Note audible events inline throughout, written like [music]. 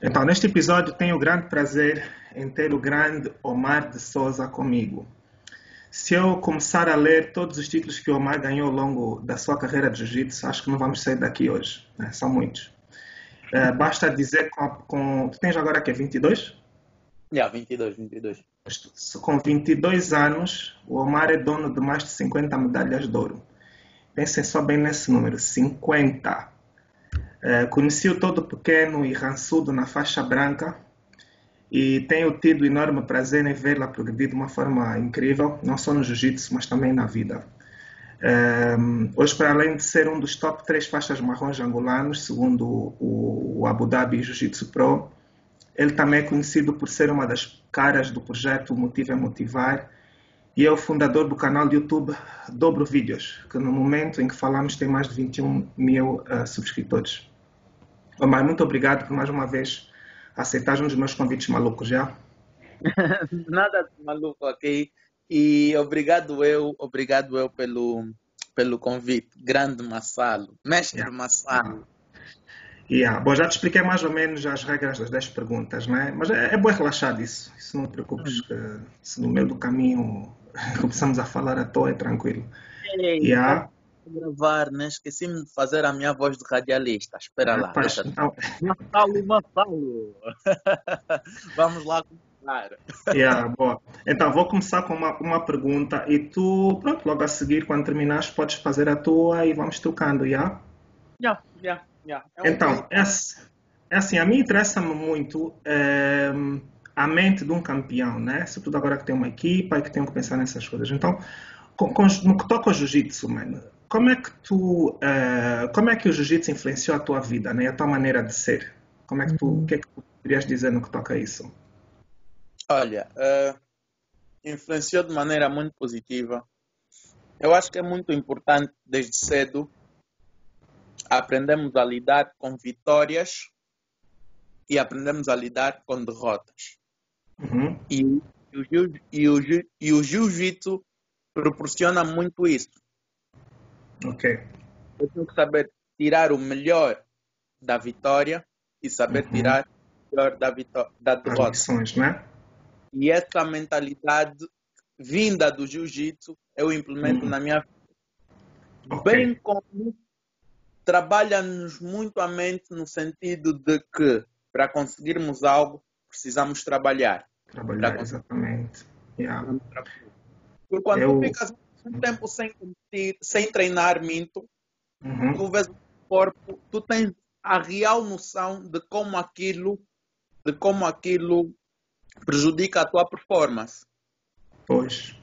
Então, neste episódio tenho o grande prazer em ter o grande Omar de Souza comigo. Se eu começar a ler todos os títulos que o Omar ganhou ao longo da sua carreira de jiu-jitsu, acho que não vamos sair daqui hoje. Né? São muitos. Uh, basta dizer com, com, Tu tens agora que é 22? Yeah, 22, 22. Com 22 anos, o Omar é dono de mais de 50 medalhas de ouro. Pensem só bem nesse número: 50. É, conheci o todo pequeno e rançudo na faixa branca e tenho tido enorme prazer em vê-la progredir de uma forma incrível, não só no jiu-jitsu, mas também na vida. É, hoje, para além de ser um dos top 3 faixas marrons angolanos, segundo o, o Abu Dhabi Jiu-Jitsu Pro, ele também é conhecido por ser uma das caras do projeto Motiva é Motivar e é o fundador do canal de YouTube Dobro Vídeos, que no momento em que falamos tem mais de 21 mil uh, subscritores. Omar, muito obrigado por mais uma vez aceitar um dos meus convites malucos já. [laughs] Nada de maluco aqui. E obrigado eu, obrigado eu pelo, pelo convite. Grande Massalo, mestre yeah. Massalo. Yeah. Bom, já te expliquei mais ou menos as regras das 10 perguntas, né? mas é, é bom relaxar disso. Isso não te preocupes, que se no meio do caminho [laughs] começamos a falar à toa, é tranquilo. Yeah. Gravar, né? Esqueci-me de fazer a minha voz de radialista. Espera lá. Rapaz, não. Mafalo, Mafalo. Vamos lá começar. Yeah, boa. Então, vou começar com uma, uma pergunta e tu, pronto, logo a seguir, quando terminares, podes fazer a tua e vamos trocando, já? Já, já. É então, é, é, assim, a mim interessa-me muito é, a mente de um campeão, né? Sobretudo agora que tem uma equipa e que tem que pensar nessas coisas. Então, com, com, no que toca ao jiu-jitsu, mano, como é que tu, é, como é que o jiu-jitsu influenciou a tua vida, né? A tua maneira de ser? Como é que tu, uhum. o que é que tu poderias dizer no que toca a isso? Olha, uh, influenciou de maneira muito positiva. Eu acho que é muito importante desde cedo aprendemos a lidar com vitórias e aprendemos a lidar com derrotas. Uhum. E, e, o, e o jiu-jitsu proporciona muito isso. Ok. Eu tenho que saber tirar o melhor da vitória e saber uhum. tirar o melhor da, da derrota. Lições, né? E essa mentalidade vinda do jiu-jitsu eu implemento uhum. na minha vida. Okay. Bem como trabalha-nos muito a mente no sentido de que para conseguirmos algo precisamos trabalhar. Trabalhar, exatamente. Yeah. Porque quando Eu... tu ficas um tempo sem competir, sem treinar minto, uhum. tu vês o corpo, tu tens a real noção de como aquilo, de como aquilo prejudica a tua performance. Pois.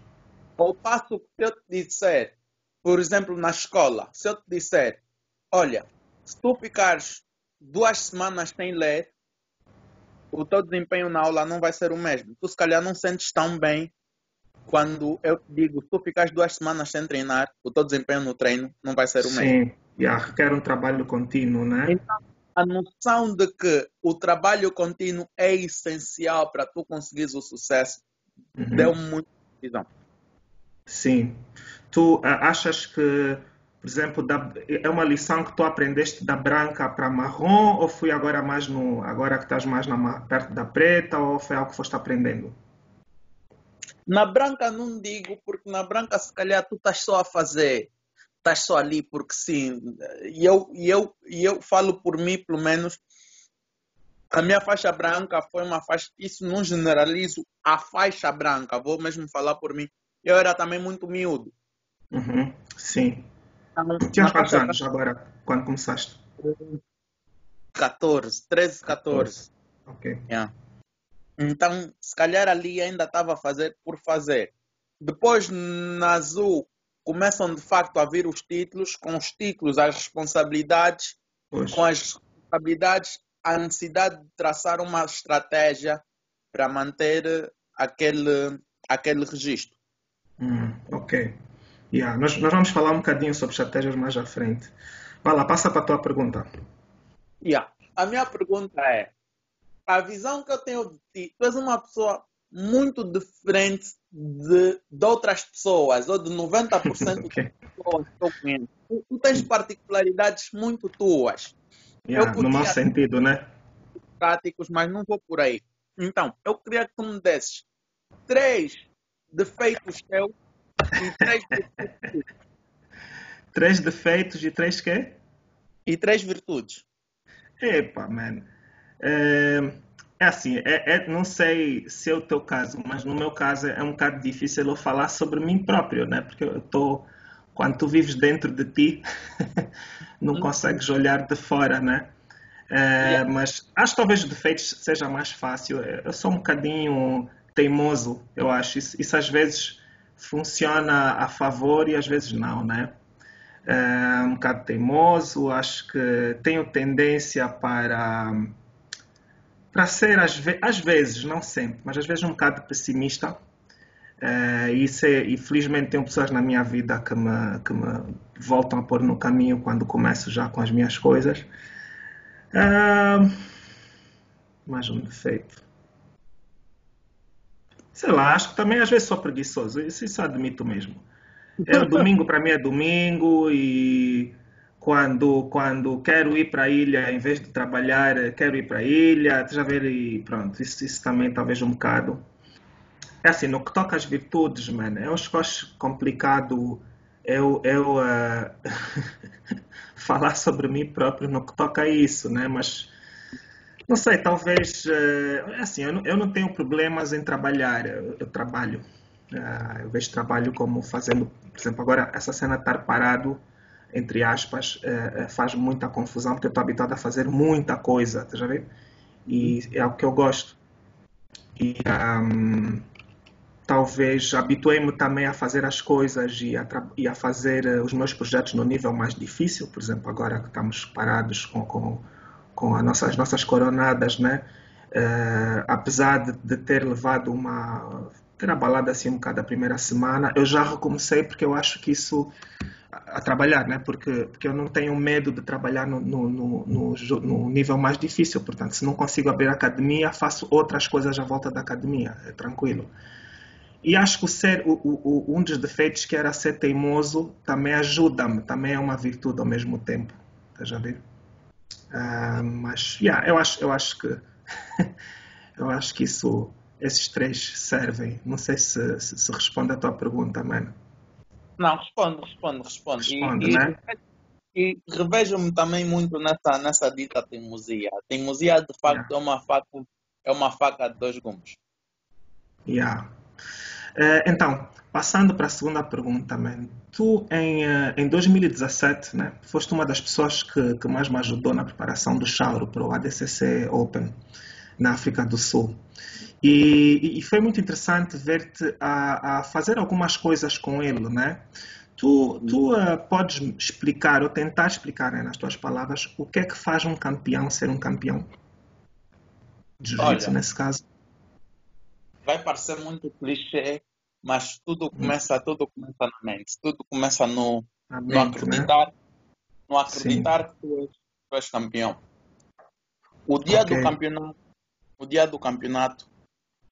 Ao passo que eu te disser, por exemplo, na escola, se eu te disser, Olha, se tu ficares duas semanas sem ler, o teu desempenho na aula não vai ser o mesmo. Tu se calhar não sentes tão bem quando eu digo, tu ficares duas semanas sem treinar, o teu desempenho no treino não vai ser o Sim, mesmo. Sim, yeah, requer um trabalho contínuo, né? Então, a noção de que o trabalho contínuo é essencial para tu conseguires o sucesso uhum. deu muito visão. Sim. Tu achas que por exemplo, é uma lição que tu aprendeste da branca para marrom ou foi agora mais no agora que estás mais na, perto da preta ou foi algo que foste aprendendo? Na branca não digo porque na branca se calhar tu estás só a fazer, estás só ali porque sim. E eu e eu e eu falo por mim pelo menos a minha faixa branca foi uma faixa, isso não generalizo a faixa branca, vou mesmo falar por mim. Eu era também muito miúdo. Uhum, sim. Tinha quantos anos agora, quando começaste? 14, 13, 14. Ok. Yeah. Então, se calhar ali ainda estava a fazer por fazer. Depois, na Azul, começam de facto a vir os títulos, com os títulos, as responsabilidades, pois. com as responsabilidades, a necessidade de traçar uma estratégia para manter aquele, aquele registro. Hum, ok. Yeah, nós, nós vamos falar um bocadinho sobre estratégias mais à frente. Vai lá, passa para a tua pergunta. Yeah. A minha pergunta é: a visão que eu tenho de ti, tu és uma pessoa muito diferente de, de outras pessoas, ou de 90% [laughs] okay. das pessoas que eu conheço. Tu, tu tens particularidades muito tuas. Yeah, podia, no mau sentido, né? práticos, mas não vou por aí. Então, eu queria que tu me desses três defeitos teus e três virtudes. [laughs] três defeitos e três quê? E três virtudes. Epa, mano. É, é assim, é, é, não sei se é o teu caso, mas no meu caso é um bocado difícil eu falar sobre mim próprio, né? Porque eu estou, quando tu vives dentro de ti, [laughs] não uhum. consegues olhar de fora, né? É. Mas acho que talvez os defeitos seja mais fácil. Eu sou um bocadinho teimoso, eu acho. Isso, isso às vezes funciona a favor e às vezes não, né? É um bocado teimoso, acho que tenho tendência para para ser às, ve às, vezes, não sempre, mas às vezes um bocado pessimista. É, e, é, e felizmente tenho pessoas na minha vida que me, que me voltam a pôr no caminho quando começo já com as minhas coisas. É, mais um defeito. Sei lá, acho que também às vezes sou preguiçoso, isso, isso admito mesmo. É, domingo para mim é domingo e quando, quando quero ir para a ilha, em vez de trabalhar, quero ir para a ilha, já ver e pronto, isso, isso também talvez um bocado. É assim, no que toca às virtudes, mano, eu acho acho complicado eu, eu uh, [laughs] falar sobre mim próprio no que toca a isso, né? Mas não sei, talvez. Uh, assim, eu não, eu não tenho problemas em trabalhar, eu, eu trabalho. Uh, eu vejo trabalho como fazendo, por exemplo, agora essa cena estar parado, entre aspas, uh, faz muita confusão, porque eu estou habituado a fazer muita coisa, tá já vendo? E é o que eu gosto. E um, talvez habituei-me também a fazer as coisas e a, e a fazer os meus projetos no nível mais difícil, por exemplo, agora que estamos parados com, com com as nossas, as nossas coronadas, né? Uh, apesar de, de, ter levado uma ter abalado assim um bocado a primeira semana, eu já recomecei porque eu acho que isso a, trabalhar, né? Porque porque eu não tenho medo de trabalhar no, no, no, no, nível mais difícil, portanto, se não consigo abrir academia, faço outras coisas à volta da academia, é tranquilo. E acho que o ser, o, o, um dos defeitos que era ser teimoso também ajuda-me, também é uma virtude ao mesmo tempo. Estás a ver? Uh, mas, yeah, eu acho, eu acho que [laughs] eu acho que isso, esses três servem. Não sei se, se, se responde a tua pergunta, mano. Não, responde, responde, responde. responde e, né? e, e revejo-me também muito nessa, nessa dita teimosia. A teimosia, de facto, yeah. é, uma faca, é uma faca de dois gumes. Yeah. Uh, então, passando para a segunda pergunta, man. tu em, uh, em 2017 né, foste uma das pessoas que, que mais me ajudou na preparação do Chauro para o ADCC Open na África do Sul. E, e foi muito interessante ver-te a, a, fazer algumas coisas com ele, né? Tu, tu uh, podes explicar ou tentar explicar né, nas tuas palavras o que é que faz um campeão ser um campeão de jiu-jitsu nesse caso? vai parecer muito clichê, mas tudo começa, tudo começa na mente, tudo começa no, mente, no acreditar, né? no acreditar que tu és, tu és, campeão. O dia okay. do campeonato, o dia do campeonato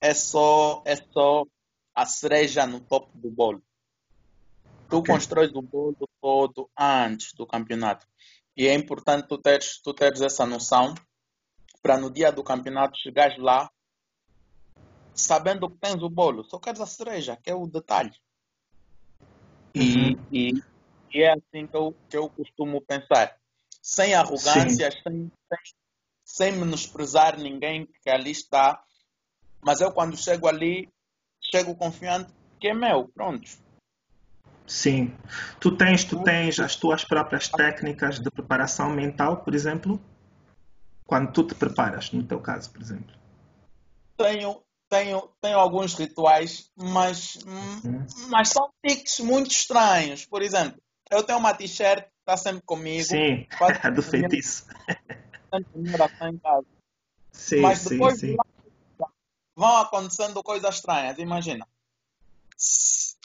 é só, é só a cereja no topo do bolo. Tu okay. constróis o bolo todo antes do campeonato. E é importante tu teres, tu teres essa noção para no dia do campeonato chegares lá sabendo que tens o bolo, só queres a cereja, que é o detalhe. E, uhum. e, e, é assim que eu, que eu costumo pensar. Sem arrogâncias, sem, sem, sem menosprezar ninguém que ali está. Mas eu, quando chego ali, chego confiante que é meu, pronto. Sim. Tu tens, tu tens as tuas próprias técnicas de preparação mental, por exemplo? Quando tu te preparas, no teu caso, por exemplo? Tenho, tenho, tenho alguns rituais, mas, uhum. mas são tics muito estranhos. Por exemplo, eu tenho uma t-shirt que está sempre comigo. Sim, a [laughs] do feitiço. em casa. Sim, mas depois sim, sim. Vão acontecendo coisas estranhas. Imagina,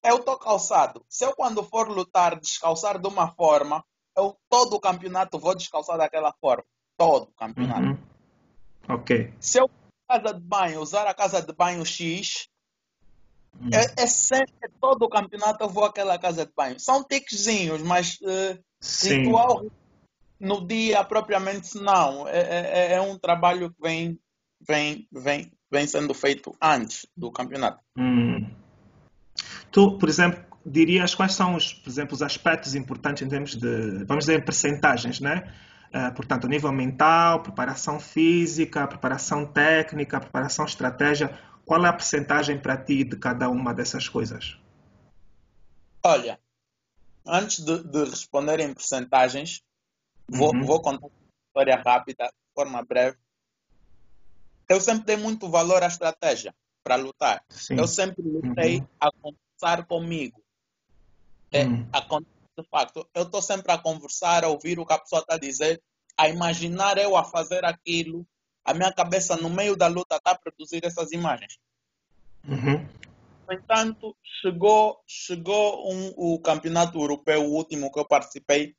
eu estou calçado. Se eu, quando for lutar, descalçar de uma forma, eu todo o campeonato vou descalçar daquela forma. Todo o campeonato. Uhum. Ok. Se eu casa de banho, usar a casa de banho X, hum. é, é, sempre, todo o campeonato eu vou àquela casa de banho. São tiquezinhos, mas uh, ritual, no dia propriamente não. É, é, é, um trabalho que vem, vem, vem, vem sendo feito antes do campeonato. Hum. Tu, por exemplo, dirias quais são os, por exemplo, os aspectos importantes em termos de, vamos dizer, percentagens, né? Uh, portanto, a nível mental, preparação física, preparação técnica, preparação estratégia. Qual é a percentagem para ti de cada uma dessas coisas? Olha, antes de, de responder em percentagens, vou, uhum. vou contar uma história rápida, de forma breve. Eu sempre dei muito valor à estratégia para lutar. Sim. Eu sempre lutei uhum. a conversar comigo. É, uhum. a, de facto, eu estou sempre a conversar, a ouvir o que a pessoa está a dizer, a imaginar eu a fazer aquilo. A minha cabeça, no meio da luta, está a produzir essas imagens. Uhum. No entanto, chegou, chegou um, o campeonato europeu, o último que eu participei,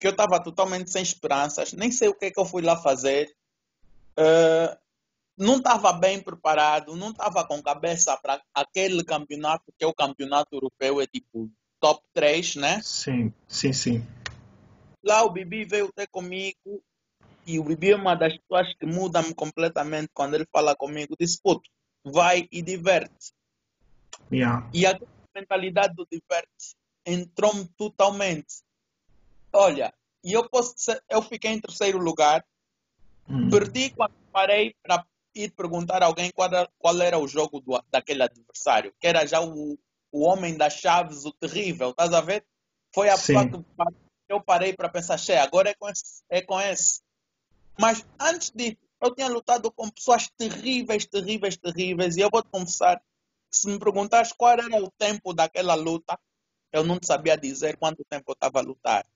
que eu estava totalmente sem esperanças, nem sei o que é que eu fui lá fazer. Uh, não estava bem preparado, não estava com cabeça para aquele campeonato, que é o campeonato europeu, é tipo top 3, né? Sim, sim, sim. Lá o Bibi veio ter comigo e o Bibi é uma das pessoas que muda-me completamente quando ele fala comigo. Disse, puto, vai e diverte. Yeah. E a mentalidade do diverte entrou-me totalmente. Olha, e eu posso dizer, eu fiquei em terceiro lugar. Hum. Perdi quando parei para ir perguntar a alguém qual era, qual era o jogo do, daquele adversário, que era já o, o homem das chaves, o terrível, estás a ver? Foi a pessoa que eu parei para pensar, che, agora é com, esse, é com esse. Mas antes disso, eu tinha lutado com pessoas terríveis, terríveis, terríveis, e eu vou te confessar se me perguntares qual era o tempo daquela luta, eu não sabia dizer quanto tempo eu estava a lutar.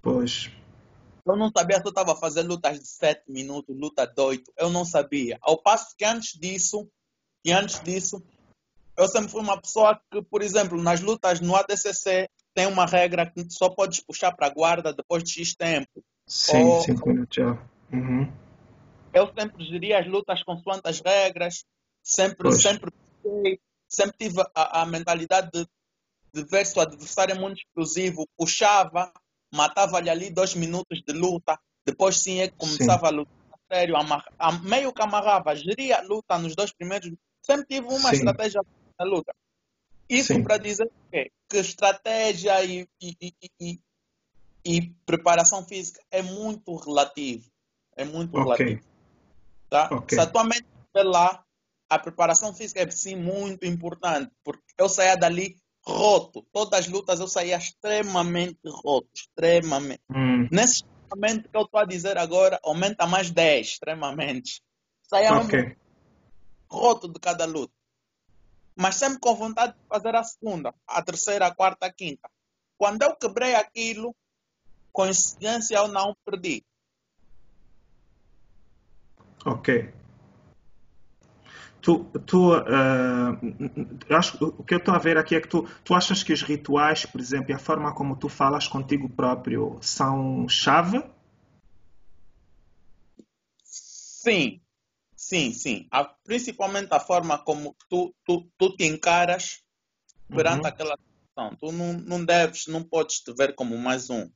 Pois. Eu não sabia se eu estava a fazer lutas de 7 minutos, luta de 8. Eu não sabia. Ao passo que antes disso, e antes disso, eu sempre fui uma pessoa que, por exemplo, nas lutas no ADCC, tem uma regra que só podes puxar para a guarda depois de X tempo. Sim, 5 minutos já. Uhum. Eu sempre geria as lutas consoante as regras, sempre, sempre sempre tive a, a mentalidade de, de, ver se o adversário é muito explosivo, puxava, matava-lhe ali dois minutos de luta, depois sim é que começava sim. a lutar sério, a, meio que amarrava, geria a luta nos dois primeiros. Sempre tive uma sim. estratégia na luta. Isso para dizer que, que estratégia e, e, e, e, preparação física é muito relativo. É muito okay. relativo. Tá? Okay. Se a tua mente lá a preparação física é sim muito importante, porque eu saía dali roto. Todas as lutas eu saía extremamente roto, extremamente. Hum. Nesse momento que eu estou a dizer agora, aumenta mais 10, extremamente. Saía okay. roto de cada luta. Mas sempre com vontade de fazer a segunda, a terceira, a quarta, a quinta. Quando eu quebrei aquilo, coincidência eu não perdi. Ok tu, tu uh, acho, o que eu estou a ver aqui é que tu, tu achas que os rituais, por exemplo, e a forma como tu falas contigo próprio são chave? Sim, sim, sim. A, principalmente a forma como tu, tu, tu te encaras perante uhum. aquela situação. Tu não, não deves, não podes te ver como mais um.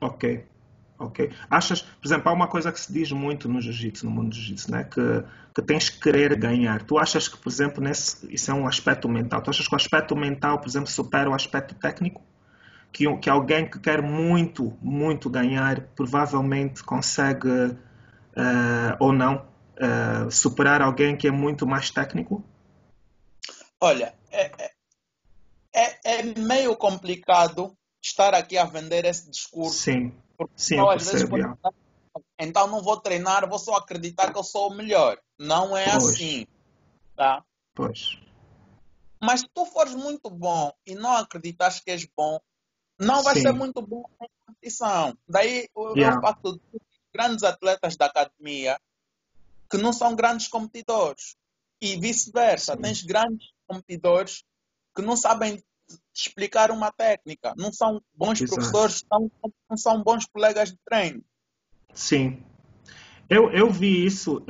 Ok. Ok. Achas, por exemplo, há uma coisa que se diz muito no jiu-jitsu, no mundo do jiu-jitsu, né? que, que tens que querer ganhar. Tu achas que, por exemplo, nesse, isso é um aspecto mental. Tu achas que o aspecto mental, por exemplo, supera o aspecto técnico? Que, que alguém que quer muito, muito ganhar, provavelmente consegue uh, ou não uh, superar alguém que é muito mais técnico? Olha, é, é, é, é meio complicado estar aqui a vender esse discurso. Sim Sim, eu percebo, vezes, então não vou treinar, vou só acreditar que eu sou o melhor. Não é pois. assim. Tá? Pois. Mas se tu fores muito bom e não acreditas que és bom, não vai Sim. ser muito bom na competição. Daí yeah. eu faço grandes atletas da academia que não são grandes competidores. E vice-versa. Tens grandes competidores que não sabem explicar uma técnica. Não são bons Exato. professores, não, não são bons colegas de treino. Sim. Eu, eu vi isso uh,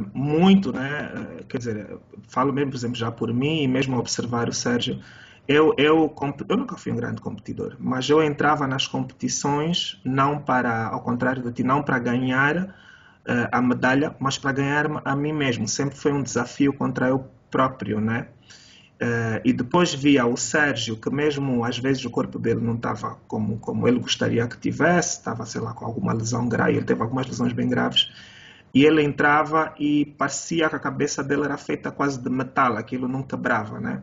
uh, muito, né? Uh, quer dizer, falo mesmo, por exemplo, já por mim e mesmo observar o Sérgio. eu, eu, eu nunca fui um grande competidor, mas eu entrava nas competições não para, ao contrário de ti, não para ganhar uh, a medalha, mas para ganhar a mim mesmo. Sempre foi um desafio contra eu próprio, né? Uh, e depois via o Sérgio, que mesmo às vezes o corpo dele não estava como, como ele gostaria que tivesse, estava, sei lá, com alguma lesão grave, ele teve algumas lesões bem graves, e ele entrava e parecia que a cabeça dele era feita quase de metal, aquilo não quebrava, né?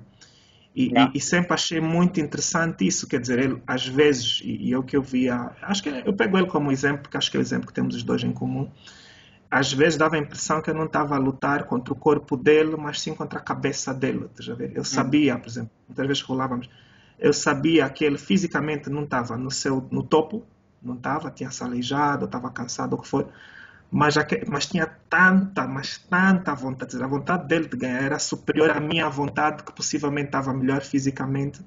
E, e, e, sempre achei muito interessante isso, quer dizer, ele às vezes, e, e é o que eu via, acho que eu pego ele como exemplo, porque acho que é o exemplo que temos os dois em comum, às vezes dava a impressão que eu não estava a lutar contra o corpo dele, mas sim contra a cabeça dele. Eu sabia, por exemplo, muitas vezes rolávamos, eu sabia que ele fisicamente não estava no seu no topo, não estava, tinha se aleijado, estava cansado, o que for, mas, mas tinha tanta, mas tanta vontade, a vontade dele de ganhar era superior à minha vontade, que possivelmente estava melhor fisicamente,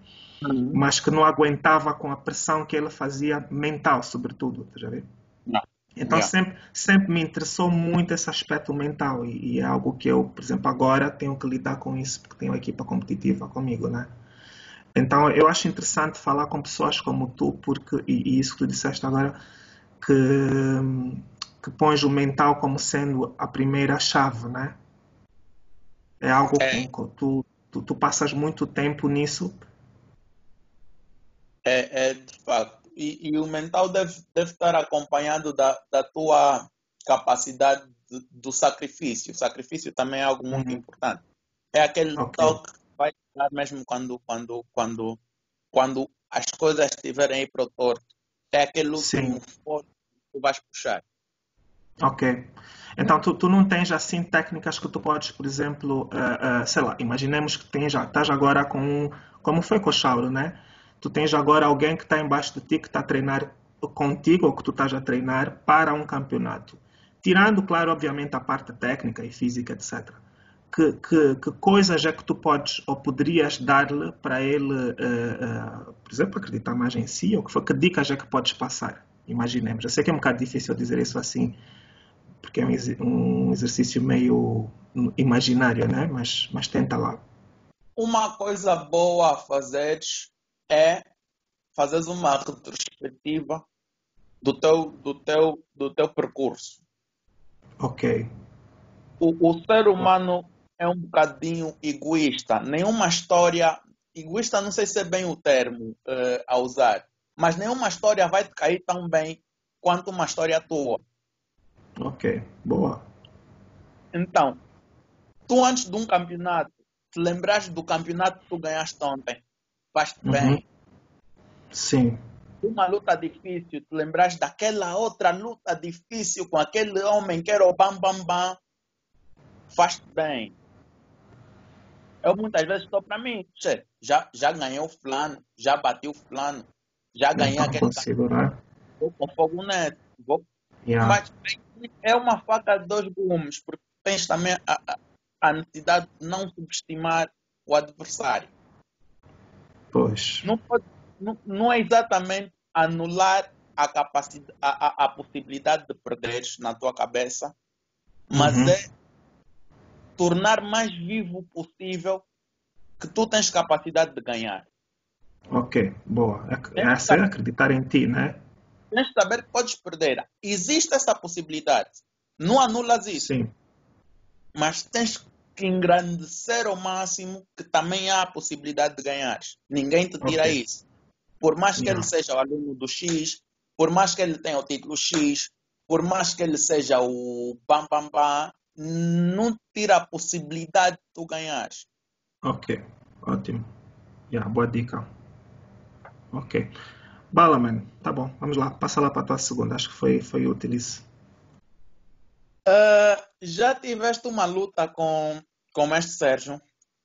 uhum. mas que não aguentava com a pressão que ele fazia mental, sobretudo, já vê? Não. Então yeah. sempre, sempre me interessou muito esse aspecto mental e, e, é algo que eu, por exemplo, agora tenho que lidar com isso porque tenho uma equipa competitiva comigo, né? Então eu acho interessante falar com pessoas como tu porque e, e isso que tu disseste agora que que pões o mental como sendo a primeira chave, né? É algo é. que tu, tu, tu passas muito tempo nisso. É, é de fato e, e, o mental deve, deve estar acompanhado da, da tua capacidade do, do sacrifício. O sacrifício também é algo muito uhum. importante. É aquele okay. toque que vai dar mesmo quando, quando, quando, quando as coisas estiverem aí para o torto. É aquele último esforço que tu vais puxar. Ok. Então, tu, tu não tens assim técnicas que tu podes, por exemplo, uh, uh, sei lá, imaginemos que tens, estás agora com, como foi com o Chauro, né? Tu tens agora alguém que está embaixo de ti, que está a treinar contigo ou que tu estás a treinar para um campeonato. Tirando, claro, obviamente, a parte técnica e física, etc. Que, que, que coisas é que tu podes ou poderias dar-lhe para ele, uh, uh, por exemplo, acreditar mais em si? Ou que, que dicas é que podes passar? Imaginemos. Eu sei que é um bocado difícil dizer isso assim, porque é um, um exercício meio imaginário, né? Mas, mas tenta lá. Uma coisa boa a fazer é fazer uma retrospectiva do teu, do teu, do teu percurso. Ok. O, o ser humano é um bocadinho egoísta. Nenhuma história. Egoísta não sei se é bem o termo uh, a usar, mas nenhuma história vai te cair tão bem quanto uma história tua. Ok, boa. Então, tu antes de um campeonato, te lembraste do campeonato que tu ganhaste ontem? Faz uhum. bem. Sim. Uma luta difícil, te lembras daquela outra luta difícil com aquele homem que era o bam bam bam, faz bem. Eu muitas vezes estou para mim, já, já ganhei o fulano, já bati o fulano, já ganhei Não aquele. Consigo, né? Vou com fogo neto. Vou... Yeah. Mas é uma faca de dois gumes, porque tens também a, a, a necessidade de não subestimar o adversário. Pois. Não, pode, não, não é exatamente anular a, capacidade, a, a, a possibilidade de perderes na tua cabeça, mas uhum. é tornar mais vivo possível que tu tens capacidade de ganhar. Ok, boa. É, é assim, acreditar em ti, né? Tens de saber que podes perder. Existe essa possibilidade. Não anulas isso. Sim. Mas tens que engrandecer ao máximo que também há a possibilidade de ganhar. Ninguém te tira okay. isso. Por mais que Não. ele seja o aluno do X, por mais que ele tenha o título X, por mais que ele seja o bam bam bam, não tira a possibilidade de tu ganhares. Ok, ótimo. Yeah, boa dica. Ok. Balaman, tá bom, vamos lá, passa lá para a tua segunda, acho que foi, foi útil isso. Uh, já tiveste uma luta com, com o mestre Sérgio?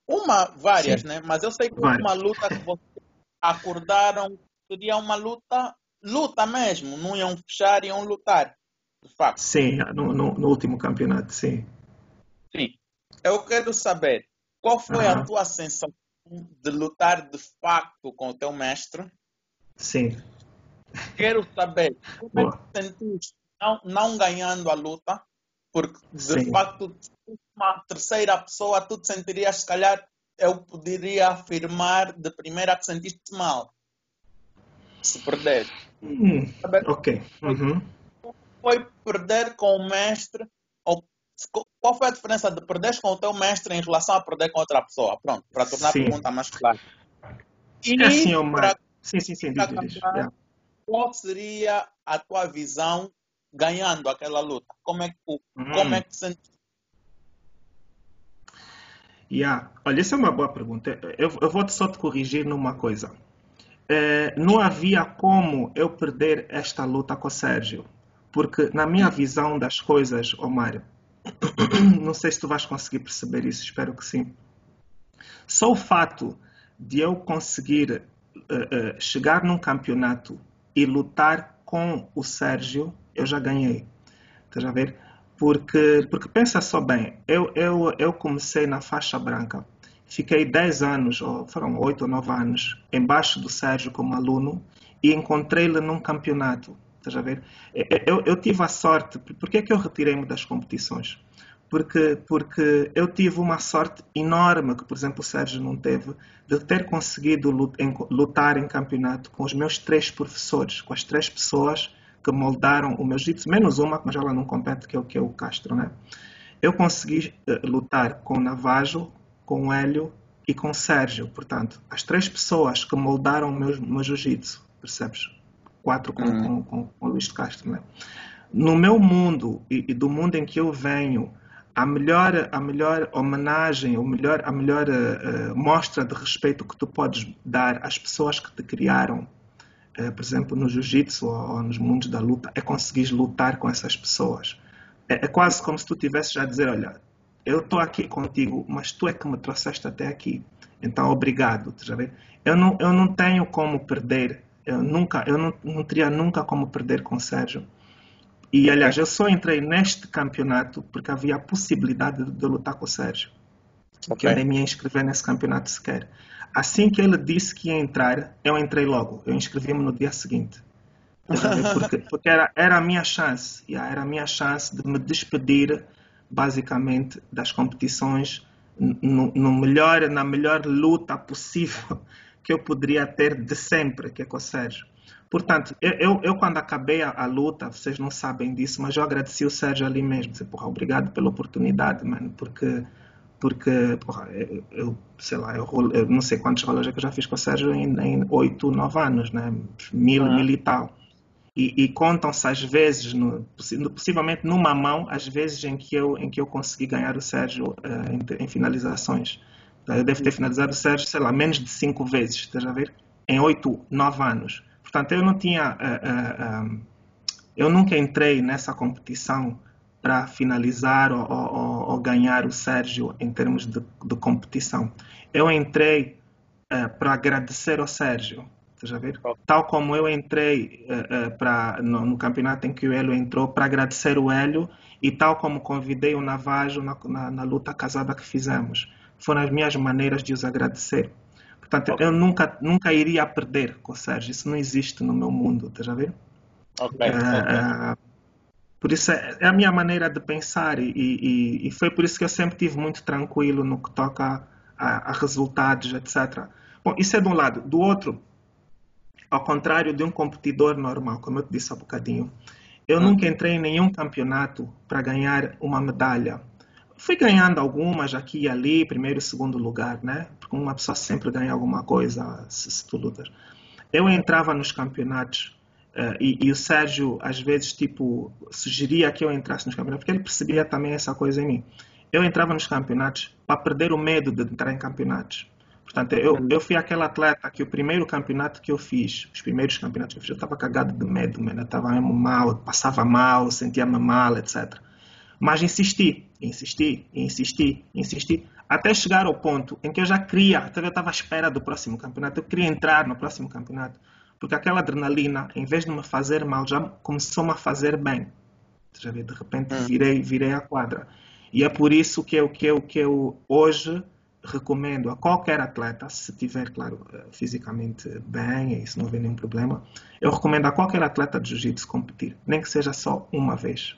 Uma, várias, Sim. né? Mas eu sei que várias. uma luta que vocês acordaram seria uma luta, luta mesmo, não iam fechar, iam lutar, de facto. Sim, no, no, no último campeonato, sim. Sim. Eu quero saber qual foi a tua sensação de lutar de facto com o teu mestre? Sim. Quero saber como é que sentiste não, não ganhando a luta porque, de Sim. facto, uma terceira pessoa, tu te sentirias, se calhar, eu poderia afirmar de primeira que sentiste mal. Se perder. Hum, ok. Uhum. Foi perder com o mestre ou qual foi a diferença de perder com o teu mestre em relação a perder com outra pessoa? Pronto, para tornar sim. a pergunta mais clara. E é assim, Omar. Para, sim, sim, sim. Diz, diz. Qual seria a tua visão ganhando aquela luta? Como é que, hum. como é que sentiste? Yeah. Olha, essa é uma boa pergunta. Eu, eu vou só te corrigir numa coisa. É, não havia como eu perder esta luta com o Sérgio. Porque, na minha visão das coisas, Omar, [coughs] não sei se tu vais conseguir perceber isso, espero que sim. Só o fato de eu conseguir uh, uh, chegar num campeonato e lutar com o Sérgio, eu já ganhei. Estás a ver? Porque, porque pensa só bem, eu, eu, eu comecei na faixa branca, fiquei 10 anos, ou foram 8 ou 9 anos, embaixo do Sérgio como aluno e encontrei-lo num campeonato. Estás a ver? Eu, eu tive a sorte, por que é que eu retirei-me das competições? Porque, porque eu tive uma sorte enorme, que por exemplo o Sérgio não teve, de ter conseguido lutar em campeonato com os meus três professores, com as três pessoas que moldaram o meu jiu-jitsu, menos uma, mas ela não compete, que é o que é o Castro, né? Eu consegui uh, lutar com o Navajo, com o Hélio e com o Sérgio, portanto, as três pessoas que moldaram o meu, meu jiu-jitsu, percebes? Quatro com, uhum. com, com, com, o Luís de Castro, né? No meu mundo e, e, do mundo em que eu venho, a melhor, a melhor homenagem, a melhor, a melhor uh, mostra de respeito que tu podes dar às pessoas que te criaram por exemplo, no jiu-jitsu ou, nos mundos da luta, é conseguir lutar com essas pessoas. É, é quase como se tu tivesse já a dizer, olha, eu estou aqui contigo, mas tu é que me trouxeste até aqui. Então, obrigado. Eu não, eu não tenho como perder. Eu nunca, eu não, não teria nunca como perder com o Sérgio. E, aliás, eu só entrei neste campeonato porque havia a possibilidade de, de lutar com o Sérgio. Okay. Que eu nem me inscrever nesse campeonato sequer. Assim que ele disse que ia entrar, eu entrei logo. Eu inscrevi-me no dia seguinte. Porque, [laughs] porque era, era a minha chance. Yeah, era a minha chance de me despedir, basicamente, das competições no, no melhor, na melhor luta possível [laughs] que eu poderia ter de sempre, que é com o Sérgio. Portanto, eu, eu, quando acabei a, a, luta, vocês não sabem disso, mas eu agradeci o Sérgio ali mesmo. Disse, porra, obrigado pela oportunidade, mano, porque porque, porra, eu, sei lá, eu, eu, não sei quantos rolos é que eu já fiz com o Sérgio em, 8, 9 anos, né? Mil, ah. mil e tal. E, e contam-se às vezes, no, possivelmente numa mão, às vezes em que eu, em que eu consegui ganhar o Sérgio uh, em, em, finalizações. Eu devo ter finalizado o Sérgio, sei lá, menos de 5 vezes, estás a ver? Em 8, 9 anos. Portanto, eu não tinha. Uh, uh, eu nunca entrei nessa competição para finalizar ou, ou, ou, ganhar o Sérgio em termos de, de competição. Eu entrei uh, para agradecer ao Sérgio, ver? Tal como eu entrei uh, uh, pra, no, no, campeonato em que o Hélio entrou para agradecer o Hélio e tal como convidei o Navajo na, na, na, luta casada que fizemos. Foram as minhas maneiras de os agradecer. Portanto, okay. eu nunca, nunca iria perder com o Sérgio. Isso não existe no meu mundo, já ver? Okay, okay. Por isso é, é a minha maneira de pensar e, e, e, foi por isso que eu sempre tive muito tranquilo no que toca a, a, resultados, etc. Bom, isso é de um lado. Do outro, ao contrário de um competidor normal, como eu te disse há bocadinho, eu nunca entrei em nenhum campeonato para ganhar uma medalha. Fui ganhando algumas aqui e ali, primeiro e segundo lugar, né? Porque uma pessoa sempre ganha alguma coisa se, se tu lutas. Eu entrava nos campeonatos Uh, e, e, o Sérgio, às vezes, tipo, sugeria que eu entrasse nos campeonatos, porque ele percebia também essa coisa em mim. Eu entrava nos campeonatos para perder o medo de entrar em campeonatos. Portanto, eu, eu fui aquele atleta que o primeiro campeonato que eu fiz, os primeiros campeonatos que eu fiz, eu estava cagado de medo, mano. eu estava mesmo mal, passava mal, sentia-me mal, etc. Mas insisti, insisti, insisti, insisti, até chegar ao ponto em que eu já queria, eu estava à espera do próximo campeonato, eu queria entrar no próximo campeonato. Porque aquela adrenalina, em vez de me fazer mal, já começou-me a fazer bem. De repente hum. virei, virei a quadra. E é por isso que eu, que eu, que eu hoje recomendo a qualquer atleta, se tiver, claro, eh, fisicamente bem, e isso não houver nenhum problema, eu recomendo a qualquer atleta de jiu-jitsu competir, nem que seja só uma vez.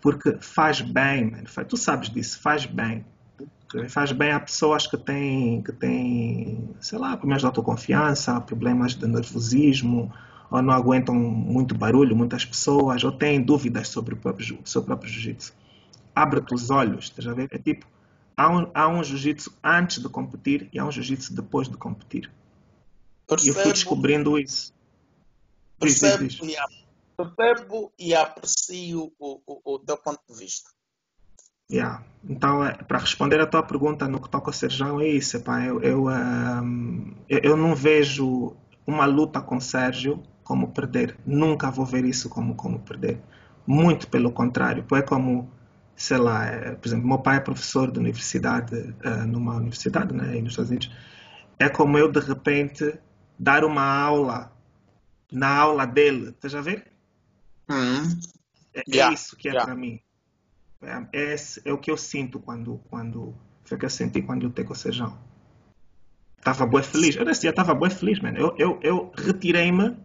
Porque faz bem, man. tu sabes disso, faz bem. Faz bem a pessoas que têm, que têm, sei lá, problemas de autoconfiança, problemas de nervosismo, ou não aguentam muito barulho, muitas pessoas, ou têm dúvidas sobre o próprio, seu próprio jiu-jitsu. Abre-te os olhos, estás a ver? É tipo, há um, há um jiu-jitsu antes de competir e há um jiu-jitsu depois de competir. Percebo, e eu fui descobrindo isso. Percebo, diz, diz, diz. E, percebo e aprecio o, o, o teu ponto de vista. Yeah. Então, é, para responder a tua pergunta no que toca ao Sérgio, é isso. Epá, eu, eu, um, eu, não vejo uma luta com Sérgio como perder. Nunca vou ver isso como, como perder. Muito pelo contrário. É como, sei lá, é, por exemplo, meu pai é professor de universidade, uh, numa universidade né, nos Estados Unidos. É como eu, de repente, dar uma aula na aula dele. Estás a ver? Hum. É, yeah. é, isso que é yeah. para mim. É, é, é, o que eu sinto quando, quando. Foi o que eu senti quando lutei com o Sejão. Estava bem feliz. Eu nesse dia estava bem feliz, mano. Eu, eu, eu retirei-me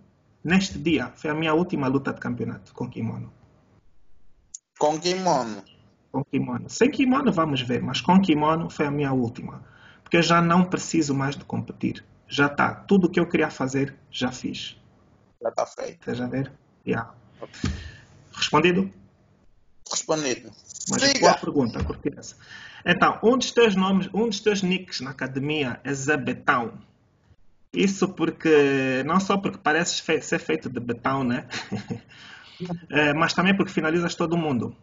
neste dia. Foi a minha última luta de campeonato com kimono. Com kimono? Com kimono. Sem kimono vamos ver, mas com kimono foi a minha última. Porque eu já não preciso mais de competir. Já está. Tudo o que eu queria fazer, já fiz. Já está feito. Estás a ver? Yeah. Respondido? Respondido. Mas Siga. boa pergunta, curti essa. Então, um dos teus nomes, um dos teus nicks na academia é Zé Betão. Isso porque, não só porque pareces fe ser feito de betão, né? é, [laughs] mas também porque finalizas todo mundo.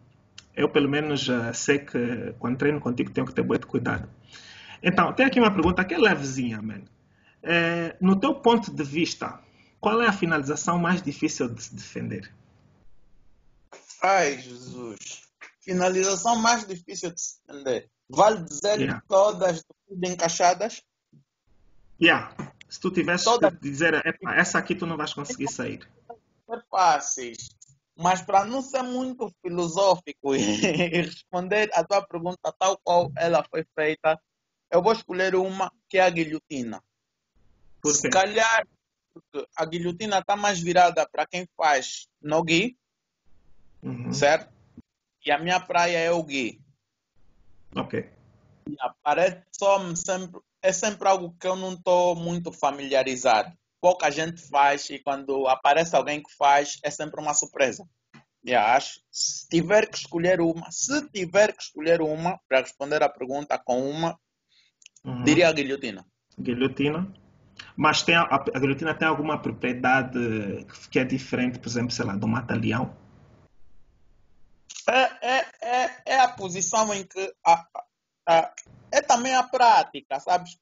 Eu, pelo menos, sei que quando treino contigo tenho que ter muito cuidado. Então, tem aqui uma pergunta que é levezinha, man. É, no teu ponto de vista, qual é a finalização mais difícil de se defender? Ai, Jesus. Finalização mais difícil de se entender. Vale dizer yeah. todas encaixadas? Yeah. Se tu tivesse todas... que dizer, essa aqui tu não vais conseguir sair. É fáceis. Mas para não ser muito filosófico [laughs] e responder a tua pergunta tal qual ela foi feita, eu vou escolher uma que é a guilhotina. Se calhar, porque a guilhotina está mais virada para quem faz no-gi, uhum. certo? E a minha praia é o gui. Ok. E aparece só sempre, é sempre algo que eu não estou muito familiarizado. Pouca gente faz e quando aparece alguém que faz, é sempre uma surpresa. E acho, se tiver que escolher uma, se tiver que escolher uma, para responder a pergunta com uma, uhum. diria a guilhotina. Guilhotina? Mas tem a, a guilhotina tem alguma propriedade que é diferente, por exemplo, sei lá, do mata-leão? É, é, é, é, a posição em que a, a, é também a prática, sabes?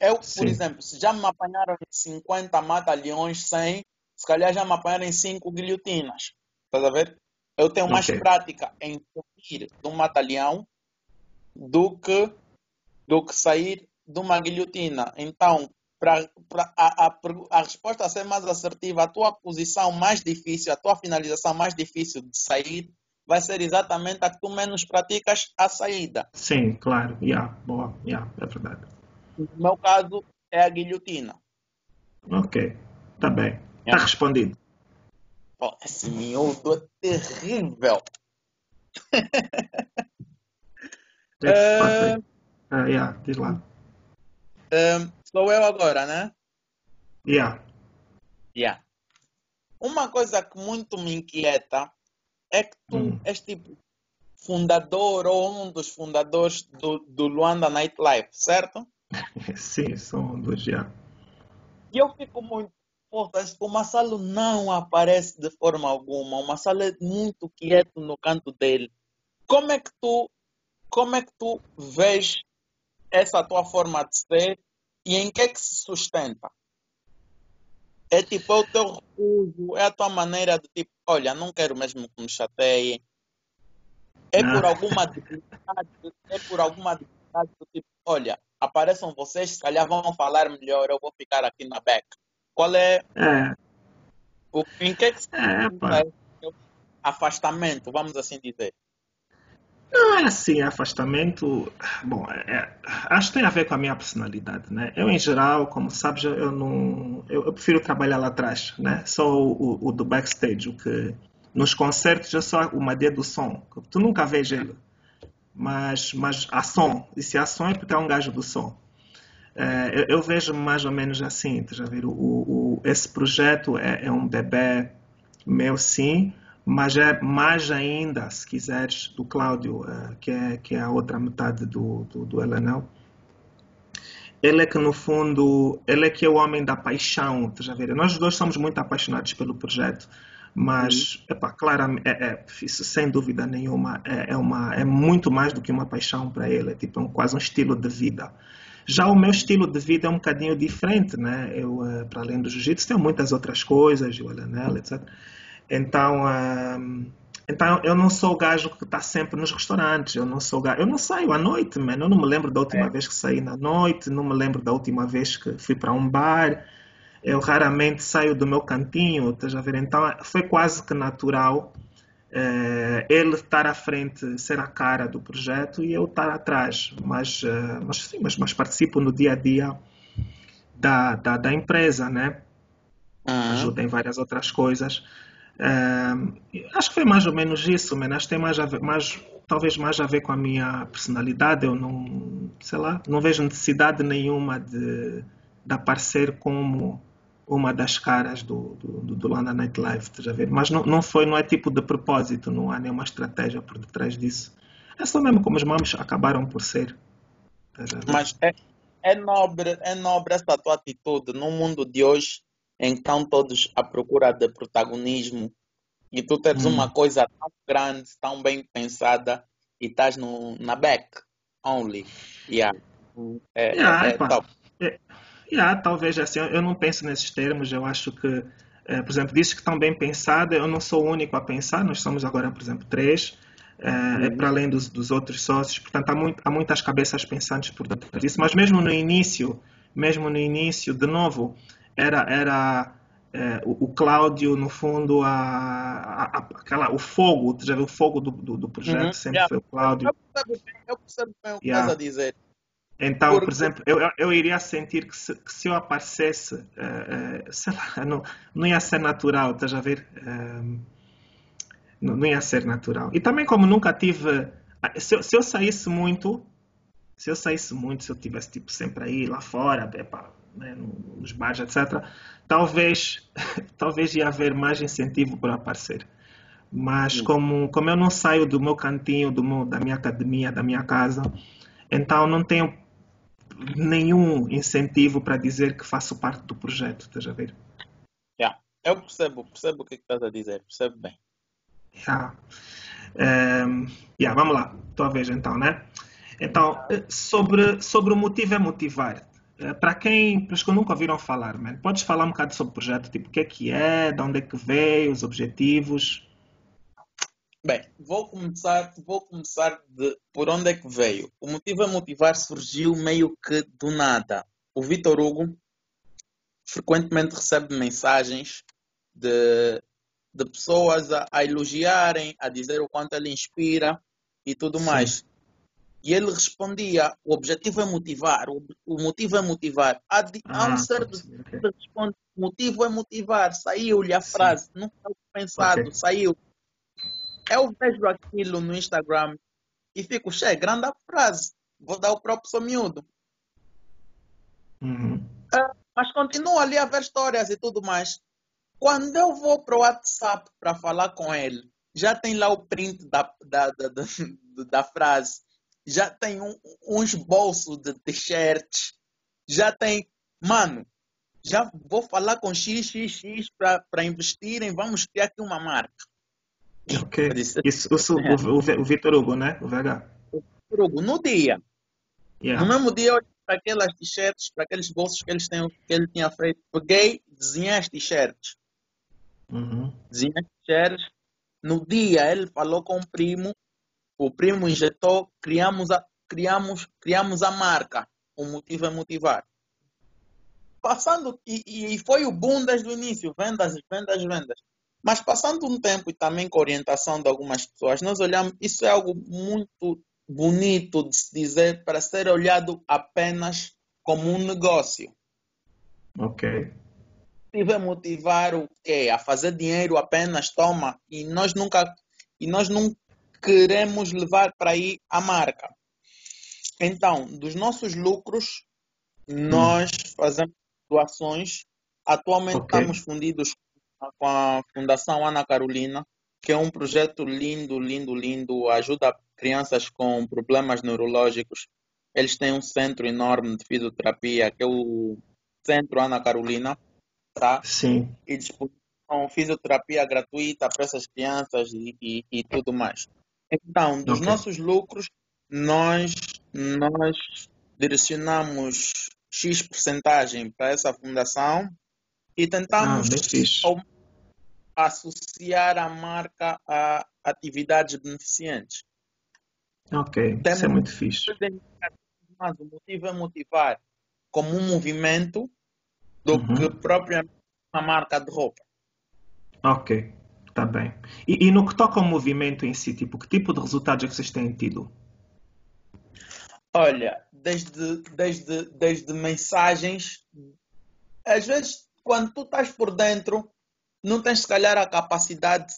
Eu, Sim. por exemplo, se já me apanharam em 50 mata-leões, 100, se calhar já me apanharam em 5 guilhotinas. Estás a ver? Eu tenho mais okay. prática em sair de um mata-leão do que, do que sair de uma guilhotina. Então, para a, a, a resposta ser mais assertiva, a tua posição mais difícil, a tua finalização mais difícil de sair vai ser exatamente a que tu menos praticas a saída. Sim, claro. Yeah, boa. Yeah, é verdade. No meu caso, é a guilhotina. Ok, tá bem. Está yeah. respondido. Oh, esse miúdo é terrível. [laughs] uh, uh, yeah, diz lá. Uh, sou eu agora, né? Yeah. Yeah. Uma coisa que muito me inquieta é que tu hum. és tipo fundador ou um dos fundadores do, do Luanda Nightlife, certo? [laughs] Sim, sou um dos já. E eu fico muito. O Massalo não aparece de forma alguma. O Massalo é muito quieto no canto dele. Como é que tu, como é que tu vês essa tua forma de ser e em que é que se sustenta? É tipo, é o teu refúgio, é a tua maneira de tipo, olha, não quero mesmo que me chateiem. É por alguma dificuldade, é por alguma dificuldade do tipo, olha, apareçam vocês, se calhar vão falar melhor, eu vou ficar aqui na beca. Qual é, é. o em que, é que se é, afastamento, vamos assim dizer? Não é assim, afastamento. Bom, é, é, acho que tem a ver com a minha personalidade, né? Eu, em geral, como sabes, eu não. Eu, eu prefiro trabalhar lá atrás, né? Sou o, o, do backstage, o que. Nos concertos eu sou o Madê do som. Tu nunca vês ele. mas, mas a som. E se a som é porque é um gajo do som. Uh, eu, eu, vejo mais ou menos assim, tá ver? O, o, esse projeto é, é, um bebê meu, sim, mas é mais ainda, se quiseres, do Cláudio, uh, que, é, que é a outra metade do, do, do LNL. Ele é que, no fundo, ele é que é o homem da paixão, tá ver? Nós dois somos muito apaixonados pelo projeto, mas, epá, claramente, é, é, isso sem dúvida nenhuma, é, é, uma, é muito mais do que uma paixão para ele, é tipo um, quase um estilo de vida. Já o meu estilo de vida é um bocadinho diferente, né? Eu, uh, para além do jiu-jitsu, tenho muitas outras coisas, o LNL, etc. Então, uh, então eu não sou o gajo que está sempre nos restaurantes. Eu não sou gajo, eu não saio à noite, mano. Eu não me lembro da última é. vez que saí na noite, não me lembro da última vez que fui para um bar. Eu raramente saio do meu cantinho, estás a ver? Então foi quase que natural uh, ele estar à frente, ser a cara do projeto e eu estar atrás. Mas, uh, mas sim, mas, mas, participo no dia a dia da, da, da empresa, né? Uhum. Ajuda em várias outras coisas. Uh, acho que foi mais ou menos isso, mas acho que tem mais a ver, mais, talvez mais a ver com a minha personalidade. Eu não, sei lá, não vejo necessidade nenhuma de, de aparecer como uma das caras do, do, do London Nightlife, já ver? Mas não, não foi, não é tipo de propósito, não há nenhuma estratégia por detrás disso. É só mesmo como os mamos acabaram por ser. Mas é, é, nobre, é nobre essa tua atitude no mundo de hoje, estão todos à procura de protagonismo e tu tens hum. uma coisa tão grande, tão bem pensada e estás no, na back only. Yeah. É, yeah, é, é top. É, Yeah, talvez assim, eu não penso nesses termos, eu acho que, eh, por exemplo, disse que estão bem pensadas, eu não sou o único a pensar, nós somos agora, por exemplo, três, é, uhum. para além dos, dos, outros sócios, portanto há, muito, há, muitas cabeças pensantes por detrás disso, mas mesmo no início, mesmo no início, de novo, era, era é, o, o, Cláudio, no fundo, a, a, a, aquela, o fogo, já viu o fogo do, do, do projeto, uhum. sempre yeah. foi o Cláudio. Eu percebo, eu percebo bem o que yeah. estás a dizer. Então, Porque... por exemplo, eu, eu iria sentir que se, que se eu aparecesse, uh, uh, sei lá, [laughs] não, não ia ser natural, estás a ver? Uh, não, não, ia ser natural. E também, como nunca tive. Se eu, se eu, saísse muito, se eu saísse muito, se eu tivesse tipo, sempre aí lá fora, epa, né, nos bares, etc., talvez, [laughs] talvez ia haver mais incentivo para aparecer. Mas como, como eu não saio do meu cantinho, do meu, da minha academia, da minha casa, então não tenho nenhum incentivo para dizer que faço parte do projeto, estás a ver? Yeah. Eu percebo, percebo o que, é que estás a dizer, percebo bem. Yeah. Um, yeah, vamos lá, tua vez então, né? Então, sobre, sobre o motivo é motivar. Eh, para quem, para os que nunca ouviram falar, man, podes falar um bocado sobre o projeto, tipo, o que é que é, de onde é que veio, os objetivos? Bem, vou começar, vou começar de por onde é que veio. O motivo a motivar surgiu meio que do nada. O Vitor Hugo frequentemente recebe mensagens de, de pessoas a, a, elogiarem, a dizer o quanto ele inspira e tudo Sim. mais. E ele respondia: o objetivo é motivar, o, o motivo é motivar. Há, de, ah, há um certo okay. responde: o motivo é motivar. Saiu-lhe a frase, Sim. nunca pensado, okay. saiu eu vejo aquilo no Instagram e fico, che, grande frase. Vou dar o próprio sou miúdo. Uhum. Uh, mas continuo ali a ver histórias e tudo mais. Quando eu vou para o WhatsApp para falar com ele, já tem lá o print da, da, da, da, [laughs] da frase, já tem um, uns bolsos de t-shirts, já tem. Mano, já vou falar com XXX para investirem, vamos criar aqui uma marca. Ok. Isso, é. o, o, o Vitor Hugo, né? O VH. O Vitor Hugo, no dia. Yeah. No mesmo dia, para aquelas t-shirts, para aqueles bolsos que, eles têm, que ele tinha feito, peguei, desenhei as t-shirts. Uhum. Desenhei as t-shirts. No dia, ele falou com o primo, o primo injetou, criamos a, criamos, criamos a marca. O motivo é motivar. Passando, e, e foi o boom desde o início, vendas, vendas, vendas. Mas passando um tempo e também com a orientação de algumas pessoas, nós olhamos, isso é algo muito bonito de se dizer para ser olhado apenas como um negócio. Ok. Tive a motivar o quê? A fazer dinheiro apenas, toma. E nós nunca, e nós não, queremos levar para aí a marca. Então, dos nossos lucros, nós hum. fazemos doações. Atualmente okay. estamos fundidos com a Fundação Ana Carolina, que é um projeto lindo, lindo, lindo, ajuda crianças com problemas neurológicos. Eles têm um centro enorme de fisioterapia, que é o Centro Ana Carolina, tá? Sim. E disponibilizam fisioterapia gratuita para essas crianças e, e, e tudo mais. Então, dos nossos lucros, nós, nós direcionamos X porcentagem para essa fundação e tentamos ah, associar a marca a atividades beneficentes. Ok, isso é muito fixe. Mas o motivo é motivar como um movimento do uhum. que propriamente uma marca de roupa. Ok, está bem. E, e, no que toca ao movimento em si, tipo, que tipo de resultados é que vocês têm tido? Olha, desde, desde, desde mensagens, às vezes quando tu estás por dentro, não tens se calhar a capacidade,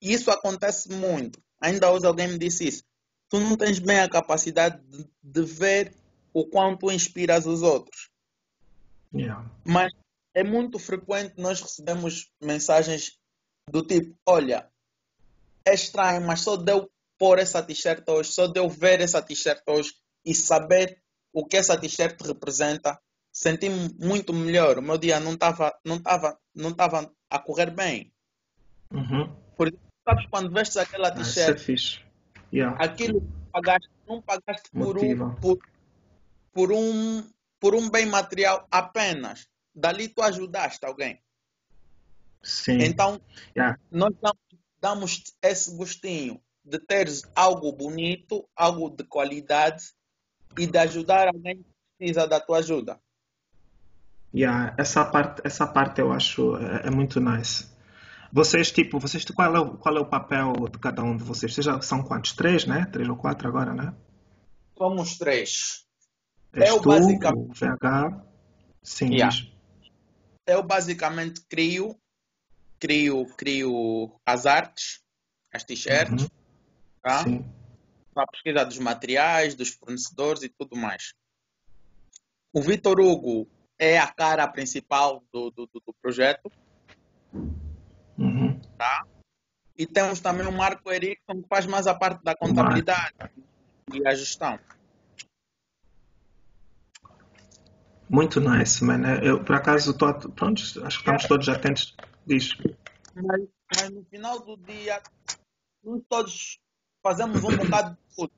e isso acontece muito. Ainda hoje alguém me disse isso. Tu não tens bem a capacidade de, de ver o quanto inspiras os outros. Yeah. Mas é muito frequente nós recebemos mensagens do tipo: Olha, é estranho, mas só deu pôr essa t-shirt hoje, só deu ver essa t-shirt hoje e saber o que essa t-shirt representa, senti-me muito melhor. O meu dia não estava não tava, não tava a correr bem. Uhum. Porque sabes quando vestes aquela ah, é t-shirt, ah, é yeah. aquilo que pagaste, não pagaste por um, por, por, um, por um bem material apenas. Dali tu ajudaste alguém. Sim. Então, yeah. nós damos, esse gostinho de teres algo bonito, algo de qualidade e de ajudar alguém que precisa da tua ajuda. Yeah, essa parte, essa parte eu acho é, é, muito nice. Vocês, tipo, vocês, qual é, o, qual é o papel de cada um de vocês? Vocês já são quantos? Três, né? Três ou quatro agora, né? Somos três. És eu tu, basicamente... o VH, sim. Yeah. Eu basicamente crio, crio, crio as artes, as t-shirts, uhum. tá? Sim a pesquisa dos materiais, dos fornecedores e tudo mais. O Vitor Hugo é a cara principal do, do, do projeto. Uhum. Tá? E temos também o Marco Erickson, que faz mais a parte da contabilidade e a gestão. Muito nice, mano. Eu, por acaso, tô, pronto, acho que estamos todos atentos. Diz. Mas, mas no final do dia, todos fazemos um bocado de tudo.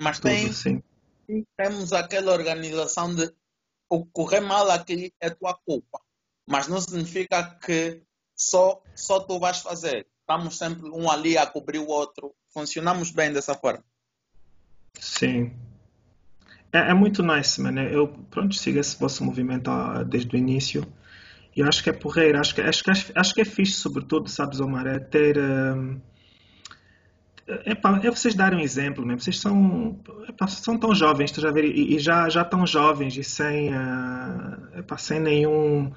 Mas tudo, tem, sim. temos aquela organização de o correr mal aqui é tua culpa. Mas não significa que só, só tu vais fazer. Estamos sempre um ali a cobrir o outro. Funcionamos bem dessa forma. Sim. É, é muito nice, mano. Eu, pronto, sigo esse vosso movimento desde o início. E acho que é porreiro. Acho que, acho que, acho que é fixe, sobretudo, sabes, Omar, é ter. Um é vocês darem um exemplo, né? vocês são, são tão jovens, já ver, e, e, já, já tão jovens e sem, uh, sem nenhum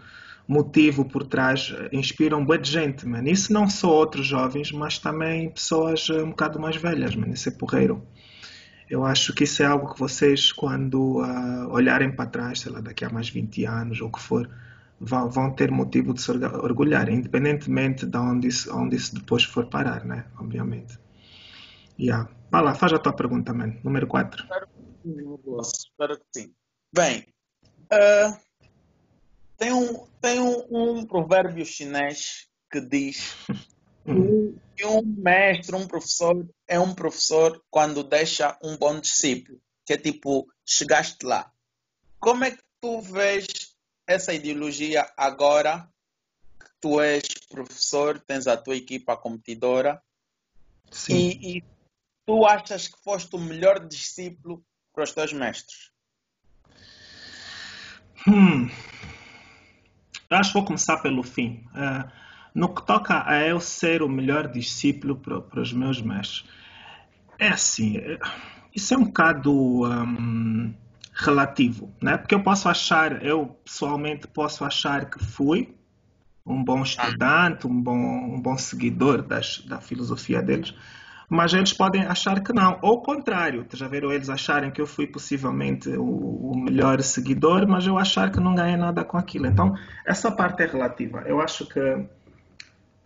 motivo por trás, inspiram boa de gente, mano. Isso não só outros jovens, mas também pessoas um bocado mais velhas, mano. Isso é porreiro. Eu acho que isso é algo que vocês, quando uh, olharem para trás, sei lá, daqui a mais 20 anos ou o que for, vão, vão ter motivo de se orgulhar, independentemente de onde isso, onde isso depois for parar, né? Obviamente. Yeah. Vai lá, faz a tua pergunta, man. Número 4. Espero que sim. Bem, uh, tem, um, tem um, um, provérbio chinês que diz [laughs] hum. que um mestre, um professor, é um professor quando deixa um bom discípulo. Que é tipo, chegaste lá. Como é que tu vês essa ideologia agora que tu és professor, tens a tua equipa competidora e, e, tu achas que foste o melhor discípulo para os teus mestres? Hum. Acho que vou começar pelo fim. Uh, no que toca a eu ser o melhor discípulo para, para os meus mestres, é assim, eh, isso é um bocado um, relativo, né? Porque eu posso achar, eu pessoalmente posso achar que fui um bom estudante, um bom, um bom seguidor das, da filosofia deles, mas eles podem achar que não, ou o contrário, já viram eles acharem que eu fui possivelmente o, o, melhor seguidor, mas eu achar que não ganhei nada com aquilo. Então, essa parte é relativa. Eu acho que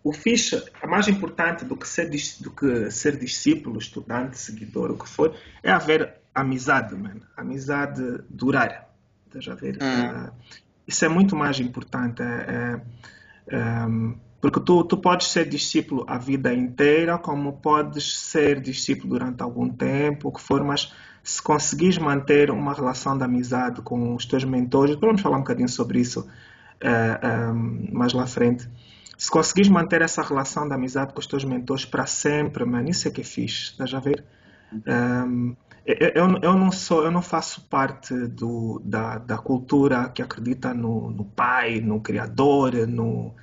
o ficha, a mais importante do que ser, do que ser discípulo, estudante, seguidor, o que for, é haver amizade, man. Amizade durar. Já ver? Hum. Uh, isso é muito mais importante. É, é, um, porque tu, tu podes ser discípulo a vida inteira, como podes ser discípulo durante algum tempo, o que for, mas se conseguires manter uma relação de amizade com os teus mentores, vamos falar um bocadinho sobre isso uh, um, mais lá frente. Se conseguires manter essa relação de amizade com os teus mentores para sempre, mano, isso é que é fixe, estás a ver? Um, eu, eu, não sou, eu não faço parte do, da, da cultura que acredita no, no pai, no criador, no,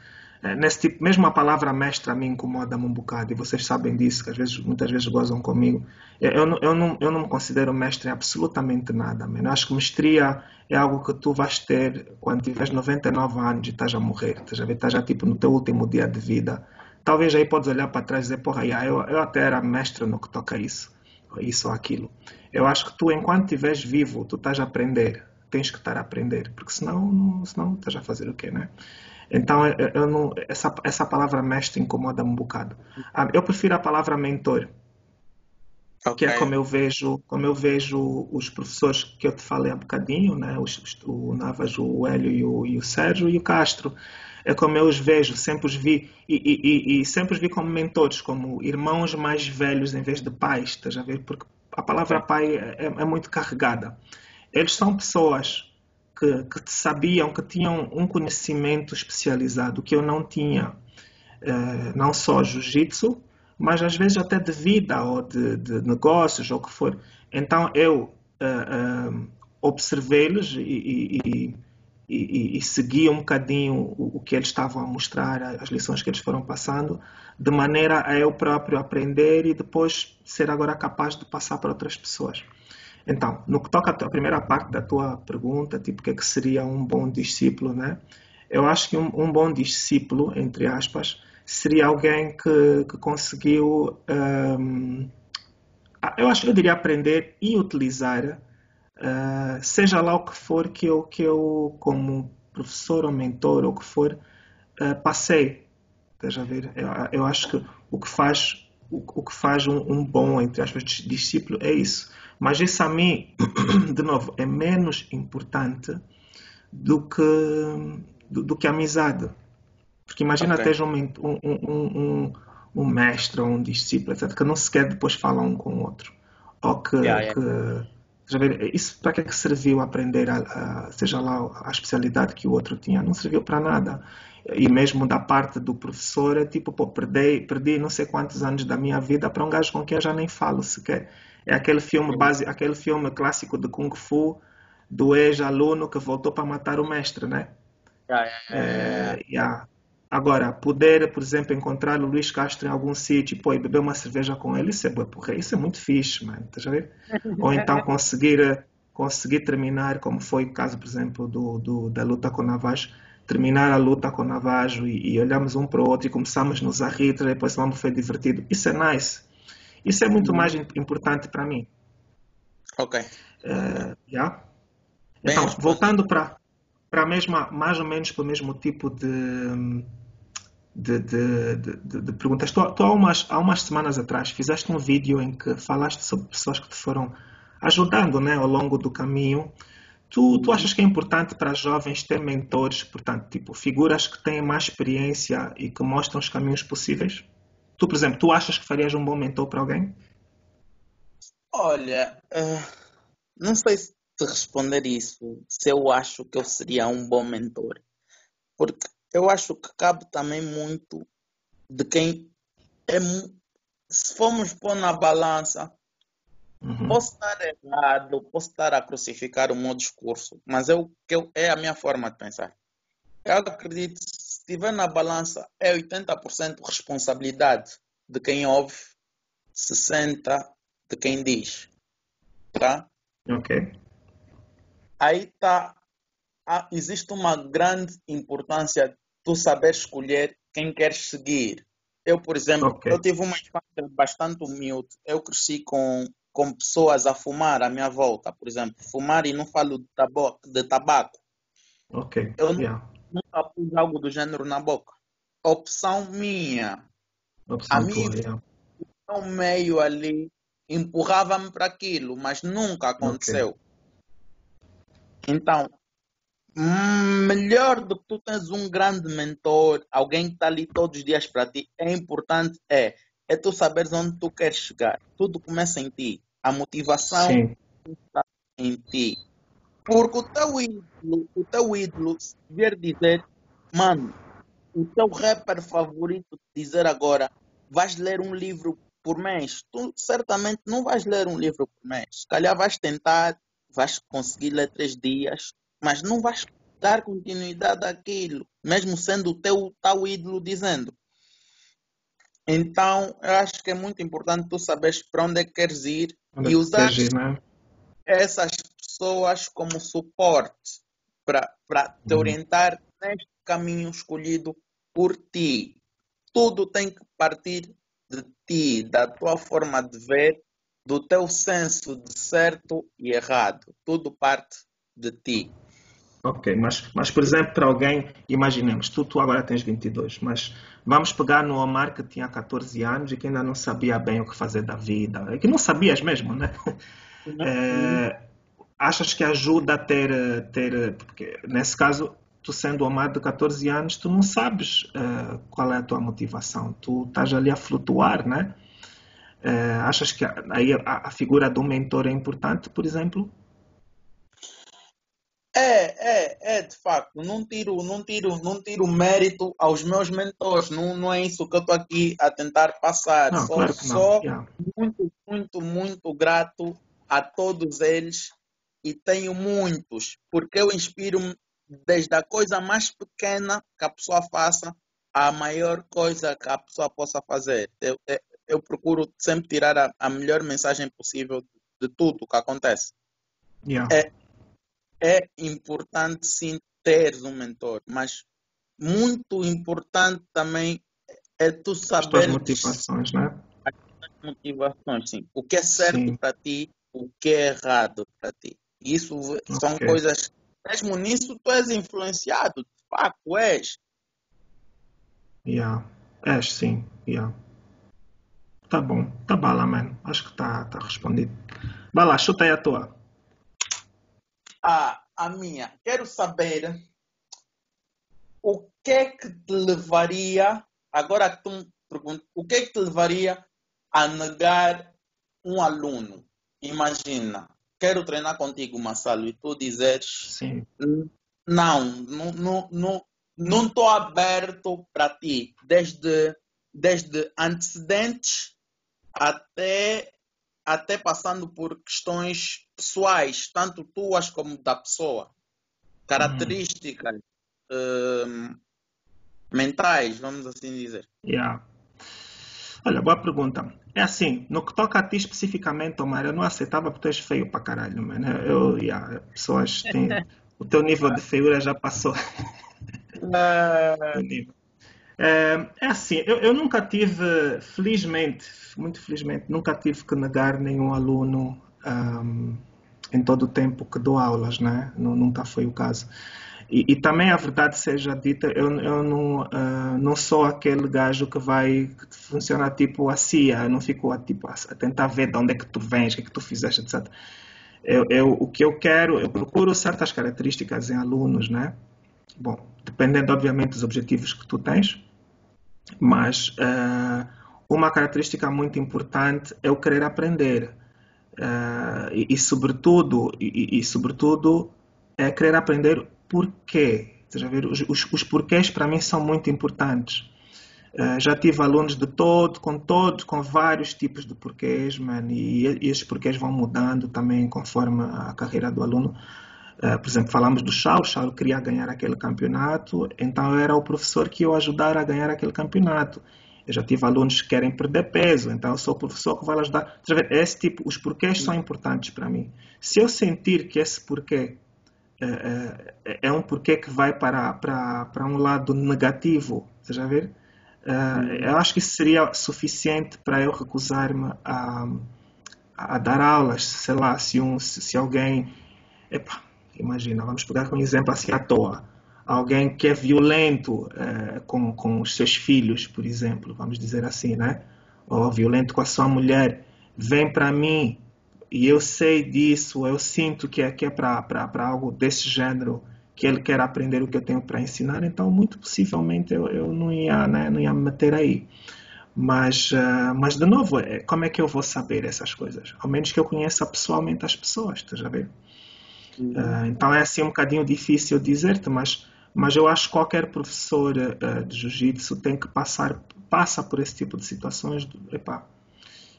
é, nesse tipo, mesmo a palavra mestre a mim incomoda-me um bocado e vocês sabem disso, que às vezes, muitas vezes gozam comigo. Eu, eu, eu, não, eu não me considero mestre em absolutamente nada. Man. Eu acho que mestria é algo que tu vais ter quando tiveres 99 anos e estás a morrer, estás a ver, estás já tipo no teu último dia de vida. Talvez aí podes olhar para trás e dizer, porra, eu, eu até era mestre no que toca isso, isso ou aquilo. Eu acho que tu, enquanto estiveres vivo, tu estás a aprender, tens que estar a aprender, porque senão, senão estás a fazer o quê, né? Então, eu não, essa, essa palavra mestre incomoda-me um bocado. Ah, eu prefiro a palavra mentor, okay. que é como eu vejo, como eu vejo os professores que eu te falei há bocadinho, né? Os, o Navas, o Hélio e o, e o Sérgio e o Castro. É como eu os vejo, sempre os vi e, e, e, sempre os vi como mentores, como irmãos mais velhos em vez de pais, estás a ver? Porque a palavra pai é, é muito carregada. Eles são pessoas que, que sabiam, que tinham um conhecimento especializado que eu não tinha, uh, não só jiu-jitsu, mas às vezes até de vida ou de, de negócios ou o que for. Então eu uh, uh, observei-los e, e, e, e, segui um bocadinho o, o, que eles estavam a mostrar, as lições que eles foram passando, de maneira a eu próprio aprender e depois ser agora capaz de passar para outras pessoas. Então, no que toca à primeira parte da tua pergunta, tipo, o que, é que seria um bom discípulo, né? Eu acho que um, um bom discípulo, entre aspas, seria alguém que, que conseguiu, um, eu acho eu diria aprender e utilizar, uh, seja lá o que for que eu, que eu como professor ou mentor ou o que for, uh, passei. Estás a ver? Eu, eu, acho que o que faz, o, o que faz um, um bom, entre aspas, discípulo é isso mas isso a mim, [coughs] de novo, é menos importante do que, do, do que a amizade. Porque imagina okay. ter um, um, um, um, mestre ou um discípulo, etc., que não sequer depois falam um com o outro. Ou que. Yeah, yeah. que isso para que é que serviu aprender, a, a, seja lá a especialidade que o outro tinha? Não serviu para nada. E mesmo da parte do professor, é tipo, pô, perdi, perdi não sei quantos anos da minha vida para um gajo com quem eu já nem falo sequer. É aquele filme base, aquele filme clássico de Kung Fu do ex-aluno que voltou para matar o mestre, né? Yeah, yeah, yeah. É, yeah. Agora, poder, por exemplo, encontrar o Luís Castro em algum sítio pô, e beber uma cerveja com ele, isso é, porra, isso é muito fixe, mano. Tá Ou então [laughs] conseguir, conseguir terminar, como foi o caso, por exemplo, do, do da luta com o Navajo, terminar a luta com o Navajo e, e olhamos um para o outro e começamos nos a rir, depois vamos foi divertido. Isso é nice. Isso é muito mais importante para mim. Ok. Uh, yeah? Então, voltando para para mesma mais ou menos para o mesmo tipo de de, de, de, de perguntas. Tu, tu, há, umas, há umas semanas atrás fizeste um vídeo em que falaste sobre pessoas que te foram ajudando né, ao longo do caminho. Tu, tu achas que é importante para jovens ter mentores, portanto, tipo, figuras que têm mais experiência e que mostram os caminhos possíveis? Tu, por exemplo, tu achas que farias um bom mentor para alguém? Olha, uh, não sei se te responder isso, se eu acho que eu seria um bom mentor. Porque eu acho que cabe também muito de quem é. Se formos pôr na balança, uhum. posso estar errado, posso estar a crucificar o meu discurso, mas eu, eu, é a minha forma de pensar. Eu acredito estiver na balança, é 80% responsabilidade de quem ouve, 60% de quem diz. Tá? Ok. Aí tá. existe uma grande importância tu saber escolher quem queres seguir. Eu, por exemplo, okay. eu tive uma infância bastante humilde. Eu cresci com, com pessoas a fumar à minha volta, por exemplo. Fumar e não falo de tabaco. De tabaco. Ok. Eu yeah. nunca pus algo do gênero na boca. Opção minha. Opção a minha, tua, yeah. meio ali empurrava-me para aquilo, mas nunca aconteceu. Okay. Então, melhor do que tu tens um grande mentor, alguém que está ali todos os dias para ti, é importante é, é tu saberes onde tu queres chegar. Tudo começa em ti. A motivação Sim. está em ti. Porque o teu ídolo, o teu ídolo, se vier dizer, mano, o teu rapper favorito dizer agora, vais ler um livro por mês, tu certamente não vais ler um livro por mês. Se calhar vais tentar, vais conseguir ler três dias, mas não vais dar continuidade àquilo, mesmo sendo o teu tal ídolo dizendo. Então, eu acho que é muito importante tu saberes para onde é que queres ir onde e usar ir, né? essas pessoas como suporte para te uhum. orientar neste caminho escolhido por ti. Tudo tem que partir de ti, da tua forma de ver, do teu senso de certo e errado. Tudo parte de ti. Ok, mas, mas por exemplo, para alguém, imaginemos, tu, tu agora tens 22, mas vamos pegar no Omar que tinha 14 anos e que ainda não sabia bem o que fazer da vida, que não sabias mesmo, né? É, [laughs] achas que ajuda a ter, ter, porque nesse caso, tu sendo Omar de 14 anos, tu não sabes uh, qual é a tua motivação, tu estás ali a flutuar, né? Uh, achas que aí a, a figura do mentor é importante, por exemplo? É, é, é, de facto. Não tiro, não tiro, não tiro mérito aos meus mentores. Não, não é isso que eu estou aqui a tentar passar. Não, sou claro só yeah. muito, muito, muito grato a todos eles e tenho muitos, porque eu inspiro-me desde a coisa mais pequena que a pessoa faça à maior coisa que a pessoa possa fazer. Eu, eu, eu procuro sempre tirar a, a melhor mensagem possível de, de tudo que acontece. Yeah. É, é importante sim ter um mentor, mas muito importante também é tu saber as motivações, né? As motivações, sim. O que é certo para ti, o que é errado para ti. Isso okay. são coisas. Mesmo nisso, tu és influenciado, de facto, és. Yeah. És, sim. Yeah. Tá bom. Tá bala, mano. Acho que tá, tá respondido. Vai lá, chuta aí a tua a, a minha. Quero saber o que é que te levaria, agora tu me perguntas, o que é que te levaria a negar um aluno? Imagina, quero treinar contigo, Marcelo, e tu dizeres Sim. não, não, não, não, não estou aberto para ti, desde, desde antecedentes até até passando por questões pessoais, tanto tuas como da pessoa, características hum. mentais, vamos assim dizer. Yeah. Olha, boa pergunta. É assim, no que toca a ti especificamente, Omar, eu não aceitava porque tu és feio pra caralho, mano. Eu, yeah, pessoas têm. [laughs] o teu nível de feiura já passou. [laughs] Uh... É, é assim, eu, eu, nunca tive, felizmente, muito felizmente, nunca tive que negar nenhum aluno um, em todo o tempo que dou aulas, né? nunca foi o caso. E, e, também a verdade seja dita, eu, eu não, uh, não sou aquele gajo que vai que funciona tipo a CIA, eu não fico tipo, a, tentar ver de onde é que tu vens, o que é que tu fizeste, etc. Eu, eu, o que eu quero, eu procuro certas características em alunos, né? Bom, dependendo obviamente dos objetivos que tu tens, mas uh, uma característica muito importante é o querer aprender uh, e, e, sobretudo e, e, sobretudo é querer aprender porquê. Ver, os, os, porquês para mim são muito importantes. Uh, já tive alunos de todo, com todos, com vários tipos de porquês, man, e, e esses porquês vão mudando também conforme a carreira do aluno. Uh, por exemplo, falamos do Charles, Charles queria ganhar aquele campeonato, então eu era o professor que ia ajudar a ganhar aquele campeonato. Eu já tive alunos que querem perder peso, então eu sou o professor que vai ajudar. Esse tipo, os porquês são importantes para mim. Se eu sentir que esse porquê é, é, é um porquê que vai para, para, para um lado negativo, você já vê? Uh, eu acho que isso seria suficiente para eu recusar-me a, a, dar aulas, sei lá, se, um, se, alguém. Epa, imagina, vamos pegar como exemplo assim à toa. Alguém que é violento uh, com, com os seus filhos, por exemplo, vamos dizer assim, né? Ou violento com a sua mulher, vem para mim e eu sei disso, eu sinto que é, que é para algo desse gênero que ele quer aprender o que eu tenho para ensinar, então muito possivelmente eu, eu não, ia, né, não ia me meter aí. Mas, uh, mas de novo, é, como é que eu vou saber essas coisas? Ao menos que eu conheça pessoalmente as pessoas, estás a ver? Uhum. Uh, então é assim um bocadinho difícil dizer-te, mas, mas eu acho que qualquer professor uh, de jiu-jitsu tem que passar passa por esse tipo de situações. Epá,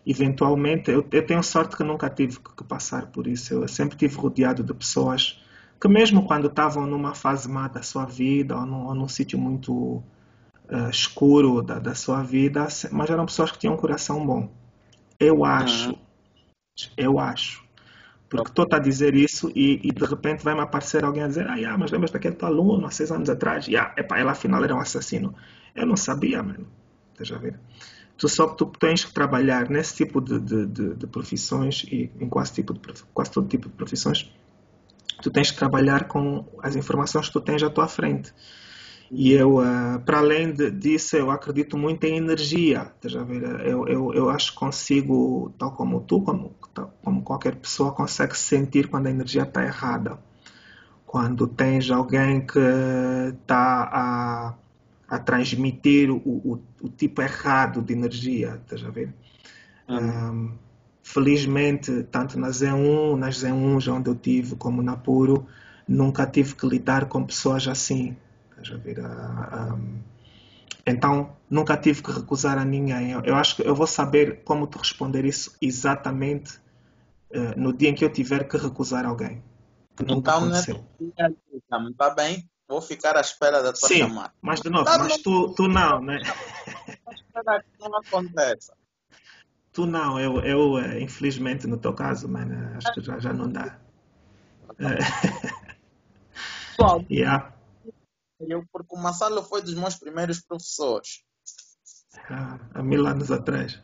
eventualmente, eu, eu, tenho sorte que nunca tive que passar por isso. Eu sempre tive rodeado de pessoas que mesmo quando estavam numa fase má da sua vida ou num, ou num sítio muito uh, escuro da, da, sua vida, mas eram pessoas que tinham um coração bom. Eu acho, uhum. eu acho. Porque estou a dizer isso e, e, de repente vai-me aparecer alguém a dizer ah, yeah, mas lembras daquele teu aluno há seis anos atrás? Yeah, epa, ela afinal era um assassino. Eu não sabia, mano. Deixa ver. Tu só tu tens que trabalhar nesse tipo de, de, de, de profissões e em quase, tipo de, quase todo tipo de profissões tu tens que trabalhar com as informações que tu tens à tua frente. E eu, uh, para além de, disso, eu acredito muito em energia. ver? Eu, eu, eu acho que consigo, tal como tu, como, tal, como qualquer pessoa, consegue sentir quando a energia está errada. Quando tens alguém que está a, a transmitir o, o, o, tipo errado de energia. Estás a ver? Uhum. Um, Felizmente, tanto na Z1, nas Z1 onde eu tive, como na Puro, nunca tive que lidar com pessoas assim. Então, nunca tive que recusar a ninguém. Eu acho que eu vou saber como te responder isso exatamente uh, no dia em que eu tiver que recusar alguém. Que então, né, está bem? Vou ficar à espera da tua Sim, chamada. Mas de novo, tá mas tu, tu não, né? Espera que não aconteça. Tu não, eu, eu eh, infelizmente no teu caso, mano, acho que já, já não dá. Bom, [laughs] yeah. Eu, porque o Massalo foi dos meus primeiros professores. Ah, há mil anos atrás.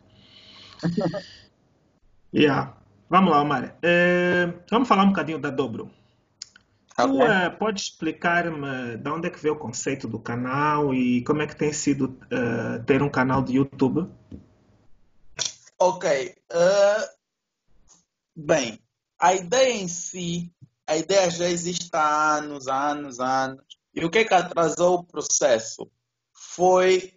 yeah. Vamos lá, Omar. Uh, vamos falar um bocadinho da Dobro. Okay. Tu uh, pode explicar-me de onde é que veio o conceito do canal e como é que tem sido uh, ter um canal de YouTube? Ok. Uh, bem, a ideia em si, a ideia já existe há anos, anos, anos. E o que é que atrasou o processo? Foi.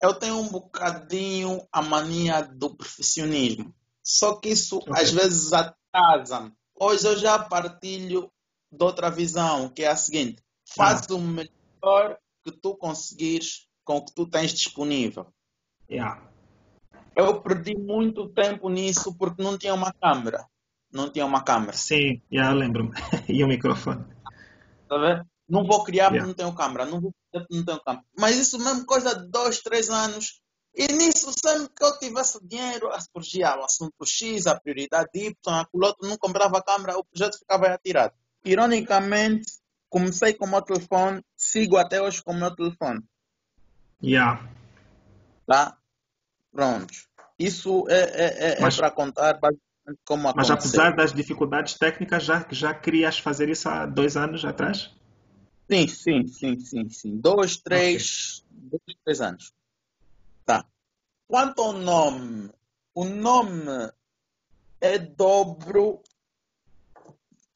Eu tenho um bocadinho a mania do profissionismo. Só que isso okay. às vezes atrasa. Hoje eu já partilho de outra visão, que é a seguinte: faz ah. o melhor que tu conseguires com o que tu tens disponível. Yeah. Eu perdi muito tempo nisso porque não tinha uma câmera. Não tinha uma câmera. Sim, já lembro. [laughs] e o microfone. Tá vendo? Não vou criar porque yeah. não tenho câmera. Não vou criar porque não tenho câmera. Mas isso mesmo, coisa de dois, três anos. E nisso, sempre que eu tivesse dinheiro, surgia o assunto X, a prioridade Y, a piloto não comprava câmera, o projeto ficava atirado. Ironicamente, comecei com o meu telefone, sigo até hoje com o meu telefone. Yeah. Tá? Pronto. Isso é, é, é, é para contar basicamente como aconteceu. Mas apesar das dificuldades técnicas, já, já querias fazer isso há dois anos atrás? Sim, sim, sim, sim, sim. Dois, três, okay. dois, três anos. Tá. Quanto ao nome, o nome é dobro,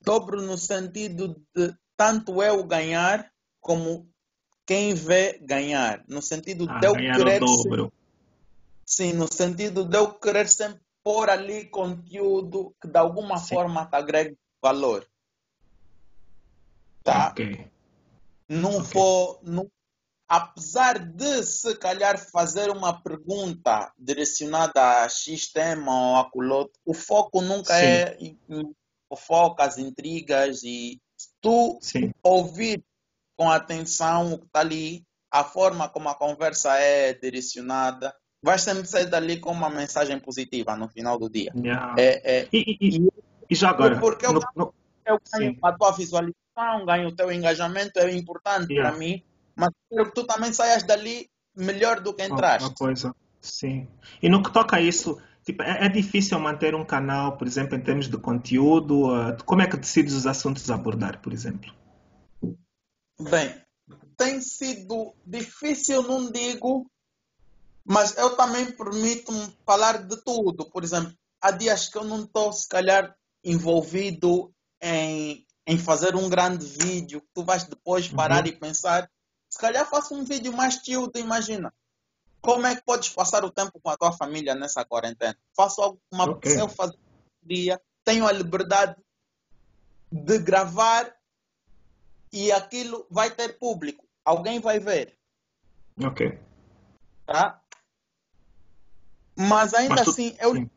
dobro no sentido de tanto eu ganhar como quem vê ganhar, no sentido ah, de eu querer dobro. Sim, no sentido de eu querer sempre pôr ali conteúdo que de alguma Sim. forma te agregue valor. Tá? Ok. Não okay. vou. Não, apesar de se calhar fazer uma pergunta direcionada a X tema ou a culote, o foco nunca Sim. é as intrigas e tu Sim. ouvir com atenção o que está ali, a forma como a conversa é direcionada, vai sempre sair dali com uma mensagem positiva no final do dia. Yeah. É, é, e, e, e, já agora? Porque eu, no, no, eu ganho sim. a tua visualização, ganho o teu engajamento, é importante yeah. para mim, mas quero que tu também saias dali melhor do que entraste. Uma coisa, sim. E no que toca a isso, tipo, é, é difícil manter um canal, por exemplo, em termos de conteúdo? Uh, como é que decides os assuntos a abordar, por exemplo? Bem, tem sido difícil, não digo, mas eu também permito-me falar de tudo. Por exemplo, há dias que eu não estou, se calhar, envolvido em, em fazer um grande vídeo, tu vais depois parar uhum. e pensar, se calhar faço um vídeo mais chill, imagina. Como é que podes passar o tempo com a tua família nessa quarentena? Faço alguma okay. eu fazer um dia, tenho a liberdade de gravar e aquilo vai ter público. Alguém vai ver. Ok. Tá? Mas ainda Mas tu... assim, eu,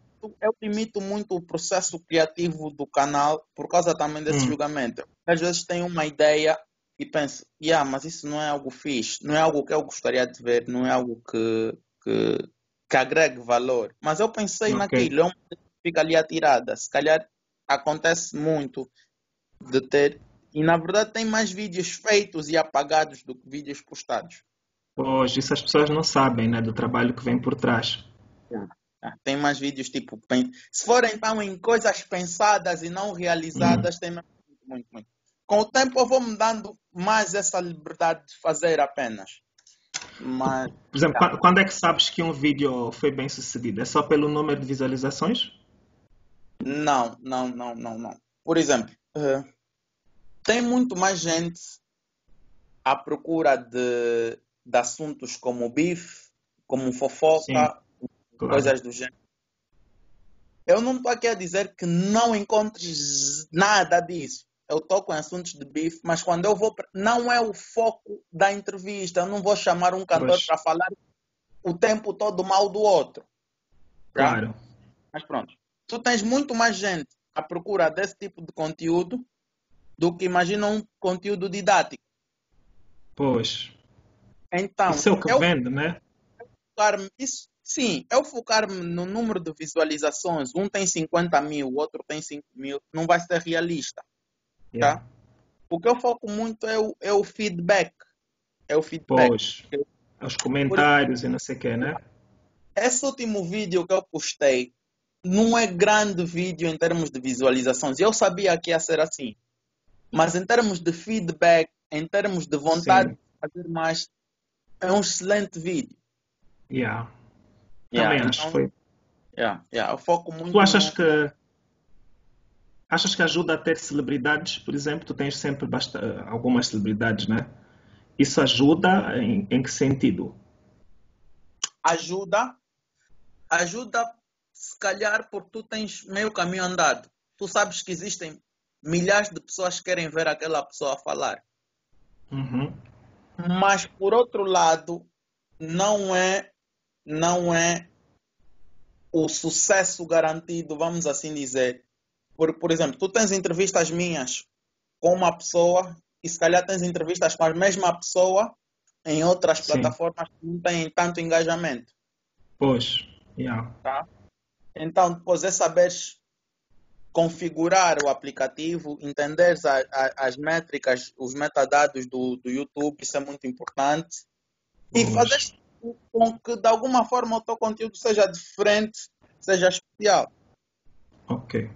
eu limito muito o processo criativo do canal por causa também desse hum. julgamento. Às vezes tenho uma ideia e penso, yeah, mas isso não é algo fixe, não é algo que eu gostaria de ver, não é algo que, que, que agregue valor. Mas eu pensei okay. naquilo, é uma fica ali atirada. Se calhar acontece muito de ter. E na verdade tem mais vídeos feitos e apagados do que vídeos postados. Pois, isso as pessoas não sabem, né? Do trabalho que vem por trás. Ah, tem mais vídeos tipo. Se forem então em coisas pensadas e não realizadas, hum. tem muito, muito, muito. Com o tempo eu vou me dando mais essa liberdade de fazer apenas. Mas, Por exemplo, tá. quando é que sabes que um vídeo foi bem sucedido? É só pelo número de visualizações? Não, não, não, não, não. Por exemplo, uh, tem muito mais gente à procura de, de assuntos como bife, como fofoca, Sim. Coisas do gênero. Eu não estou aqui a dizer que não encontres nada disso. Eu toco em assuntos de bife, mas quando eu vou. Não é o foco da entrevista. Eu não vou chamar um cantor para falar o tempo todo mal do outro. Tá? Claro. Mas pronto. Tu tens muito mais gente à procura desse tipo de conteúdo do que imagina um conteúdo didático. Pois. Então. Isso é o que eu, vende, né? Isso, Sim, eu focar-me no número de visualizações, um tem 50 mil, o outro tem 5 mil, não vai ser realista. Tá? Yeah. Tá? O que eu foco muito é o, é o feedback. É o feedback. Pois, os comentários Por... e não sei o que, né? Esse último vídeo que eu postei não é grande vídeo em termos de visualizações. Eu sabia que ia ser assim. Mas em termos de feedback, em termos de vontade Sim. de fazer mais, é um excelente vídeo. Yeah. Yeah, Também acho. Então, foi. Yeah, yeah, eu foco muito. Tu achas no... que achas que ajuda a ter celebridades? Por exemplo, tu tens sempre basta... algumas celebridades, né? Isso ajuda em, em que sentido? Ajuda, ajuda, se calhar, porque tu tens meio caminho andado. Tu sabes que existem milhares de pessoas que querem ver aquela pessoa falar. Uhum. Mas, por outro lado, não é não é o sucesso garantido, vamos assim dizer. Por, por exemplo, tu tens entrevistas minhas com uma pessoa e se calhar tens entrevistas com a mesma pessoa em outras Sim. plataformas que não têm tanto engajamento. Pois, yeah. tá? Então, depois é saber configurar o aplicativo, entender a, a, as métricas, os metadados do, do YouTube, isso é muito importante. E fazer com que de alguma forma o teu conteúdo seja diferente, seja especial. Ok.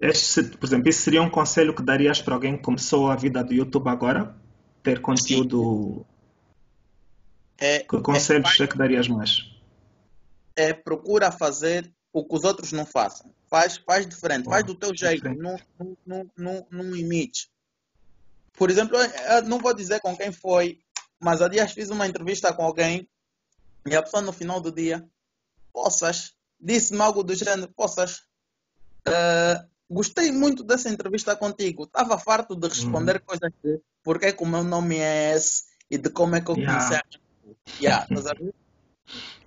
Este, por exemplo, esse seria um conselho que darias para alguém que começou a vida do YouTube agora? Ter conteúdo. É, que conselhos é, é que darias mais? É procura fazer o que os outros não façam. Faz, faz diferente, oh, faz do teu jeito, não, não, não, não imite. Por exemplo, não vou dizer com quem foi, mas há dias fiz uma entrevista com alguém e a pessoa no final do dia, possas, disse-me algo do gênero, possas, uh, gostei muito dessa entrevista contigo. Estava farto de responder uhum. coisas de porque é que o meu nome é esse e de como é que eu yeah. conheci a yeah, estás a ver?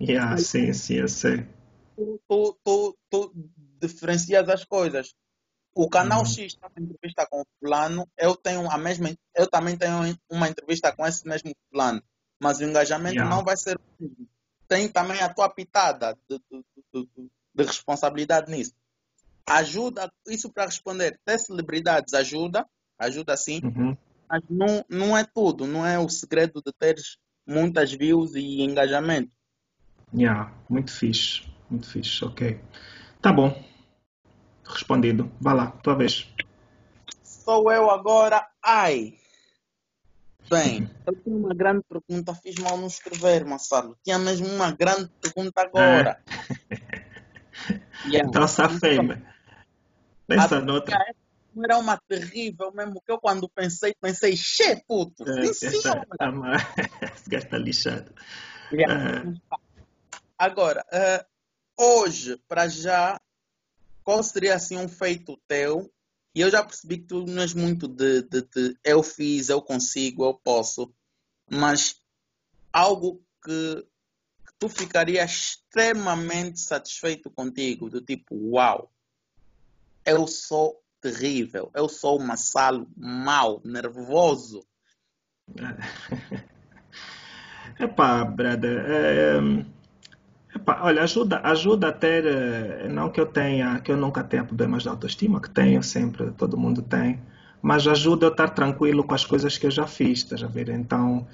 Yeah, sim, sim, eu sei. Tu, tu, tu, tu diferencias as coisas. O canal uhum. X está uma entrevista com o fulano, eu tenho a mesma, eu também tenho uma entrevista com esse mesmo fulano mas o engajamento yeah. não vai ser o mesmo. Tem também a tua pitada de, de, de, de responsabilidade nisso. Ajuda, isso para responder, ter celebridades ajuda, ajuda sim, uhum. mas não, não é tudo, não é o segredo de teres muitas views e engajamento. Yeah, muito fixe, muito fixe, ok. Tá bom. Respondido. Vá lá, tua vez. Sou eu agora. Ai. Bem, eu tinha uma grande pergunta, fiz mal no escrever, Marcelo. Tinha mesmo uma grande pergunta agora. É. [laughs] Yeah. Então safei-me. Pensa noutra. Era uma terrível mesmo, que eu quando pensei, pensei, che, puto, é, sim, senhora. [laughs] Esse gajo está lixado. Yeah. Uh. Agora, uh, hoje, para já, qual seria assim um feito teu? E eu já percebi que tu não és muito de, de, de eu fiz, eu consigo, eu posso, mas algo que, que tu ficaria extremamente satisfeito contigo, do tipo, uau, eu sou terrível, eu sou um massalo mau, nervoso. [laughs] Epá, brother, é, Epá, olha, ajuda, ajuda a ter, eh, não que eu tenha, que eu nunca tenha problemas de autoestima, que tenho sempre, todo mundo tem, mas ajuda eu estar tranquilo com as coisas que eu já fiz, estás a ver? Então,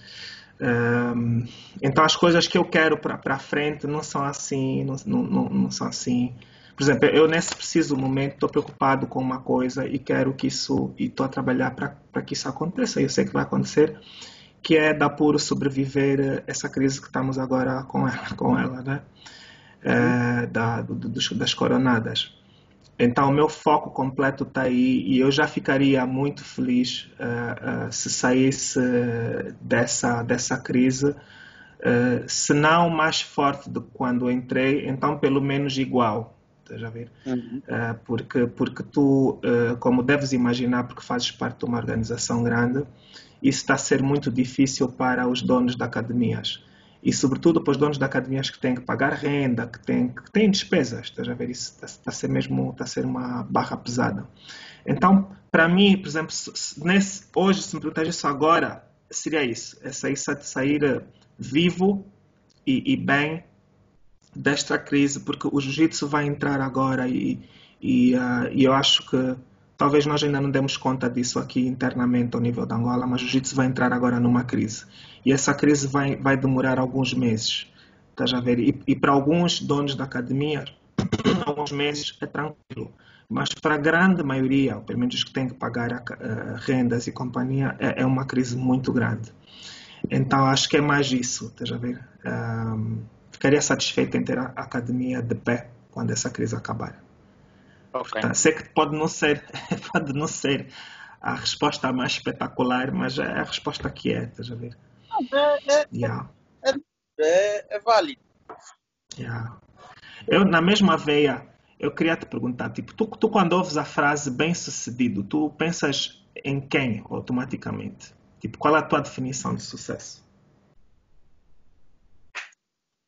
um, ehm, então as coisas que eu quero para frente não são assim, não, não, não são assim. Por exemplo, eu nesse preciso momento estou preocupado com uma coisa e quero que isso, e estou a trabalhar para que isso aconteça. Eu sei que vai acontecer, que é da puro sobreviver essa crise que estamos agora com ela, com ela né? É, da, do, das coronadas. Então, o meu foco completo está aí e eu já ficaria muito feliz uh, uh, se saísse dessa, dessa crise, uh, se não mais forte do que quando entrei, então pelo menos igual. Estás a ver? Uhum. porque, porque tu, como deves imaginar, porque fazes parte de uma organização grande, isso está a ser muito difícil para os donos de academias. E, sobretudo, para os donos de academias que têm que pagar renda, que têm, que têm despesas. Estás a ver? Isso está, está, a ser mesmo está a ser uma barra pesada. Então, para mim, por exemplo, nesse, hoje, se me perguntas isso agora, seria isso: é sair, sair eh, vivo e, e bem desta crise, porque o jiu-jitsu vai entrar agora e, e, uh, e eu acho que Talvez nós ainda não demos conta disso aqui internamente ao nível da Angola, mas o jiu-jitsu vai entrar agora numa crise. E essa crise vai, vai demorar alguns meses. Estás a ver? E, e para alguns donos da academia, [coughs] alguns meses é tranquilo. Mas para a grande maioria, pelo menos os que têm que pagar uh, rendas e companhia, é, é, uma crise muito grande. Então acho que é mais isso, estás a ver? Ficaria satisfeito em ter a academia de pé quando essa crise acabar. Okay. Portanto, sei que pode não ser, [laughs] pode não ser a resposta mais espetacular, mas é a resposta que é, estás a ver? É, é, yeah. é, é, é válido. Yeah. Eu, na mesma veia, eu queria te perguntar, tipo, tu, tu quando ouves a frase bem sucedido, tu pensas em quem automaticamente? Tipo, qual é a tua definição de sucesso?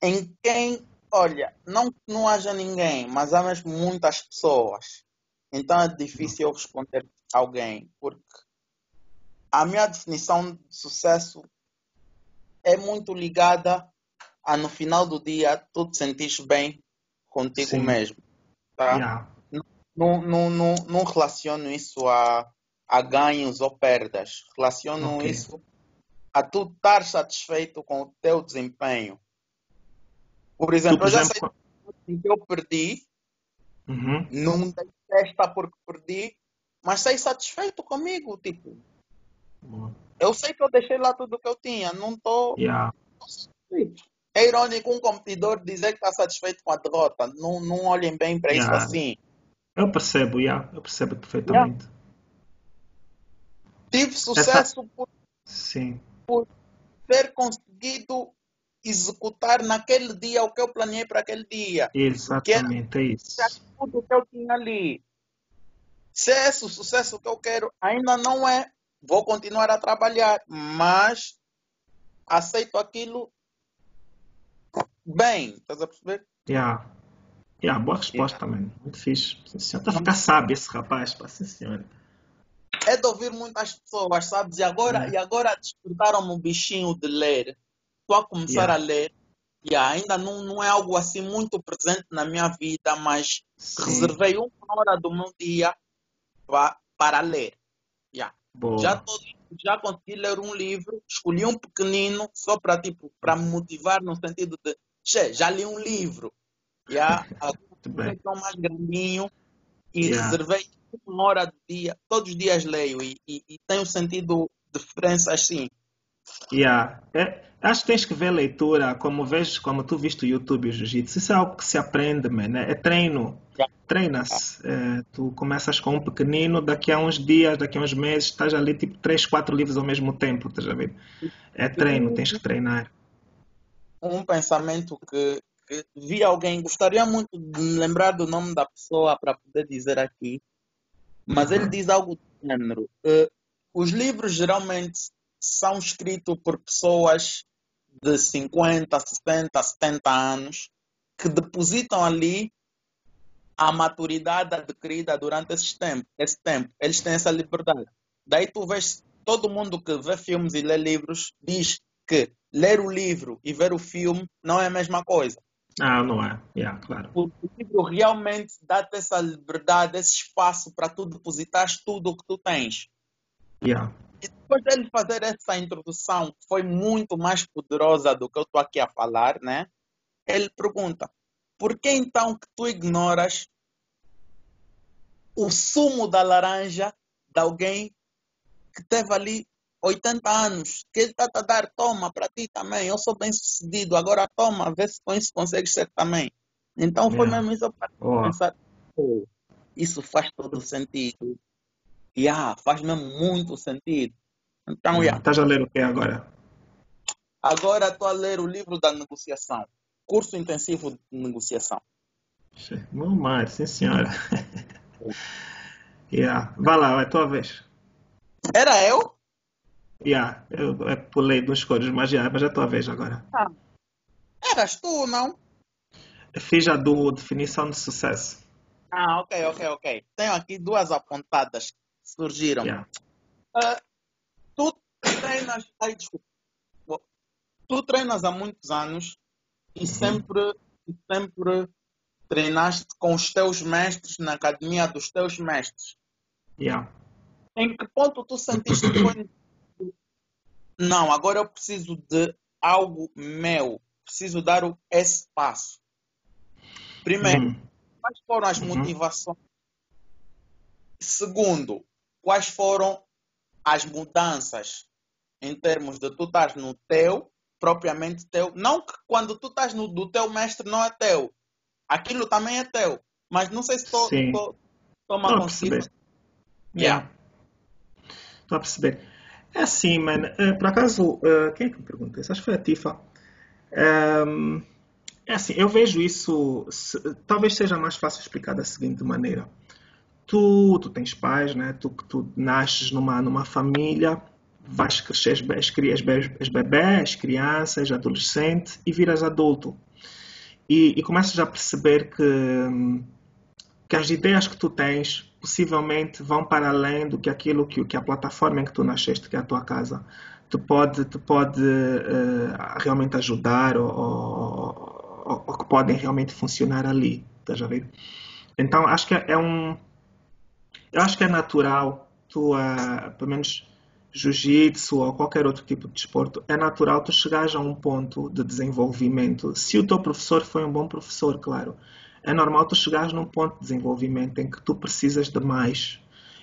Em quem Olha, não que não haja ninguém, mas há mesmo muitas pessoas. Então é difícil eu responder a alguém, porque a minha definição de sucesso é muito ligada a no final do dia tu te sentires bem contigo Sim. mesmo. Tá? Yeah. Não, não, não, não relaciono isso a, a ganhos ou perdas. Relaciono okay. isso a tu estar satisfeito com o teu desempenho. Por exemplo, tu, por eu já exemplo, sei que eu perdi, uhum. não dei festa porque perdi, mas sei satisfeito comigo, tipo. Uhum. Eu sei que eu deixei lá tudo que eu tinha, não estou. Yeah. É irônico um competidor dizer que está satisfeito com a derrota. Não, não olhem bem para yeah. isso assim. Eu percebo, yeah. eu percebo perfeitamente. Yeah. Tive sucesso Essa... por, Sim. por ter conseguido executar naquele dia o que eu planeei para aquele dia. Exatamente, é isso. Tudo que eu tinha ali. Se é esse o sucesso que eu quero, ainda não é, vou continuar a trabalhar, mas aceito aquilo bem, estás a perceber? Yeah. Yeah, boa resposta, yeah. man. Muito fixe. Está a ficar sábio esse rapaz, pá, sim senhora. É de ouvir muitas pessoas, sabes? E agora, é. e agora despertaram-me o bichinho de ler estou a começar yeah. a ler e yeah, ainda não, não é algo assim muito presente na minha vida, mas Sim. reservei uma hora do meu dia para, para ler. Yeah. Já estou já consegui ler um livro, escolhi um pequenino só para tipo, me motivar no sentido de, che, já li um livro. Yeah, [laughs] agora mais grandinho e yeah. reservei uma hora do dia, todos os dias leio e, e, e tenho sentido diferença assim. Yeah. É, acho que tens que ver leitura, como vês, como tu viste o YouTube e o Jiu-Jitsu. Isso é algo que se aprende, man. É, é treino. Yeah. Treina-se. É, tu começas com um pequenino, daqui a uns dias, daqui a uns meses, estás ali tipo 3, 4 livros ao mesmo tempo, estás a ver? É treino, tens que treinar. Um pensamento que, que vi alguém, gostaria muito de me lembrar do nome da pessoa para poder dizer aqui, mas uhum. ele diz algo do gênero. Uh, os livros geralmente são escritos por pessoas de 50, 60, 70 anos que depositam ali a maturidade adquirida durante esse tempo, esse tempo. Eles têm essa liberdade. Daí tu vês todo mundo que vê filmes e lê livros diz que ler o livro e ver o filme não é a mesma coisa. Ah, não é. Yeah, claro. O livro realmente dá-te essa liberdade, esse espaço para tu depositar tudo o que tu tens. Yeah. E depois dele fazer essa introdução, que foi muito mais poderosa do que eu estou aqui a falar, né? Ele pergunta: por que então que tu ignoras o sumo da laranja de alguém que teve ali 80 anos, que ele está a dar, toma para ti também, eu sou bem sucedido, agora toma, vê se com isso consegues ser também. Então foi yeah. mesmo isso para oh. pensar, oh, isso faz todo sentido. Yeah, faz mesmo muito sentido. Então, yeah. Estás a ler o que agora? Agora estou a ler o livro da negociação. Curso intensivo de negociação. Bom, Mário, sim senhora. [laughs] yeah. Vai lá, é tua vez. Era eu? Yeah, eu, eu pulei duas cores, mas, yeah, mas é a tua vez agora. Ah. Eras tu, não? Fiz a do definição de sucesso. Ah, ok, ok, ok. Tenho aqui duas apontadas surgiram. Yeah. Uh, tu treinas. Ai, desculpa. Tu treinas há muitos anos e uhum. sempre, sempre treinaste com os teus mestres na academia dos teus mestres. Yeah. Em que ponto tu sentiste que [coughs] não, agora eu preciso de algo meu, preciso dar esse passo. Primeiro, uhum. quais foram as uhum. motivações? Segundo, quais foram as mudanças em termos de tu estás no teu, propriamente teu. Não que quando tu estás no do teu mestre não é teu. Aquilo também é teu. Mas não sei se estou a consigo. Yeah. Estou a perceber. É assim, mano. Uh, por acaso, uh, quem é que me perguntou isso? Acho que foi a Tifa. Ehm, é assim, eu vejo isso. Talvez seja mais fácil explicar da seguinte maneira tu, tu tens pais, né? tu, tu nasces numa, numa família, vais crescer, és, és, és bebê, crianças, adolescente e viras adulto. E, e começas a perceber que, que as ideias que tu tens possivelmente vão para além do que aquilo que, que a plataforma em que tu nasceste, que é a tua casa, te pode, te pode uh, realmente ajudar ou, ou, ou, ou, que podem realmente funcionar ali. Estás a ver? Então acho que é um eu acho que é natural tu, uh, pelo menos jiu-jitsu ou qualquer outro tipo de desporto, é natural tu chegares a um ponto de desenvolvimento. Se o teu professor foi um bom professor, claro, é normal tu chegares num ponto de desenvolvimento em que tu precisas de mais.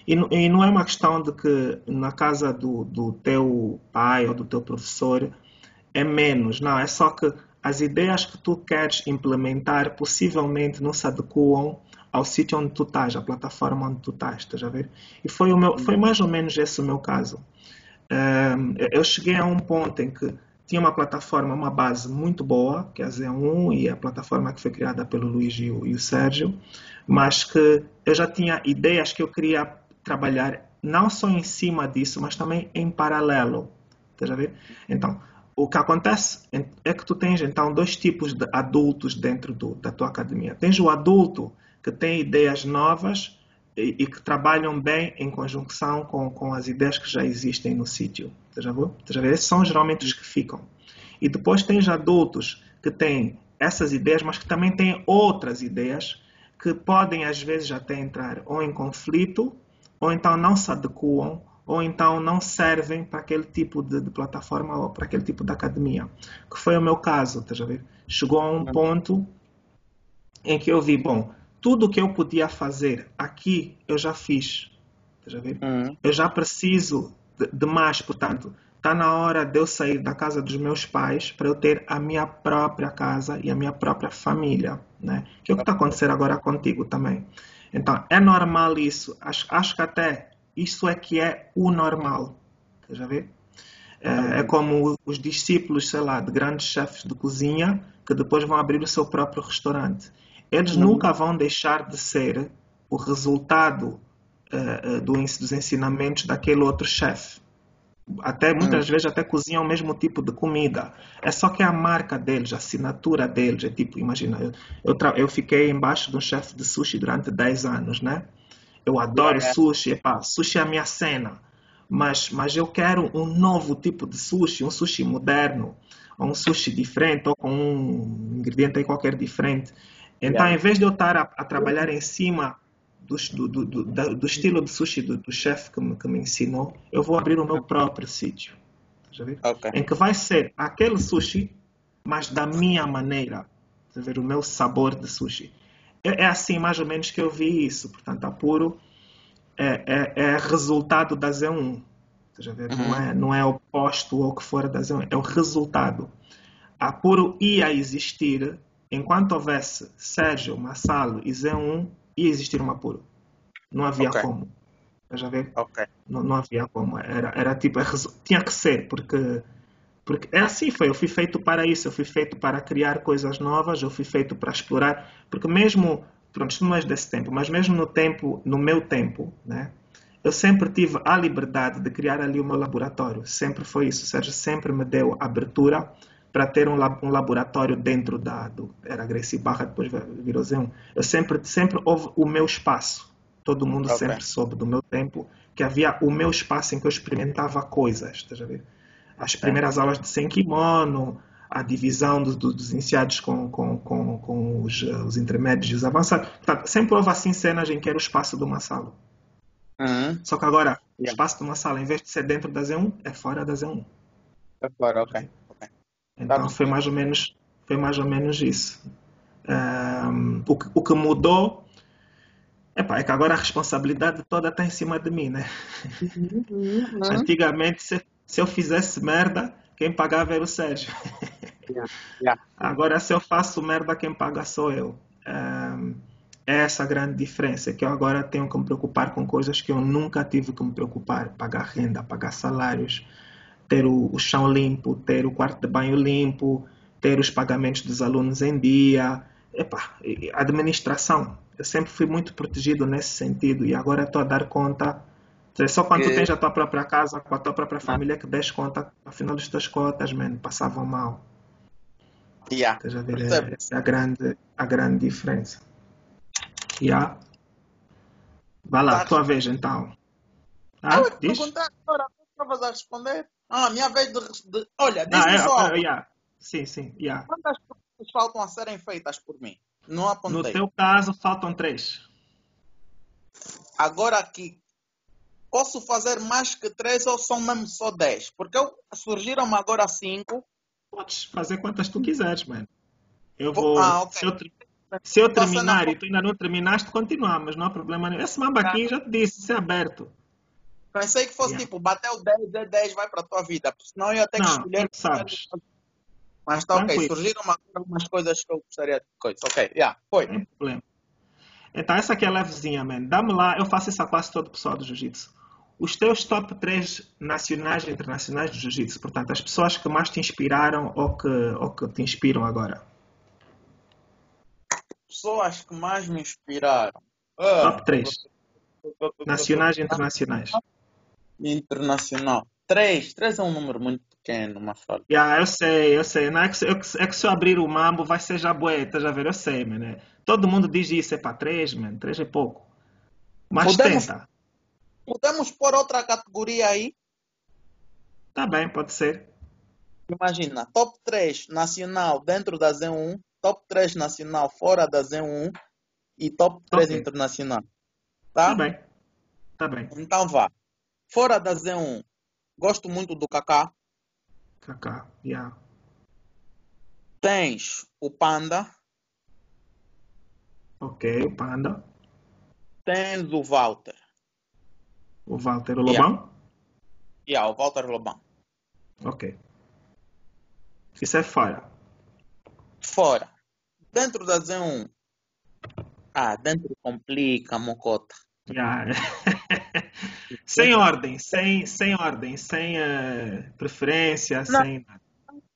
E, e não é uma questão de que na casa do, do teu pai ou do teu professor é menos, não, é só que as ideias que tu queres implementar possivelmente não se adequam ao sítio onde tu estás, à plataforma onde tu estás, estás a ver? E foi, o meu, foi mais ou menos esse o meu caso. Um, eu cheguei a um ponto em que tinha uma plataforma, uma base muito boa, que é a Z1 e a plataforma que foi criada pelo Luís e o, e o Sérgio, mas que eu já tinha ideias que eu queria trabalhar não só em cima disso, mas também em paralelo. Estás a ver? Então, o que acontece é que tu tens então dois tipos de adultos dentro do, da tua academia. Tens o adulto que têm ideias novas e, e, que trabalham bem em conjunção com, com as ideias que já existem no sítio. Já viu? Já viu? Esses são geralmente os que ficam. E depois tens adultos que têm essas ideias, mas que também têm outras ideias que podem às vezes até entrar ou em conflito ou então não se adequam ou então não servem para aquele tipo de, de, plataforma ou para aquele tipo de academia. Que foi o meu caso, tá ver? Chegou a um uhum. ponto em que eu vi, bom, tudo que eu podia fazer aqui eu já fiz, ver? Uhum. Eu já preciso de, de mais, portanto, está na hora de eu sair da casa dos meus pais para eu ter a minha própria casa e a minha própria família, né? Que é o que está acontecendo agora contigo também. Então, é normal isso. Acho, acho que até isso é que é o normal. Já vê? É, é, como os discípulos, sei lá, de grandes chefes de cozinha que depois vão abrir o seu próprio restaurante. Eles uhum. nunca vão deixar de ser o resultado uh, do, dos ensinamentos daquele outro chefe. Até muitas uhum. vezes até cozinham o mesmo tipo de comida. É só que a marca deles, a assinatura deles, é tipo, imagina, eu, eu, eu fiquei embaixo de um chefe de sushi durante 10 anos, né? Eu adoro é. sushi, epá, sushi é a minha cena. Mas, mas eu quero um novo tipo de sushi, um sushi moderno, ou um sushi diferente, ou com um ingrediente aí qualquer diferente. Então, yeah. em vez de eu estar a, a trabalhar em cima do, do, do, do, estilo de sushi do, do chefe que me, que me ensinou, eu vou abrir o meu próprio sítio. Okay. Em que vai ser aquele sushi, mas da minha maneira. Ver, o meu sabor de sushi. É, é, assim mais ou menos que eu vi isso. Portanto, Apuro é, é, é resultado da Z1. Ver? Uhum. Não, é, não é oposto ao que for da Z1, é o resultado. Apuro ia existir enquanto houvesse Sérgio, Massalo e Z1, ia existir um Apuro. Não havia okay. como. Já ver? Okay. Não, não havia como. Era, era tipo, tinha que ser, porque porque é assim foi, eu fui feito para isso, eu fui feito para criar coisas novas, eu fui feito para explorar, porque mesmo, pronto, não é desse tempo, mas mesmo no tempo, no meu tempo, né, eu sempre tive a liberdade de criar ali o meu laboratório, sempre foi isso, o Sérgio sempre me deu abertura para ter um, um laboratório dentro da, do, era Gracie Barra, depois virou Z1, eu sempre, sempre houve o meu espaço, todo mundo okay. sempre soube do meu tempo, que havia o meu espaço em que eu experimentava coisas, estás a ver? as primeiras aulas de sem kimono, a divisão do, do, dos iniciados com, com, com, com os, os, intermédios e os avançados. Portanto, sempre houve assim cenas em que era o espaço de uma sala. Uhum. Só que agora, o espaço de uma sala, em vez de ser dentro da Z1, é fora da Z1. É fora, ok. Então tá foi mais ou menos, foi mais ou menos isso. Um, o, que, o que mudou Epá, é que agora a responsabilidade toda está em cima de mim, né? Uhum, uhum. Antigamente, se, se eu fizesse merda, quem pagava era o Sérgio. Yeah, [laughs] yeah. Agora, se eu faço merda, quem paga sou eu. é essa a grande diferença, que eu agora tenho que me preocupar com coisas que eu nunca tive que me preocupar. Pagar renda, pagar salários, ter o, o chão limpo, ter o quarto de banho limpo, ter os pagamentos dos alunos em dia. Epa, administração. Eu sempre fui muito protegido nesse sentido e agora estou a dar conta é só quando tu tens a tua própria casa, com a tua própria família, que des conta, afinal das tuas cotas, man, passavam mal. Yeah. Estás a ver? É, essa é a grande, a grande diferença. Yeah. Vai lá, tá. tua vez então. Ah, eu diz? agora, estavas a responder. Ah, minha vez de. de... Olha, diz-me ah, é, só. É, yeah. Sim, sim. Yeah. Quantas perguntas faltam a serem feitas por mim? Não apontei. No teu caso, faltam três. Agora aqui, posso fazer mais que três ou são mesmo só dez? Porque surgiram agora cinco. Podes fazer quantas tu quiseres, mano. Eu vou. Ah, okay. Se eu, se eu terminar e tu ainda não terminaste, continuar, mas não há problema nenhum. Esse mamba aqui já te disse, isso é aberto. Pensei que fosse yeah. tipo, bateu 10, é 10, vai para a tua vida. Senão eu ia ter que escolher. Sabes. Mas está ok, surgiram algumas coisas que eu gostaria de coisa. Ok, yeah, foi. Tem problema. Então, essa aqui é levezinha, man. Dá-me lá, eu faço essa classe todo pessoal do Jiu-Jitsu os teus top 3 nacionais e internacionais de jiu-jitsu, portanto, as pessoas que mais te inspiraram ou que, ou que te inspiram agora. Pessoas que mais me inspiraram. Ah, top 3. Nacionais e internacionais. Internacional. 3. 3 é um número muito pequeno, uma falta. Yeah, eu sei, eu sei. Não é, que, é que se eu abrir o mambo vai ser já bué, tá já ver? Eu sei, mano. Todo mundo diz isso, é para 3, mano. 3 é pouco. Mas Podemos... tenta. Podemos pôr outra categoria aí? Tá bem, pode ser. Imagina, top 3 nacional dentro da Z1, top 3 nacional fora da Z1 e top 3 okay. internacional. Tá? Tá bem. Tá bem. Então vá. Fora da Z1, gosto muito do Kaká. Kaká, yeah. Tens o Panda. Ok, o Panda. Tens o Walter. O Walter, Lobão? Yeah, yeah o Walter Lobão. Ok. Isso é fora. Fora. Dentro da Z1. Ah, dentro complica, mocota. Yeah. [laughs] [laughs] sem ordem, sem, sem ordem, sem uh, preferência, Não. sem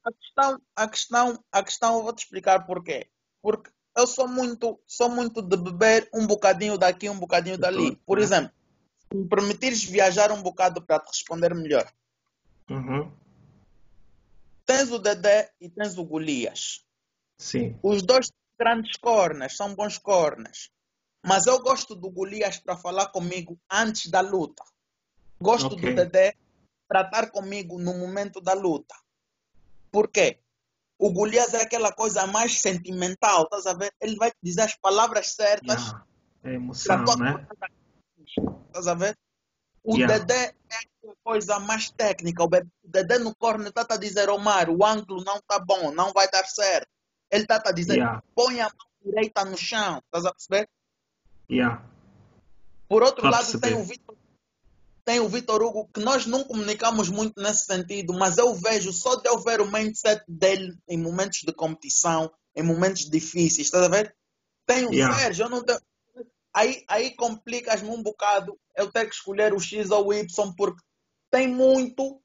A questão, a questão, a questão, eu vou te explicar porquê. Porque eu sou muito, sou muito de beber um bocadinho daqui, um bocadinho dali. Por exemplo, se me permitires viajar um bocado para te responder melhor. Uhum. Tens o Dedé e tens o Golias. Sim. Os dois grandes cornas, são bons cornas. Mas eu gosto do Golias para falar comigo antes da luta. Gosto okay. do Dedé para estar comigo no momento da luta. Por quê? O Golias é aquela coisa mais sentimental, estás a ver? Ele vai dizer as palavras certas. Yeah. É emoção, né? Estás a ver? O yeah. Dedé é a coisa mais técnica. O Dedé no corner está a dizer, Omar, o ângulo não está bom, não vai dar certo. Ele está a dizer, yeah. põe a mão direita no chão. Estás a perceber? Yeah. Por outro lado, perceber. tem o Vitor tem o Vitor Hugo, que nós não comunicamos muito nesse sentido, mas eu vejo, só de eu ver o mindset dele em momentos de competição, em momentos difíceis, estás a ver? Tem o yeah. Sérgio, eu não tenho... Aí, aí complicas-me um bocado eu ter que escolher o X ou o Y, porque tem muito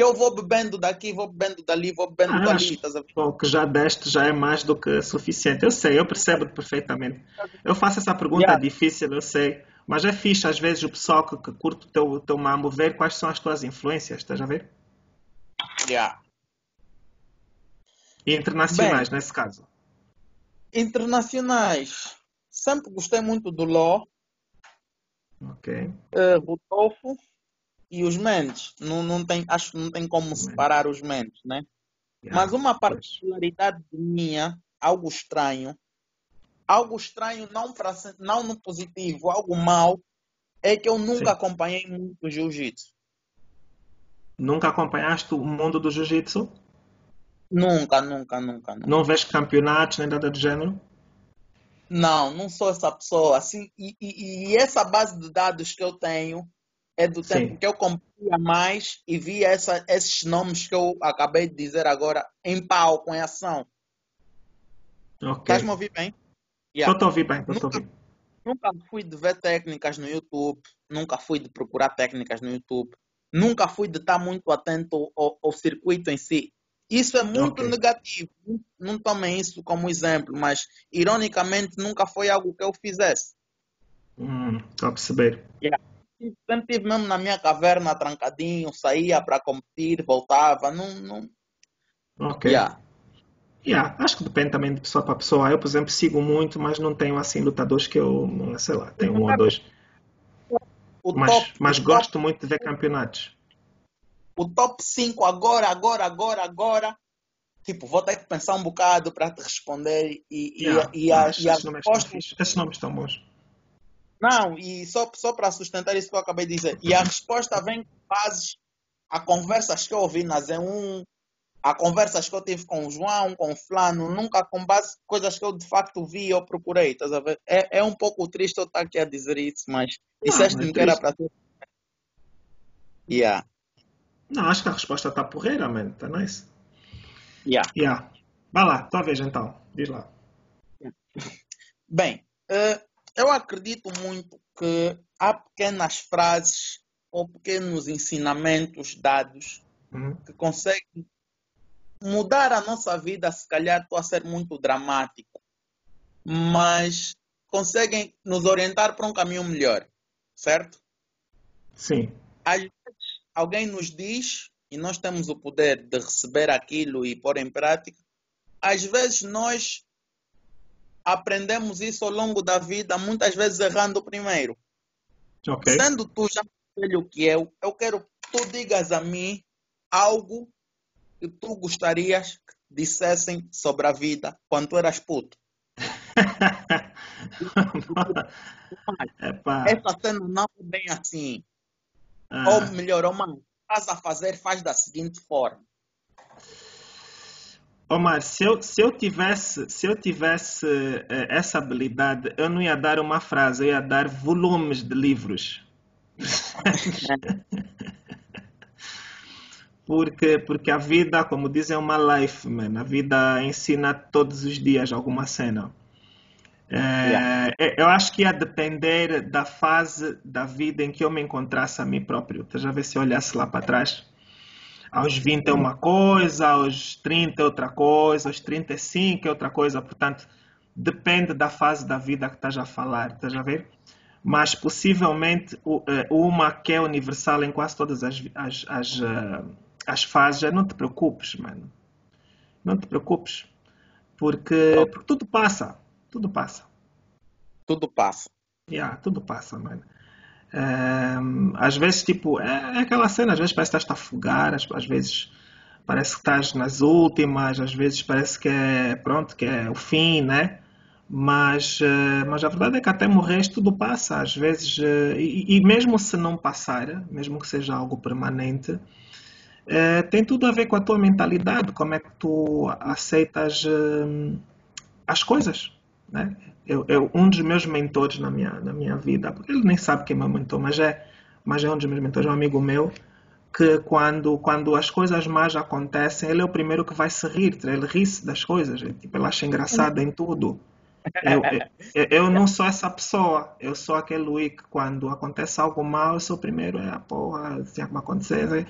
que eu vou bebendo daqui, vou bebendo dali, vou bebendo ah, dali. Estás a? O que já deste já é mais do que suficiente. Eu sei, eu percebo perfeitamente. Eu faço essa pergunta yeah. difícil, eu sei. Mas é fixe, às vezes, o pessoal que, que curte o teu, teu mambo ver quais são as tuas influências, estás a ver? Yeah. E internacionais, Bem, nesse caso? Internacionais. Sempre gostei muito do Ló. Ok. Uh, o Tofu e os Mendes. Não, não tem, acho que não tem como separar os Mendes, né? Yeah, Mas uma particularidade minha, algo estranho, algo estranho, não, pra, não no positivo, algo mal, é que eu nunca Sim. acompanhei muito jiu-jitsu. Nunca acompanhaste o mundo do jiu-jitsu? Nunca, nunca, nunca, nunca. Não vês campeonatos nem nada do gênero? Não, não sou essa pessoa. Assim, e, e, e essa base de dados que eu tenho é do Sim. tempo que eu competia mais e via essa, esses nomes que eu acabei de dizer agora em palco, em ação. Ok. Estás me ouvir bem? Yeah. Estou a ouvir bem, estou a ouvir. Nunca fui de ver técnicas no YouTube, nunca fui de procurar técnicas no YouTube, nunca fui de estar muito atento ao, ao circuito em si. Isso é muito okay. negativo. Não tomem isso como exemplo, mas ironicamente nunca foi algo que eu fizesse. Hum, estou a perceber. Yeah. Sempre estive mesmo na minha caverna trancadinho, saía para competir, voltava. Não, não... Ok. Yeah. Yeah, acho que depende também de pessoa para pessoa. Eu, por exemplo, sigo muito, mas não tenho assim lutadores que eu, sei lá, tenho um ou dois. mas, top, mas gosto top, muito de ver campeonatos. O top 5 agora, agora, agora, agora. Tipo, vou ter que pensar um bocado para te responder e, yeah, e, e, a, e a resposta... Esses nomes estão bons. Não, e só, só para sustentar isso que eu acabei de dizer. E a resposta vem com bases a conversas que eu ouvi na Z1, Há conversas que eu tive com o João, com o Flano, nunca com base coisas que eu de facto vi ou procurei, estás a ver? É, é um pouco triste eu estar aqui a dizer isso, mas disseste-me que era para tu. Yeah. Não, acho que a resposta está porreira, man. Está nice. Yeah. Yeah. Vai lá, tua vez então. Diz lá. Bem, uh, eu acredito muito que há pequenas frases ou pequenos ensinamentos dados uhum. que conseguem mudar a nossa vida, se calhar, estou a ser muito dramático, mas conseguem nos orientar para um caminho melhor, certo? Sim. Às vezes, alguém nos diz, e nós temos o poder de receber aquilo e pôr em prática, às vezes nós aprendemos isso ao longo da vida, muitas vezes errando primeiro. Okay. Sendo tu já o que eu, eu quero que tu digas a mim algo que tu gostarias que dissessem sobre a vida quando tu eras puto? [laughs] Essa cena não é bem assim. Ah. Ou melhor, Omar, estás a fazer, faz da seguinte forma. Omar, se eu, se eu tivesse, se eu tivesse uh, essa habilidade, eu não ia dar uma frase, eu ia dar volumes de livros. [laughs] porque, porque a vida, como dizem, é uma life, man. A vida ensina todos os dias alguma cena. É, yeah. Eu acho que ia depender da fase da vida em que eu me encontrasse a mim próprio. A ver se eu olhasse lá para trás? Aos 20 é uma coisa, aos 30 é outra coisa, aos 35 é outra coisa. Portanto, depende da fase da vida que estás a falar. Estás a ver? Mas possivelmente é, uma que é universal em quase todas as, as, as, eh, as fases é não te preocupes, mano. Não te preocupes. Porque, porque tudo passa tudo passa. Tudo passa. Yeah, tudo passa, mano. Às vezes, tipo, é, é, aquela cena, às vezes parece que estás a afogar, às, às, vezes parece que estás nas últimas, às vezes parece que é, pronto, que é o fim, né? Mas, uh, mas a verdade é que até morrer tudo passa, às vezes, uh, e, e, mesmo se não passar, mesmo que seja algo permanente, uh, tem tudo a ver com a tua mentalidade, como é que tu aceitas as coisas. Né? Eu, eu, um dos meus mentores na minha, na minha vida, porque ele nem sabe quem é meu mentor, mas é, mas é um dos meus mentores, é um amigo meu, que quando, quando as coisas mais acontecem, ele é o primeiro que vai se rir, ele ri-se das coisas, ele, tipo, ele acha engraçado em tudo. Eu, eu, eu, não sou essa pessoa, eu sou aquele Luís que quando acontece algo mal, eu sou o primeiro, é a porra, tinha que acontecer.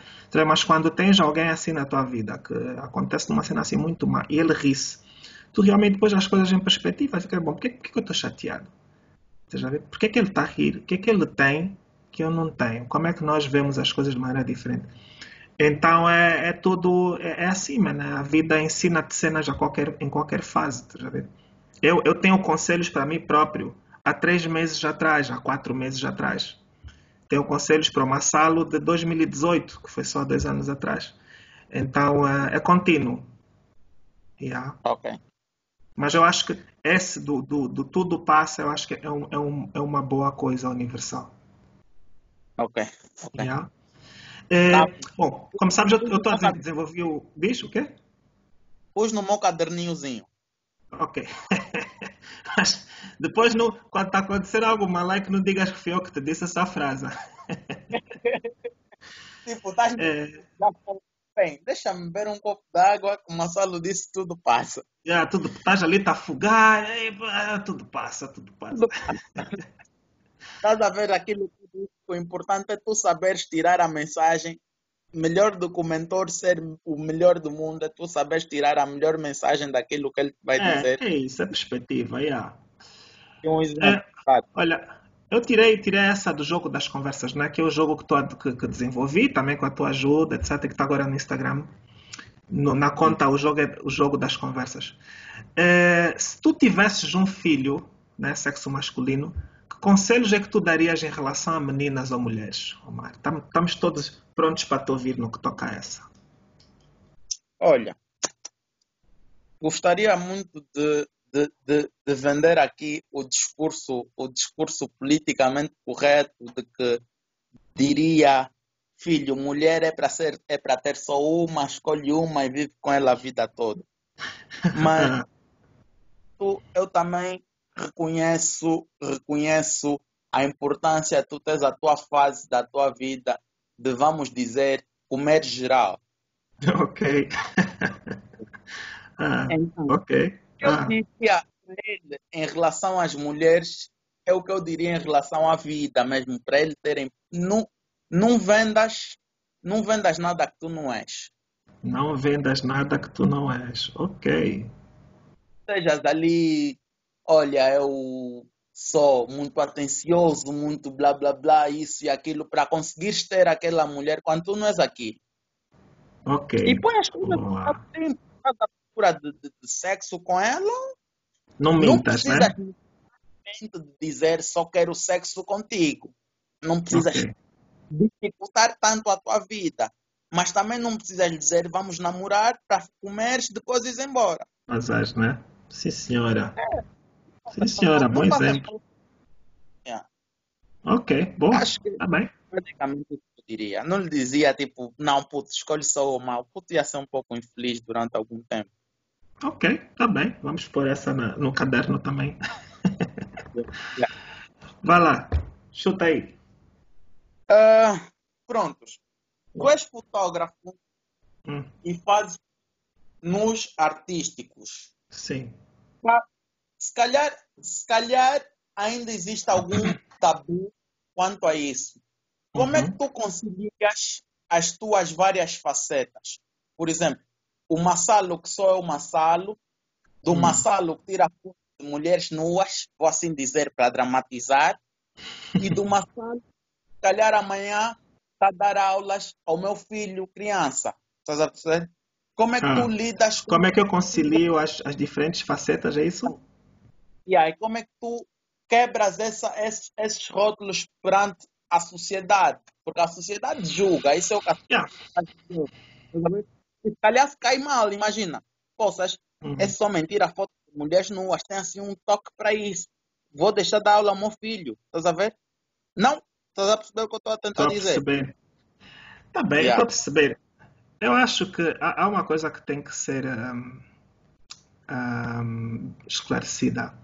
Mas quando tens alguém assim na tua vida, que acontece numa cena assim muito mal, e ele ri-se, tu realmente pões as coisas em perspectiva fica, bom, porquê, porquê que eu estou chateado? Porquê que ele está a rir? O que é que ele tem que eu não tenho? Como é que nós vemos as coisas de maneira diferente? Então é, é tudo, é, é assim, mano. A vida ensina-te cenas a qualquer, em qualquer fase. Eu, eu tenho conselhos para mim próprio há três meses atrás, há quatro meses atrás. Tenho conselhos para o Massalo de 2018, que foi só dois anos atrás. Então é, é contínuo. Yeah. Ok. Mas eu acho que esse do, do, do tudo passa, eu acho que é, um, é, um, é uma boa coisa universal. Ok. okay. Yeah. É, tá. Bom, como sabes, eu estou a desenvolver o. Diz o quê? Pus no meu caderninhozinho. Ok. [laughs] Mas depois, no, quando está acontecendo algo mal, like, não digas que fui eu que te disse essa frase. [laughs] [laughs] tipo, estás. É bem, deixa-me beber um copo d'água, como a Salo disse, tudo passa. Yeah, tudo, estás ali, está a fugar, tudo passa, tudo passa. Estás a ver aquilo que o importante é tu saberes tirar a mensagem. Melhor do que o mentor ser o melhor do mundo é tu saberes tirar a melhor mensagem daquilo que ele vai é, dizer. É isso, é perspectiva, yeah. Um é, olha, eu tirei, tirei essa do jogo das conversas, né? que é o jogo que, tô, que, que desenvolvi também com a tua ajuda, etc., que está agora no Instagram. No, na conta, o jogo é o jogo das conversas. É, se tu tivesses um filho, né, sexo masculino, que conselhos é que tu darias em relação a meninas ou mulheres, Omar? Estamos todos prontos para te ouvir no que toca a essa. Olha, gostaria muito de de, de, de, vender aqui o discurso, o discurso politicamente correto de que diria filho, mulher é para ser é para ter só uma, escolhe uma e vive com ela a vida toda. Mas [laughs] eu também reconheço, reconheço a importância de tu teres a tua fase da tua vida de, vamos dizer, comer geral. [laughs] Ok. [laughs] ah, então, ok eu ah. diria ele em relação às mulheres é o que eu diria em relação à vida mesmo, para ele terem. Não, não vendas, não vendas nada que tu não és. Não vendas nada que tu não és. Ok. Sejas ali, olha, eu sou muito atencioso, muito blá blá blá, isso e aquilo, para conseguir ter aquela mulher quando tu não és aqui. Ok. E põe as coisas no tempo procura de, de, de sexo com ela, não mintas, não né? de dizer só quero sexo contigo. Não precisas okay. dificultar tanto a tua vida. Mas também não precisas dizer vamos namorar para comeres depois ir embora. Mas né? Sim, senhora. É. Sim, senhora. Bom exemplo. É. Ok, bom. Acho que... Tá bem. praticamente eu diria. Não lhe dizia, tipo, não, puto, escolhe só o mal. Puto ia ser um pouco infeliz durante algum tempo. Ok, tá bem. Vamos pôr essa na, no caderno também. Yeah. [laughs] Vai lá, chuta aí. Ah, prontos. Tu és fotógrafo Hum, e fazes nos artísticos. sim. Se calhar, se calhar ainda existe algum tabu quanto a isso. Como é que Uhum. tu concilias as tuas várias facetas? Por exemplo, o Massalo que só é o Massalo, do Hum. Massalo que tira de mulheres nuas, vou assim dizer para dramatizar, e do [laughs] Massalo, se calhar amanhã está a dar aulas ao meu filho, criança. Estás a perceber? Como é que Ah. tu lidas com Como é que eu concilio as, as diferentes facetas, é isso? E aí, como é que tu quebras essa, esses, esses rótulos perante a sociedade? Porque a sociedade julga, isso é o que a Yeah. sociedade julga. Se calhar se cai mal, imagina. Poças, Uhum. é só mentira, foto de mulheres nuas, tem assim um toque para isso. Vou deixar dar aula ao meu filho, estás a ver? Não, estás a perceber o que eu estou a tentar Estou a dizer? perceber. Tá bem, Yeah. estou a perceber. Eu acho que há, há uma coisa que tem que ser hum, hum, esclarecida.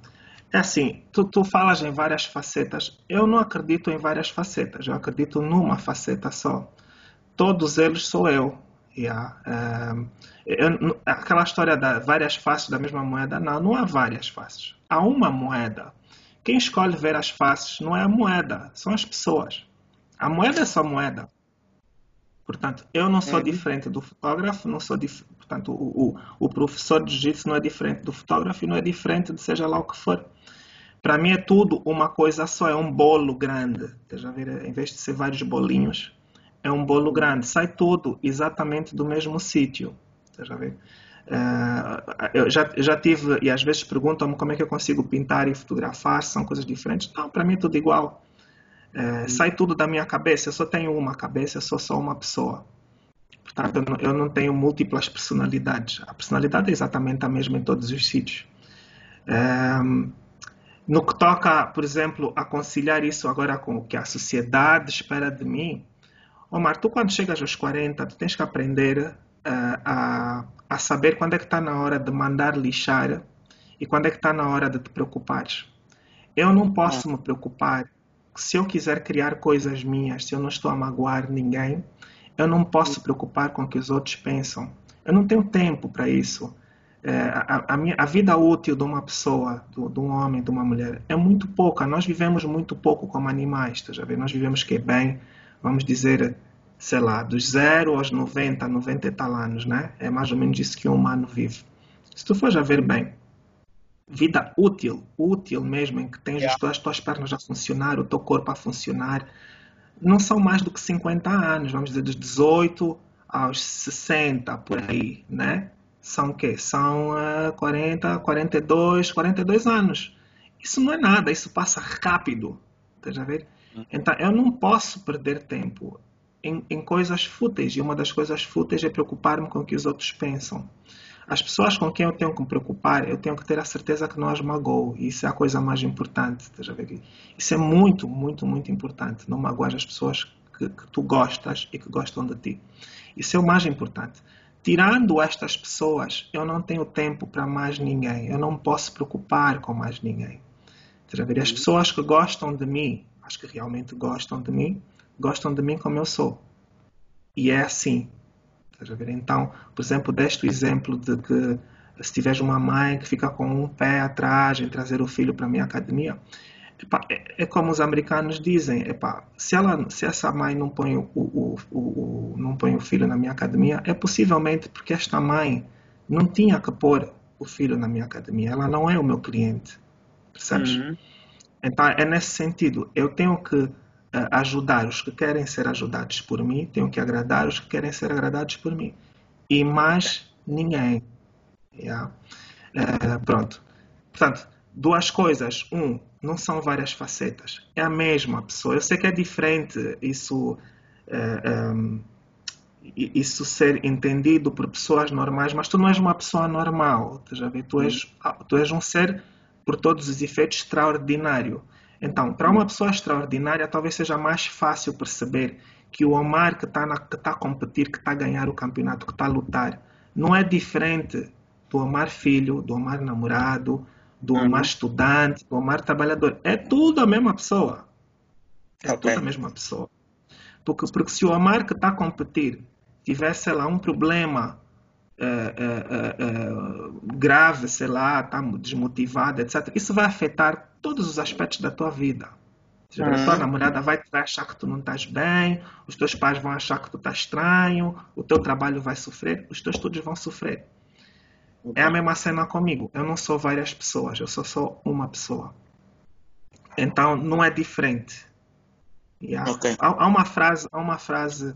É assim, tu, tu falas em várias facetas. Eu não acredito em várias facetas. Eu acredito numa faceta só. Todos eles sou eu. Yeah. Eu- aquela história da várias faces da mesma moeda, não, não há várias faces. Há uma moeda. Quem escolhe ver as faces não é a moeda, são as pessoas. A moeda é só moeda. Portanto, eu não sou Uhum. diferente do fotógrafo, não sou dif... portanto, o, o, o professor de jiu-jitsu não é diferente do fotógrafo e não é diferente de seja lá o que for. Para mim é tudo uma coisa só, é um bolo grande. A ver? Em vez de ser vários bolinhos, é um bolo grande. Sai tudo exatamente do mesmo sítio. Estás a ver? Eh, eu já, já tive, e às vezes perguntam-me como é que eu consigo pintar e fotografar, são coisas diferentes. Não, para mim é tudo igual. É, sai tudo da minha cabeça. Eu só tenho uma cabeça, eu sou só uma pessoa. Portanto, eu não, eu não tenho múltiplas personalidades. A personalidade é exatamente a mesma em todos os sítios. É, no que toca, por exemplo, a conciliar isso agora com o que a sociedade espera de mim, Omar, tu quando chegas aos 40, tu tens que aprender eh, a, a saber quando é que está na hora de mandar lixar e quando é que está na hora de te preocupares. Eu não posso me preocupar se eu quiser criar coisas minhas, se eu não estou a magoar ninguém, eu não posso preocupar com o que os outros pensam. Eu não tenho tempo para isso. É, a, a, minha, a, vida útil de uma pessoa, de, de, um homem, de uma mulher, é muito pouca. Nós vivemos muito pouco como animais. Tá, já vê? Nós vivemos que bem, vamos dizer, sei lá, dos 0 aos 90, 90 e tal anos, né? É mais ou menos isso que um humano vive. Se tu fores a ver bem, vida útil, útil mesmo, em que tens yeah. as tuas pernas a funcionar, o teu corpo a funcionar, não são mais do que 50 anos, vamos dizer, dos 18 aos 60, por aí, né? São o quê? São uh, 40, 42, 42 anos. Isso não é nada, isso passa rápido, tá já ver? Então, eu não posso perder tempo em, em coisas fúteis, e uma das coisas fúteis é preocupar-me com o que os outros pensam. As pessoas com quem eu tenho que me preocupar, eu tenho que ter a certeza que não as magoo. E isso é a coisa mais importante. Isso é muito, muito, muito importante. Não magoar as pessoas que, que, tu gostas e que gostam de ti. Isso é o mais importante. Tirando estas pessoas, eu não tenho tempo para mais ninguém. Eu não posso preocupar com mais ninguém. As pessoas que gostam de mim, as que realmente gostam de mim, gostam de mim como eu sou. E é assim. Então, por exemplo, deste o exemplo de que se tiveres uma mãe que fica com um pé atrás em trazer o filho para a minha academia, é, é, como os americanos dizem, se, ela, se essa mãe não põe o, o, o, o, não põe o filho na minha academia, é possivelmente porque esta mãe não tinha que pôr o filho na minha academia, ela não é o meu cliente, percebes? Uhum. Então, é nesse sentido, eu tenho que ajudar os que querem ser ajudados por mim, tenho que agradar os que querem ser agradados por mim. E mais ninguém. Yeah. Uh, pronto. Portanto, duas coisas. Um, não são várias facetas. É a mesma pessoa. Eu sei que é diferente isso, uh, um, isso ser entendido por pessoas normais, mas tu não és uma pessoa normal. Tu, já vê? Tu, és, tu és um ser, por todos os efeitos, extraordinário. Então, para uma pessoa extraordinária, talvez seja mais fácil perceber que o Omar que está tá a competir, que está a ganhar o campeonato, que está a lutar, não é diferente do Omar filho, do Omar namorado, do uhum. Omar estudante, do Omar trabalhador. É tudo a mesma pessoa. É okay. tudo a mesma pessoa. Porque, porque se o Omar que está a competir tivesse, lá, um problema é, é, é, grave, sei lá, está desmotivado, etc., isso vai afetar todos os aspectos da tua vida. Uhum. A tua namorada vai, vai achar que tu não estás bem, os teus pais vão achar que tu estás estranho, o teu trabalho vai sofrer, os teus estudos vão sofrer. É a mesma cena comigo. Eu não sou várias pessoas, eu sou só uma pessoa. Então não é diferente. Yeah. Okay. Há, há, uma frase, há uma frase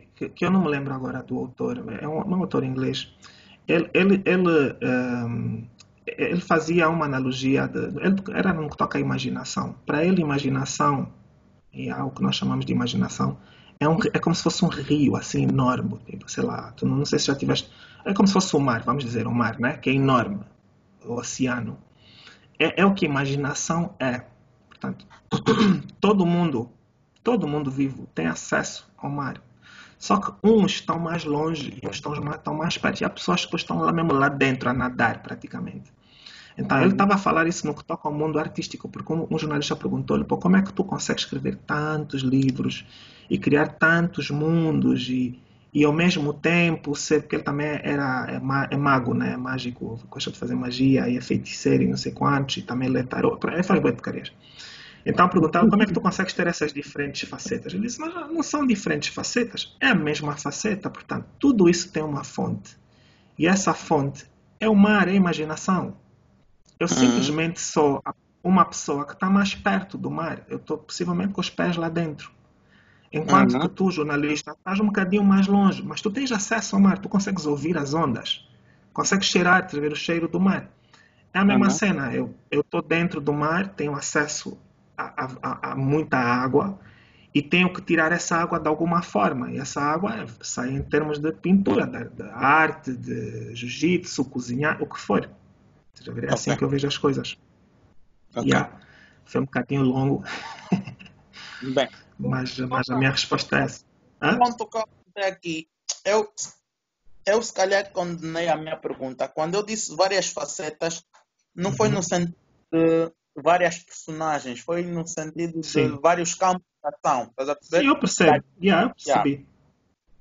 que, que, eu não me lembro agora do autor, é um, um autor inglês. Ele, ele, ele, um, ele fazia uma analogia, de, ele era no que toca à imaginação. Para ele, imaginação, e é o que nós chamamos de imaginação, é, um, é como se fosse um rio assim enorme, tipo, sei lá, tu não, não sei se já tiveste, é como se fosse o mar, vamos dizer, o mar, né? que é enorme, o oceano. É, é o que imaginação é. Portanto, [clears throat] todo mundo, todo mundo vivo tem acesso ao mar. Só que uns estão mais longe e outros estão mais perto. E há pessoas que estão lá mesmo lá dentro a nadar praticamente. Então, ele estava a falar isso no que toca ao mundo artístico, porque um, um jornalista perguntou-lhe, como é que tu consegues escrever tantos livros e criar tantos mundos e, e ao mesmo tempo ser, porque ele também era, é, é mago, né? é mágico, gosta de fazer magia e é feiticeiro e não sei quantos, e também lê ele faz boas porcarias. Então perguntaram como é que tu consegues ter essas diferentes facetas. Ele disse, não, não são diferentes facetas, é a mesma faceta, portanto, tudo isso tem uma fonte. E essa fonte é o mar, é a imaginação. Eu uhum. simplesmente sou uma pessoa que está mais perto do mar. Eu estou possivelmente com os pés lá dentro. Enquanto uhum. que tu, jornalista, estás um bocadinho mais longe, mas tu tens acesso ao mar, tu consegues ouvir as ondas, consegues cheirar, ver o cheiro do mar. É a mesma uhum. cena. Eu estou dentro do mar, tenho acesso a, a, a, muita água e tenho que tirar essa água de alguma forma. E essa água sai em termos de pintura, de, de arte, de jiu-jitsu, cozinhar, o que for. É okay. assim que eu vejo as coisas. Okay. Yeah. Foi um bocadinho longo. Bem. mas, mas a minha resposta é essa. Hã? Ponto que eu aqui. Eu, eu se calhar condenei a minha pergunta. Quando eu disse várias facetas, não uhum. foi no sentido de várias personagens, foi no sentido Sim. de vários campos de ação. Estás a perceber? Sim, eu percebo. Yeah, eu percebi. Yeah.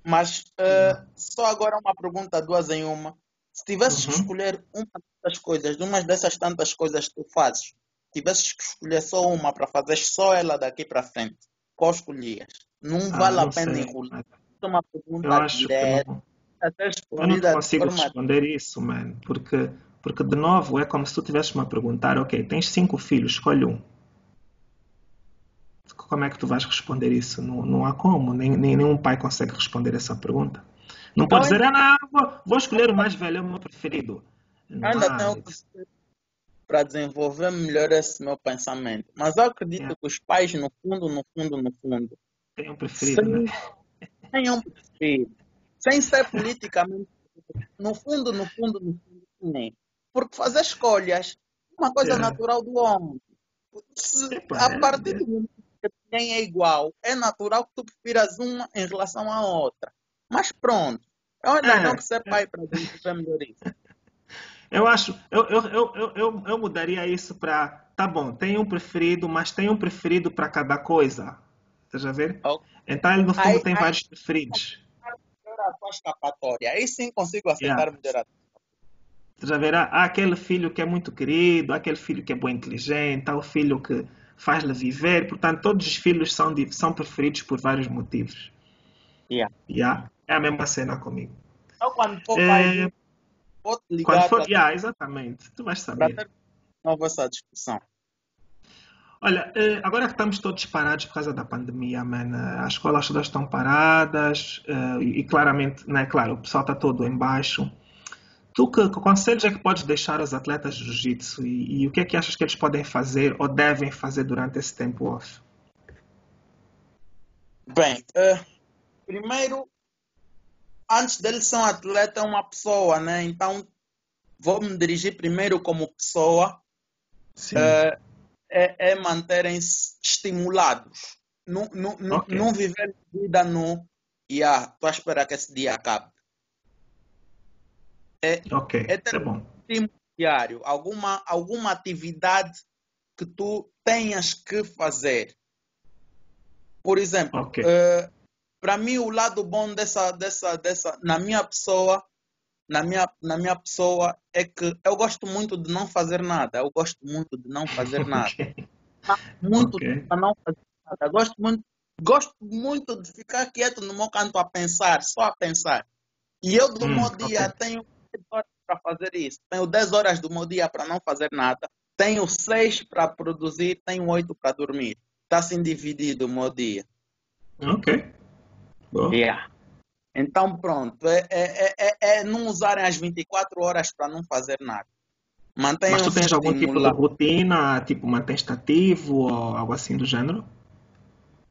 Mas uh, só agora uma pergunta, duas em uma. Se tivesses uhum. que escolher uma dessas coisas, de uma dessas tantas coisas que tu fazes, tivesses que escolher só uma para fazer só ela daqui para frente, qual escolhias? Não ah, vale a pena enrolar. É uma pergunta direta. Não... Eu não consigo responder isso, mano, porque, porque de novo é como se tu tivesses-me a perguntar, ok, tens cinco filhos, escolhe um. Como é que tu vais responder isso? Não, não há como, nem, nem nenhum pai consegue responder essa pergunta. Não pode dizer, ah, não, vou, vou, escolher o mais velho, é o meu preferido. Não, ainda tenho para desenvolver melhor esse meu pensamento. Mas eu acredito é. que os pais, no fundo, no fundo, no fundo, têm um preferido. Sem, né? Um preferido. Sem ser politicamente. No fundo, no fundo, no fundo, nem. Porque fazer escolhas é uma coisa é. natural do homem. Se, a é, partir é. do momento que ninguém é igual, é natural que tu prefiras uma em relação à outra. Mas pronto. Eu ainda é, não que ser pai para desenvolver melhor isso. Eu acho, eu, eu, eu, eu, eu mudaria isso para, tá bom, tem um preferido, mas tem um preferido para cada coisa. Você já vê? Okay. Então ele no fundo aí, tem aí, vários preferidos. A tua escapatória. Aí sim consigo aceitar yeah. melhorar. Já verá, há aquele filho que é muito querido, há aquele filho que é bom inteligente, há o filho que faz-lhe viver. Portanto, todos os filhos são, são preferidos por vários motivos. Yeah. Yeah. É a mesma cena comigo. Então, quando for é... pai, vou te ligar. Quando for... Pra... Yeah, exatamente. Tu vais saber. Ter nova essa discussão. Olha, eh, agora que estamos todos parados por causa da pandemia, man, eh, as escolas todas estão paradas eh, e claramente, né, claro, o pessoal está todo embaixo. Tu que, que conselhos é que podes deixar aos atletas de jiu-jitsu e, e, o que é que achas que eles podem fazer ou devem fazer durante esse tempo off? Bem, uh, primeiro antes dele ser um atleta, é uma pessoa, né? Então, vou me dirigir primeiro como pessoa. Sim. Uh, é, é manterem-se estimulados. Não, não, okay. não viver vida no e ah, estou a esperar que esse dia acabe. É, ok, é ter é bom. diário, alguma, alguma atividade que tu tenhas que fazer. Por exemplo, okay. uh, para mim o lado bom dessa, dessa, dessa, na minha pessoa, na minha, na minha pessoa é que eu gosto muito de não fazer nada. Eu gosto muito de não fazer [laughs] nada. okay. Muito okay. de não fazer nada. Gosto muito, gosto muito de ficar quieto no meu canto a pensar, só a pensar. E eu do hum, meu dia tenho 10 horas para fazer isso. Tenho 10 horas do meu dia para não fazer nada. Tenho 6 para produzir, tenho 8 para dormir. Está assim dividido o meu dia. Ok. Bom. Yeah. Então, pronto, é, é, é, é, não usarem as 24 horas para não fazer nada. Mantenham Mas tu tens algum tipo de rotina, tipo mantém ativo ou algo assim do gênero?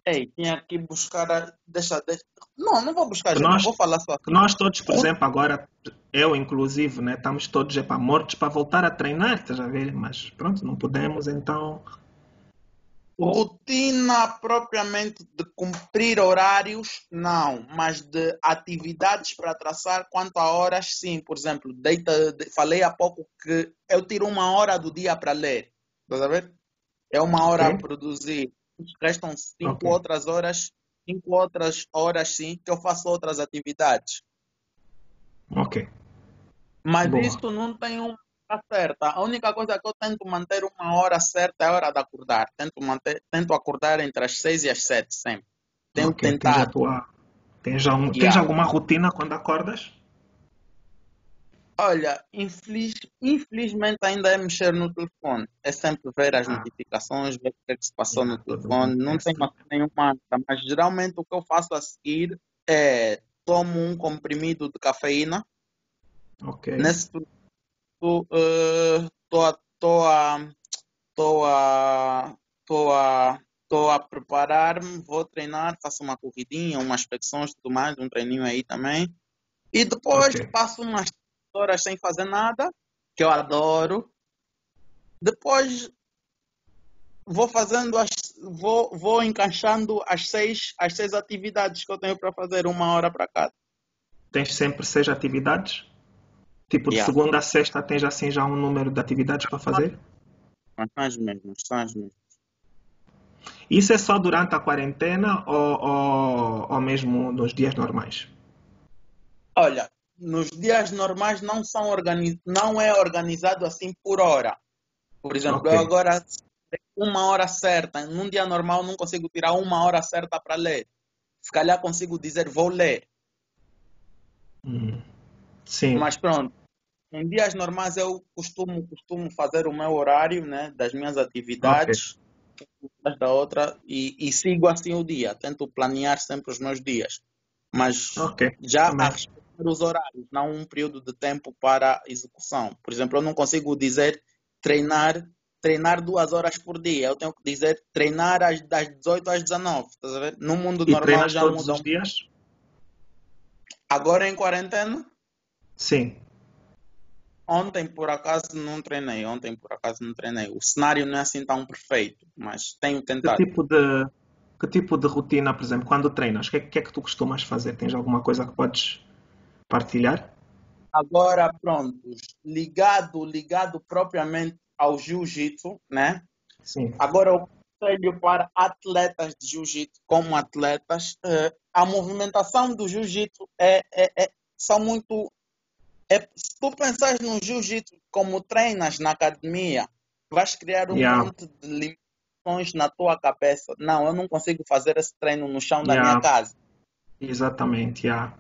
Ei, tinha que buscar. A... Deixa, deixa. Não, não vou buscar, nós, vou falar só. Nós todos, por exemplo, agora, eu inclusive, né, estamos todos para mortos para voltar a treinar, estás a ver? Mas pronto, não podemos, então Rotina propriamente de cumprir horários, não, mas de atividades para traçar quanto a horas, sim. Por exemplo, deita, de, falei há pouco que eu tiro uma hora do dia para ler. Estás a ver? É uma hora okay. a produzir. Restam cinco okay. outras horas, cinco outras horas, sim, que eu faço outras atividades. Ok. Mas Boa. isso não tem um Tá certa. A única coisa que eu tento manter uma hora certa é a hora de acordar. Tento, manter, tento acordar entre as seis e as sete sempre. Tenho okay, tentado. Tens, tua... tens, algum... yeah. tens alguma rotina quando acordas? Olha, infeliz... infelizmente ainda é mexer no telefone. É sempre ver as ah. notificações, ver o que, é que se passou no telefone. Não tenho nenhuma, mas geralmente o que eu faço a seguir é tomo um comprimido de cafeína. Okay. Nesse estou uh, tô a tô a tô a tô a preparar-me, vou treinar, faço uma corridinha, umas flexões, tudo mais, um treininho aí também. E depois okay. passo umas horas sem fazer nada, que eu adoro. Depois vou fazendo as vou, vou encaixando as seis as seis atividades que eu tenho para fazer uma hora para cada. Tens sempre seis atividades? Tipo, de yeah. segunda a sexta tens assim já um número de atividades para fazer? São as mesmas, são as mesmas. Isso é só durante a quarentena ou, ou, ou mesmo nos dias normais? Olha, nos dias normais não, são organiz... não é organizado assim por hora. Por exemplo, okay. eu agora uma hora certa, num dia normal não consigo tirar uma hora certa para ler. Se calhar consigo dizer vou ler. Hum. Sim. Mas pronto, em dias normais eu costumo, costumo fazer o meu horário né, das minhas atividades okay. da outra e, e, sigo assim o dia. Tento planear sempre os meus dias. Mas okay. já a respeitar os horários, não um período de tempo para execução. Por exemplo, eu não consigo dizer treinar treinar duas horas por dia. Eu tenho que dizer treinar das 18 às 19. No mundo e normal já todos mudam. Os dias? Agora em quarentena? Sim. Ontem, por acaso, não treinei. Ontem, por acaso, não treinei. O cenário não é assim tão perfeito, mas tenho tentado. Que tipo de, que tipo de rotina, por exemplo, quando treinas, o que, é, que é que tu costumas fazer? Tens alguma coisa que podes partilhar? Agora, pronto, ligado, ligado propriamente ao jiu-jitsu, né? Sim. Agora, o conselho para atletas de jiu-jitsu, como atletas, uh, a movimentação do jiu-jitsu é, é, é, são muito é, se tu pensares no jiu-jitsu como treinas na academia, vais criar um yeah. monte de limitações na tua cabeça. Não, eu não consigo fazer esse treino no chão da minha casa. Exatamente, yeah.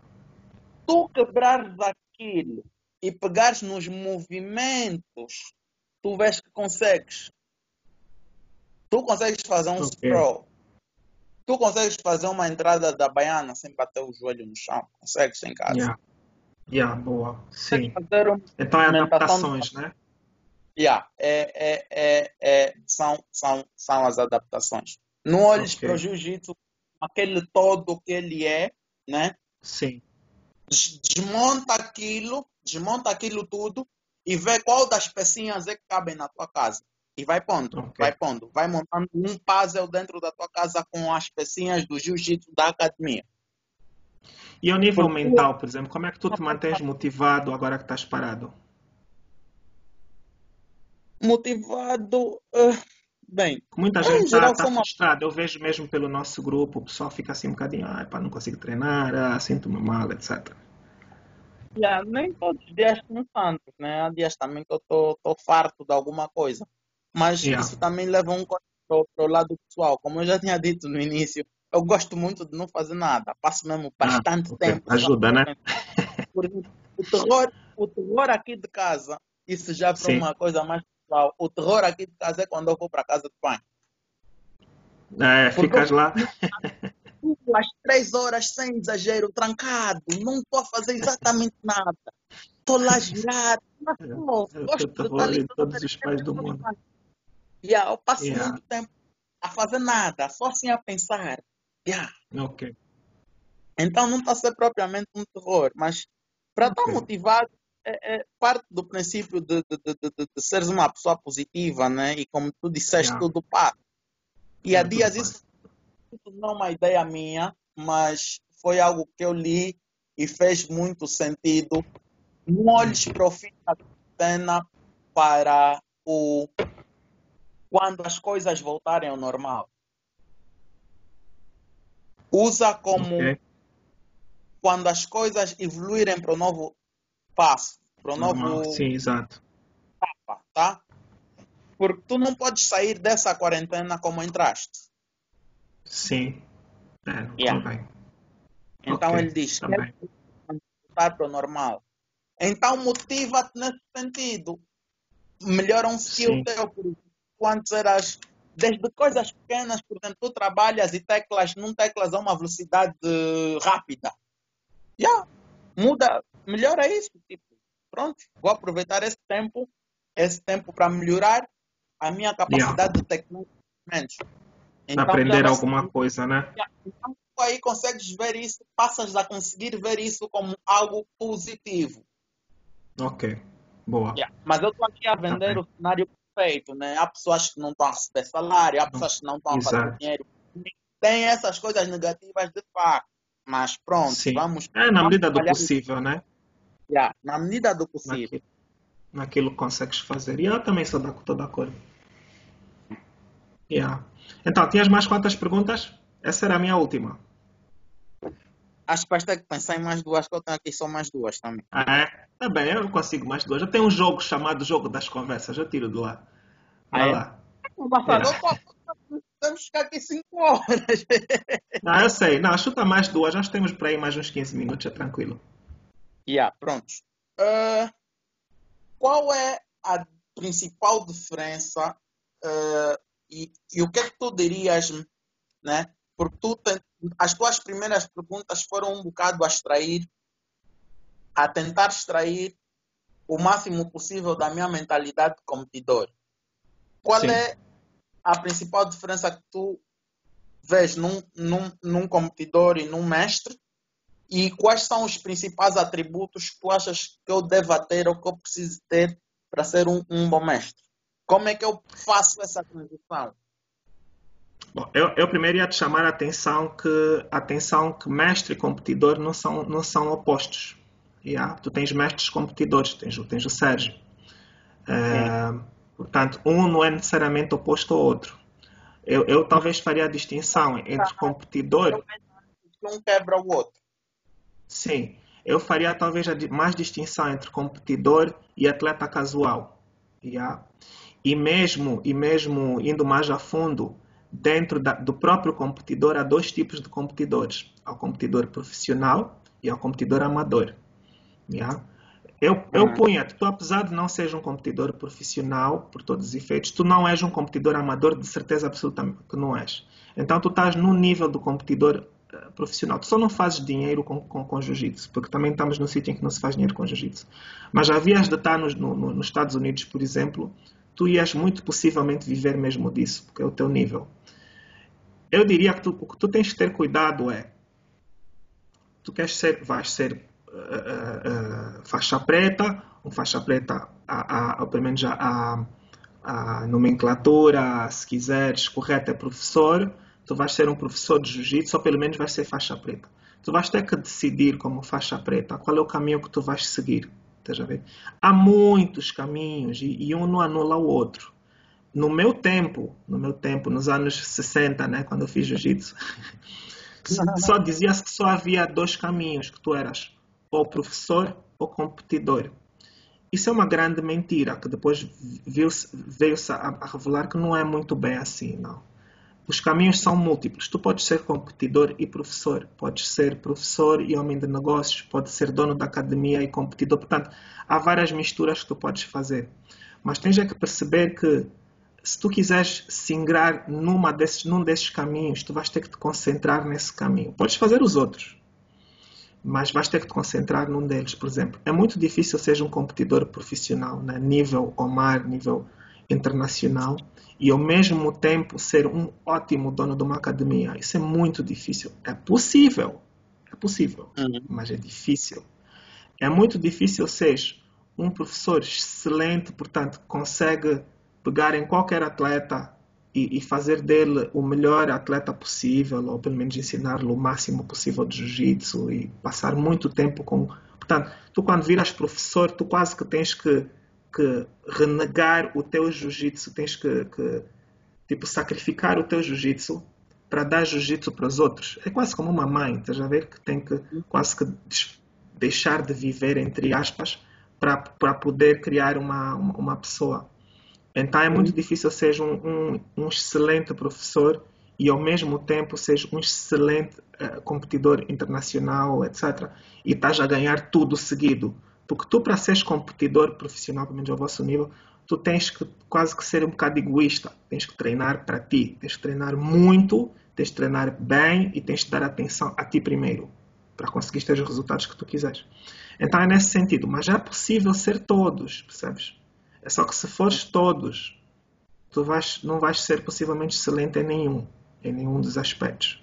Tu quebrares aquilo e pegares nos movimentos, tu vês que consegues. Tu consegues fazer um okay. sprawl. Tu consegues fazer uma entrada da baiana sem bater o joelho no chão. Consegues em casa. Yeah. Yeah, boa. Sim. Então é adaptações, né? Yeah, é, é, é, é, são, são, são as adaptações. Não olhes okay. para o jiu-jitsu aquele todo que ele é, né? Sim. Desmonta aquilo, desmonta aquilo tudo e vê qual das pecinhas é que cabem na tua casa. E vai pondo, Ok. vai pondo. Vai montando um puzzle dentro da tua casa com as pecinhas do jiu-jitsu da academia. E ao nível Porque- mental, por exemplo, como é que tu te mantens motivado agora que estás parado? Motivado. eh, bem, Muita gente está sou uma- frustrada. Eu vejo mesmo pelo nosso grupo, o pessoal fica assim um bocadinho, ah, pá, não consigo treinar, ah, sinto-me mal, etc. yeah, nem todos os dias são santos, né? Há dias também que eu estou farto de alguma coisa. Mas Yeah. isso também leva um para o lado pessoal. Como eu já tinha dito no início, eu gosto muito de não fazer nada. Passo mesmo bastante Ah, ok. tempo. Ajuda, né? Por exemplo, o terror, o terror aqui de casa, isso já Sim. uma coisa mais pessoal. O terror aqui de casa é quando eu vou para casa de banho. É, ficas lá. Às três horas, sem exagero, trancado, não estou a fazer exatamente nada. Estou lá girado. É, gosto de estar ali todos os pais do mundo. Yeah, eu passo Yeah. muito tempo a fazer nada, só assim a pensar. Yeah. Ok. Então não está a ser propriamente um terror, mas para estar Ok. motivado é, é parte do princípio de, de, de, de, seres uma pessoa positiva, né? E como tu disseste, Yeah. tudo passa. E há dias isso não é uma ideia minha, mas foi algo que eu li e fez muito sentido. Não olhes para o fim da quarentena para o quando as coisas voltarem ao normal. Usa como Ok. quando as coisas evoluírem para o novo passo, para o Normal. novo Sim, exato. tá? Porque tu não podes sair dessa quarentena como entraste. Sim. É, Yeah. Então Ok, ele diz, tá quer bem. voltar para o normal. Então motiva-te nesse sentido. Melhora um skill Sim. teu, por eras desde coisas pequenas, por exemplo, tu trabalhas e teclas, não teclas a uma velocidade rápida. Já, muda, melhora isso. Tipo, pronto, vou aproveitar esse tempo, esse tempo para melhorar a minha capacidade de tecnologia. Então, Aprender alguma coisa, né? Então, tu aí consegues ver isso, passas a conseguir ver isso como algo positivo. Ok. Boa. Yeah. Mas eu estou aqui a vender bem. o cenário perfeito, né? Há pessoas que não estão a receber salário, há pessoas que não estão a fazer dinheiro. Tem essas coisas negativas de facto. Mas pronto, Sim. vamos. É na medida do possível, né? Yeah, na medida do possível. Naquilo, naquilo que consegues fazer. E eu também sou da, de acordo. Yeah. Então, tinhas mais quantas perguntas? Essa era a minha última. Acho que vais ter que pensar em mais duas, que eu tenho aqui só mais duas também. Ah, é? Tá bem, eu consigo mais duas. Eu tenho um jogo chamado Jogo das Conversas. Eu tiro de lá. Vai Ah, é? lá. Pô, temos que ficar aqui 5 horas. Não, eu sei. Não, chuta mais duas. Nós temos para aí mais uns 15 minutos. É tranquilo. Yeah, pronto. Ah, qual é a principal diferença ah, e, e o que é que tu dirias, né? Porque tu as tuas primeiras perguntas foram um bocado a extrair, a tentar extrair o máximo possível da minha mentalidade de competidor. Qual Sim. é a principal diferença que tu vês num, num, num competidor e num mestre? E quais são os principais atributos que tu achas que eu deva ter ou que eu preciso ter para ser um, um bom mestre? Como é que eu faço essa transição? Bom, eu, eu primeiro ia te chamar a atenção que, atenção que mestre e competidor não são, não são opostos. Yeah? Tu tens mestres competidores, tens, o- tens o Sérgio. Eh, portanto, um não é necessariamente oposto ao outro. Eu, eu talvez faria a distinção entre competidor Um quebra o outro. Sim, eu faria talvez mais distinção entre competidor e atleta casual. yeah? E mesmo e mesmo indo mais a fundo, dentro da- do próprio competidor há dois tipos de competidores: ao competidor profissional e ao competidor amador. yeah? Eu, eu Hum. punha-te, tu apesar de não seres um competidor profissional, por todos os efeitos, tu não és um competidor amador, de certeza absoluta que não és. Então tu estás no nível do competidor profissional. Tu só não fazes dinheiro com, com, com jiu-jitsu, porque também estamos num sítio em que não se faz dinheiro com jiu-jitsu. Mas havias de estar nos, no, no- nos Estados Unidos, por exemplo, tu ias muito possivelmente viver mesmo disso, porque é o teu nível. Eu diria que tu, o que tu tens que ter cuidado é tu queres ser, vais ser uh, uh, faixa preta, um faixa preta, a, a, a, pelo menos a, a, a nomenclatura, se quiseres, correta é professor, tu vais ser um professor de jiu-jitsu ou pelo menos vais ser faixa preta. Tu vais ter que decidir como faixa preta qual é o caminho que tu vais seguir. Há muitos caminhos e, e um não anula o outro. No meu tempo, no meu tempo, nos anos 60, né, quando eu fiz jiu-jitsu, [laughs] [laughs] só dizia-se que só havia dois caminhos, que tu eras ou professor ou competidor. Isso é uma grande mentira, que depois veio-se a, a revelar que não é muito bem assim, não. Os caminhos são múltiplos. Tu podes ser competidor e professor, podes ser professor e homem de negócios, podes ser dono da academia e competidor. Portanto, há várias misturas que tu podes fazer. Mas tens é que perceber que se tu quiseres se ingrar numa desses, num desses caminhos, tu vais ter que te concentrar nesse caminho. Podes fazer os outros, mas vais ter que te concentrar num deles. Por exemplo, é muito difícil ser um competidor profissional, né? nível OMAR, nível internacional, e ao mesmo tempo ser um ótimo dono de uma academia. Isso é muito difícil. É possível, é possível, uhum. mas é difícil. É muito difícil ser um professor excelente, portanto, consegue pegar em qualquer atleta e, e, fazer dele o melhor atleta possível, ou pelo menos ensinar-lhe o máximo possível de jiu-jitsu e passar muito tempo com. Portanto, tu quando viras professor, tu quase que tens que, que renegar o teu jiu-jitsu, tens que, que, tipo, sacrificar o teu jiu-jitsu para dar jiu-jitsu para os outros. É quase como uma mãe, estás a ver? Que tem que quase que deixar de viver, entre aspas, para poder criar uma, uma, uma pessoa. Então é muito difícil ser um, um, um, excelente professor e ao mesmo tempo ser um excelente uh, competidor internacional, etc. E estás a ganhar tudo seguido. Porque tu, para seres competidor profissional, pelo menos ao vosso nível, tu tens que quase que ser um bocado egoísta. Tens que treinar para ti. Tens que treinar muito, tens que treinar bem e tens que dar atenção a ti primeiro para conseguir ter os resultados que tu quiseres. Então é nesse sentido. Mas é possível ser todos, percebes? É só que se fores todos, tu vais, não vais ser possivelmente excelente em nenhum, em nenhum dos aspectos.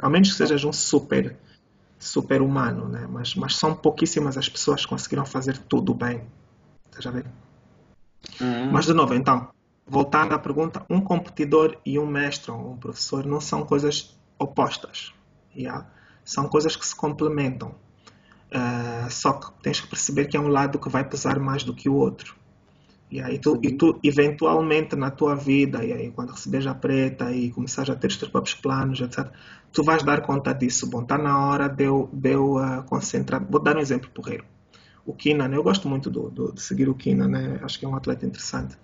A menos que sejas um super, super humano, né? mas, mas são pouquíssimas as pessoas que conseguiram fazer tudo bem. Estás a ver? Uhum. Mas, de novo, então, voltando à pergunta, um competidor e um mestre ou um professor não são coisas opostas. Yeah? São coisas que se complementam. Uh, só que tens que perceber que é um lado que vai pesar mais do que o outro. E aí tu, e tu, eventualmente, na tua vida, e aí quando receberes a preta e começares a ter os teus próprios planos, etc., tu vais dar conta disso. Bom, está na hora de eu, de eu uh, concentrar. Vou dar um exemplo porreiro. O Kinan, eu gosto muito do, do, de seguir o Kinan, né? acho que é um atleta interessante.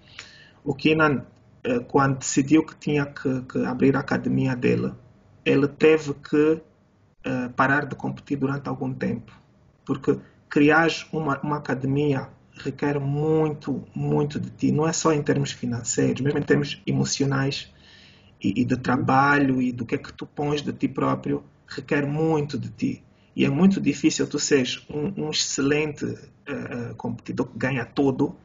O Kinan, uh, quando decidiu que tinha que, que, abrir a academia dele, ele teve que uh, parar de competir durante algum tempo. Porque criar uma, uma academia requer muito, muito de ti. Não é só em termos financeiros, mesmo em termos emocionais e, e de trabalho e do que é que tu pões de ti próprio, requer muito de ti. E é muito difícil tu seres um, um excelente uh, competidor que ganha tudo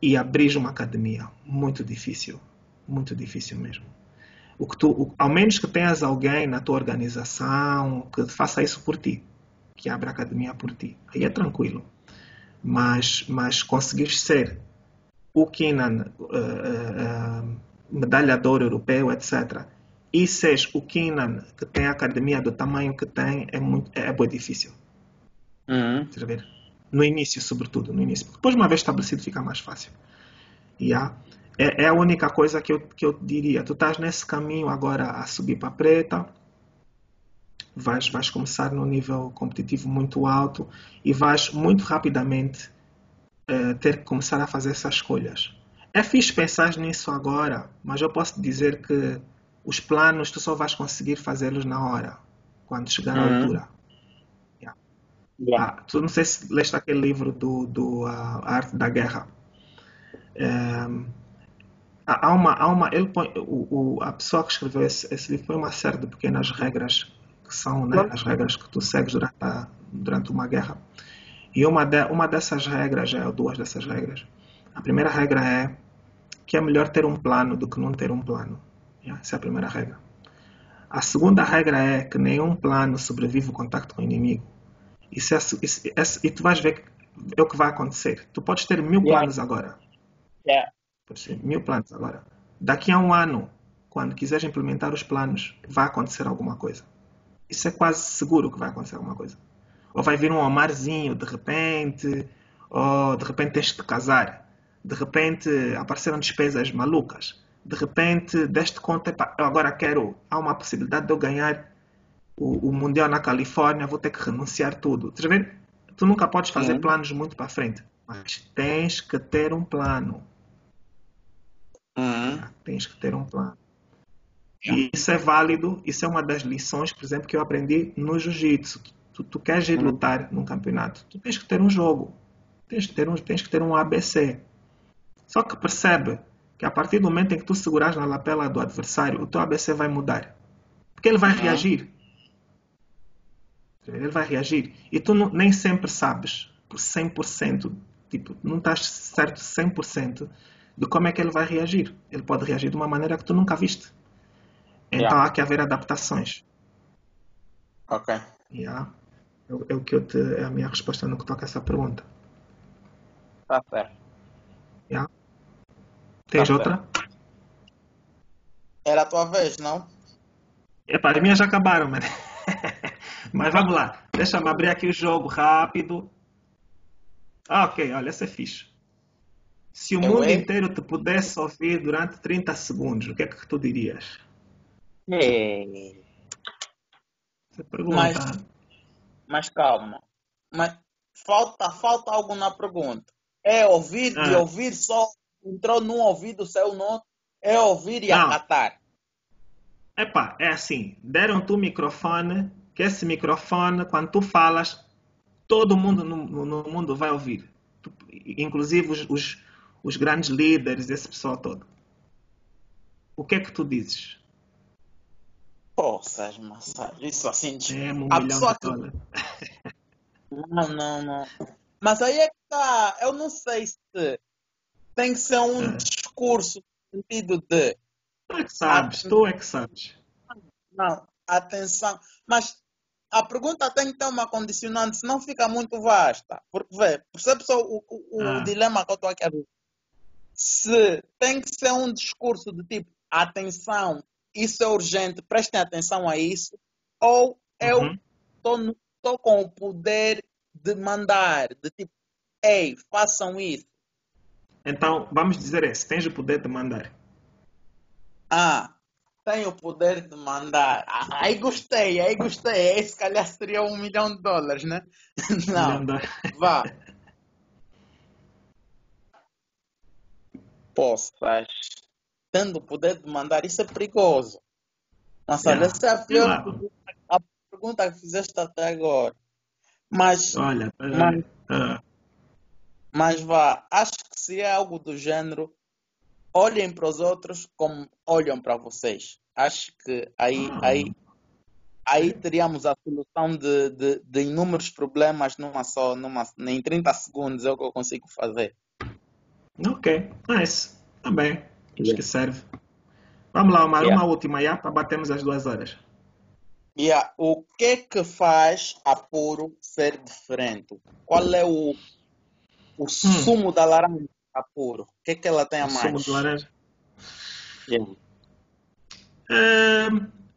e abrir uma academia. Muito difícil. Muito difícil mesmo. O que tu, o, ao menos que tenhas alguém na tua organização que faça isso por ti, que abra a academia por ti. Aí é tranquilo mas, mas conseguir ser o Kinan, uh, uh, medalhador europeu, etc., e ser o Kinan que tem a academia do tamanho que tem, é muito é, é difícil. Uhum. ver? No início, sobretudo, no início. Depois, uma vez estabelecido, fica mais fácil. Yeah. É, é a única coisa que eu, que eu diria. Tu estás nesse caminho agora a subir para preta, vais, vais começar num nível competitivo muito alto e vais muito rapidamente uh, ter que começar a fazer essas escolhas. É fixe pensar nisso agora, mas eu posso dizer que os planos tu só vais conseguir fazê-los na hora, quando chegar uhum. à altura. Yeah. Yeah. Ah, tu não sei se leste aquele livro do, do uh, Arte da Guerra. Um, há uma, há uma, ele põe, o, o, a pessoa que escreveu esse, esse livro põe uma série de pequenas regras que são né, as regras que tu segues durante, a, durante uma guerra. E uma, de, uma dessas regras, é, ou duas dessas regras, a primeira regra é que é melhor ter um plano do que não ter um plano. Essa é a primeira regra. A segunda regra é que nenhum plano sobrevive o contato com o inimigo. Isso é, isso, isso, e tu vais ver é o que vai acontecer. Tu podes ter mil yeah. planos agora. Yeah. Mil planos agora. Daqui a um ano, quando quiseres implementar os planos, vai acontecer alguma coisa. Isso é quase seguro que vai acontecer alguma coisa. Ou vai vir um Omarzinho de repente, ou de repente tens de te casar. De repente apareceram despesas malucas. De repente deste conta, eu agora quero, há uma possibilidade de eu ganhar o, o Mundial na Califórnia, vou ter que renunciar tudo. Tu nunca podes fazer uhum. planos muito para frente, mas tens que ter um plano. Uhum. Tens que ter um plano. E isso é válido, isso é uma das lições, por exemplo, que eu aprendi no jiu-jitsu. Tu, tu queres ir uhum. lutar num campeonato, tu tens que ter um jogo, tens que ter um, tens que ter um ABC. Só que percebe que a partir do momento em que tu seguras na lapela do adversário, o teu ABC vai mudar. Porque ele vai reagir. Ele vai reagir. E tu não, nem sempre sabes por 100%, tipo, não estás certo 100% de como é que ele vai reagir. Ele pode reagir de uma maneira que tu nunca viste. Então yeah. há que haver adaptações. Ok. Yeah. É, é, o que eu te, é a minha resposta no que toca a essa pergunta. Tá certo. Yeah. Tens tá outra? Era a tua vez, não? Epá, as minhas já acabaram, mano. [laughs] Mas vamos lá. Deixa-me abrir aqui o jogo rápido. Ah, ok, olha, essa é fixe. Se o eu mundo é? inteiro te pudesse ouvir durante 30 segundos, o que é que tu dirias? É. Mas, mas calma. Mas falta, falta algo na pergunta. É ouvir ah. e ouvir só entrou num ouvido seu não é ouvir e não. acatar. Epá, é assim, deram-te o microfone, que esse microfone, quando tu falas, todo mundo no, no mundo vai ouvir. inclusive os, os, os, grandes líderes, esse pessoal todo. O que é que tu dizes? Poças, massagem, isso assim... É, um a pessoa que... Não, não, não. Mas aí é que tá, eu não sei se tem que ser um é. discurso no sentido de Tu é que sabes, tu é que sabes. Não, atenção. Mas a pergunta tem que ter uma condicionante, senão fica muito vasta. Porque, vê, percebe só o, o, ah. o dilema que eu estou aqui a ver. Se tem que ser um discurso de tipo, atenção, isso é urgente, prestem atenção a isso, ou eu estou uhum. com o poder de mandar, de tipo, ei, façam isso. Então, vamos dizer esse, tens o poder de mandar. Ah, tem o poder de mandar. Ah, aí gostei, aí gostei. Aí se calhar seria um milhão de dólares, né? [laughs] Não. Vá. Posso, mas tendo o poder de mandar, isso é perigoso. Nossa, yeah. essa é a pior pergunta, a pergunta que fizeste até agora. Mas. Olha, mas, uh. mas vá, acho que se é algo do gênero, olhem para os outros como olham para vocês. Acho que aí, ah. aí, aí teríamos a solução de, de, de, inúmeros problemas numa só, numa, em 30 segundos é o que eu consigo fazer. Ok, nice. Também. Acho yeah. que serve. Vamos lá, Omar, yeah. uma última já para batermos as duas horas. Yeah. O que que faz a Puro ser diferente? Qual é o, o hum. sumo da laranja apuro. O que é que ela tem a mais? Sumo de laranja. Yeah. É,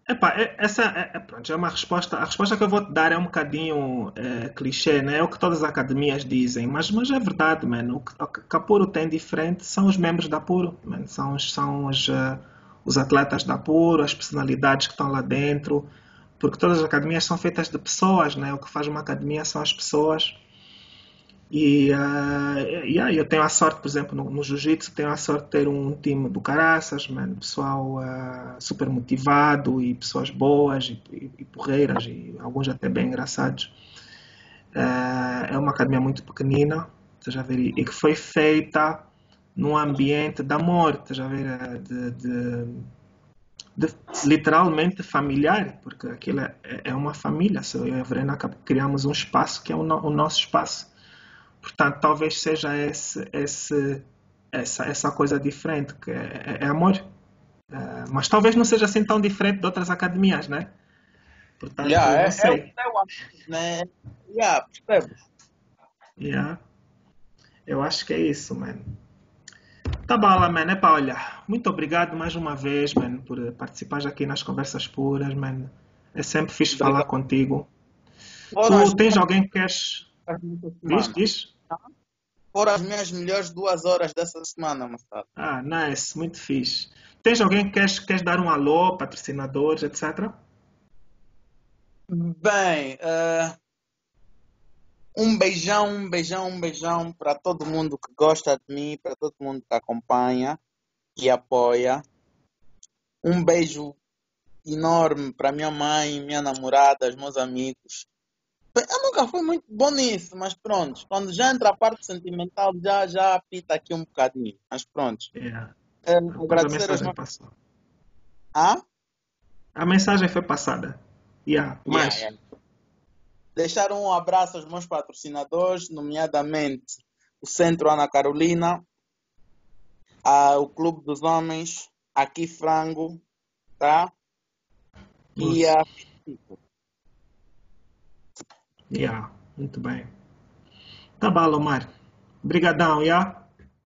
epá, é, essa é, é, pronto, é uma resposta. A resposta que eu vou te dar é um bocadinho é, clichê, né? é o que todas as academias dizem, mas, mas é verdade, mano. O que, o que a Puro tem diferente são os membros da Puro, são, são os, uh, os atletas da Puro, as personalidades que estão lá dentro, porque todas as academias são feitas de pessoas, né? o que faz uma academia são as pessoas. E, uh, yeah, eu tenho a sorte, por exemplo, no, no Jiu-Jitsu, tenho a sorte de ter um time do caraças, mano, pessoal uh, super motivado e pessoas boas e, e, e, porreiras e alguns até bem engraçados. Uh, é uma academia muito pequenina, já ver, e que foi feita num ambiente de amor, já ver, de, de, de, literalmente familiar, porque aquilo é, é uma família. Eu e a Verena criamos um espaço que é o, no, o nosso espaço Portanto, talvez seja esse, esse, essa, essa coisa diferente, que é, é amor. Uh, mas talvez não seja assim tão diferente de outras academias, né? Portanto, yeah, não é, sei. É, eu acho, né? Yeah, Yeah. Eu acho que é isso, mano. Tá lá, mano. Epá, olha, muito obrigado mais uma vez, mano, por participar aqui nas conversas puras, mano. É sempre fixe Obrigado. falar contigo. As Tu tens alguém que queres. Diz, diz? Foram as minhas melhores duas horas dessa semana, moçada. Ah, nice, muito fixe. Tens alguém que queres, queres dar um alô, patrocinadores, etc? Bem, eh, um beijão, um beijão, um beijão para todo mundo que gosta de mim, para todo mundo que acompanha e apoia. Um beijo enorme para minha mãe, minha namorada, os meus amigos. Eu nunca fui muito bom nisso, mas pronto. Quando já entra a parte sentimental, já, já apita aqui um bocadinho. Mas pronto. Yeah. Eh, Depois a agradecer aos mensagem passou. Ah? A mensagem foi passada. Yeah, Yeah, mais. yeah. Deixar um abraço aos meus patrocinadores, nomeadamente o Centro Ana Carolina, a- o Clube dos Homens, aqui Frango, tá? E a Yeah, muito bem. Tá bom, Omar. Obrigadão, yeah?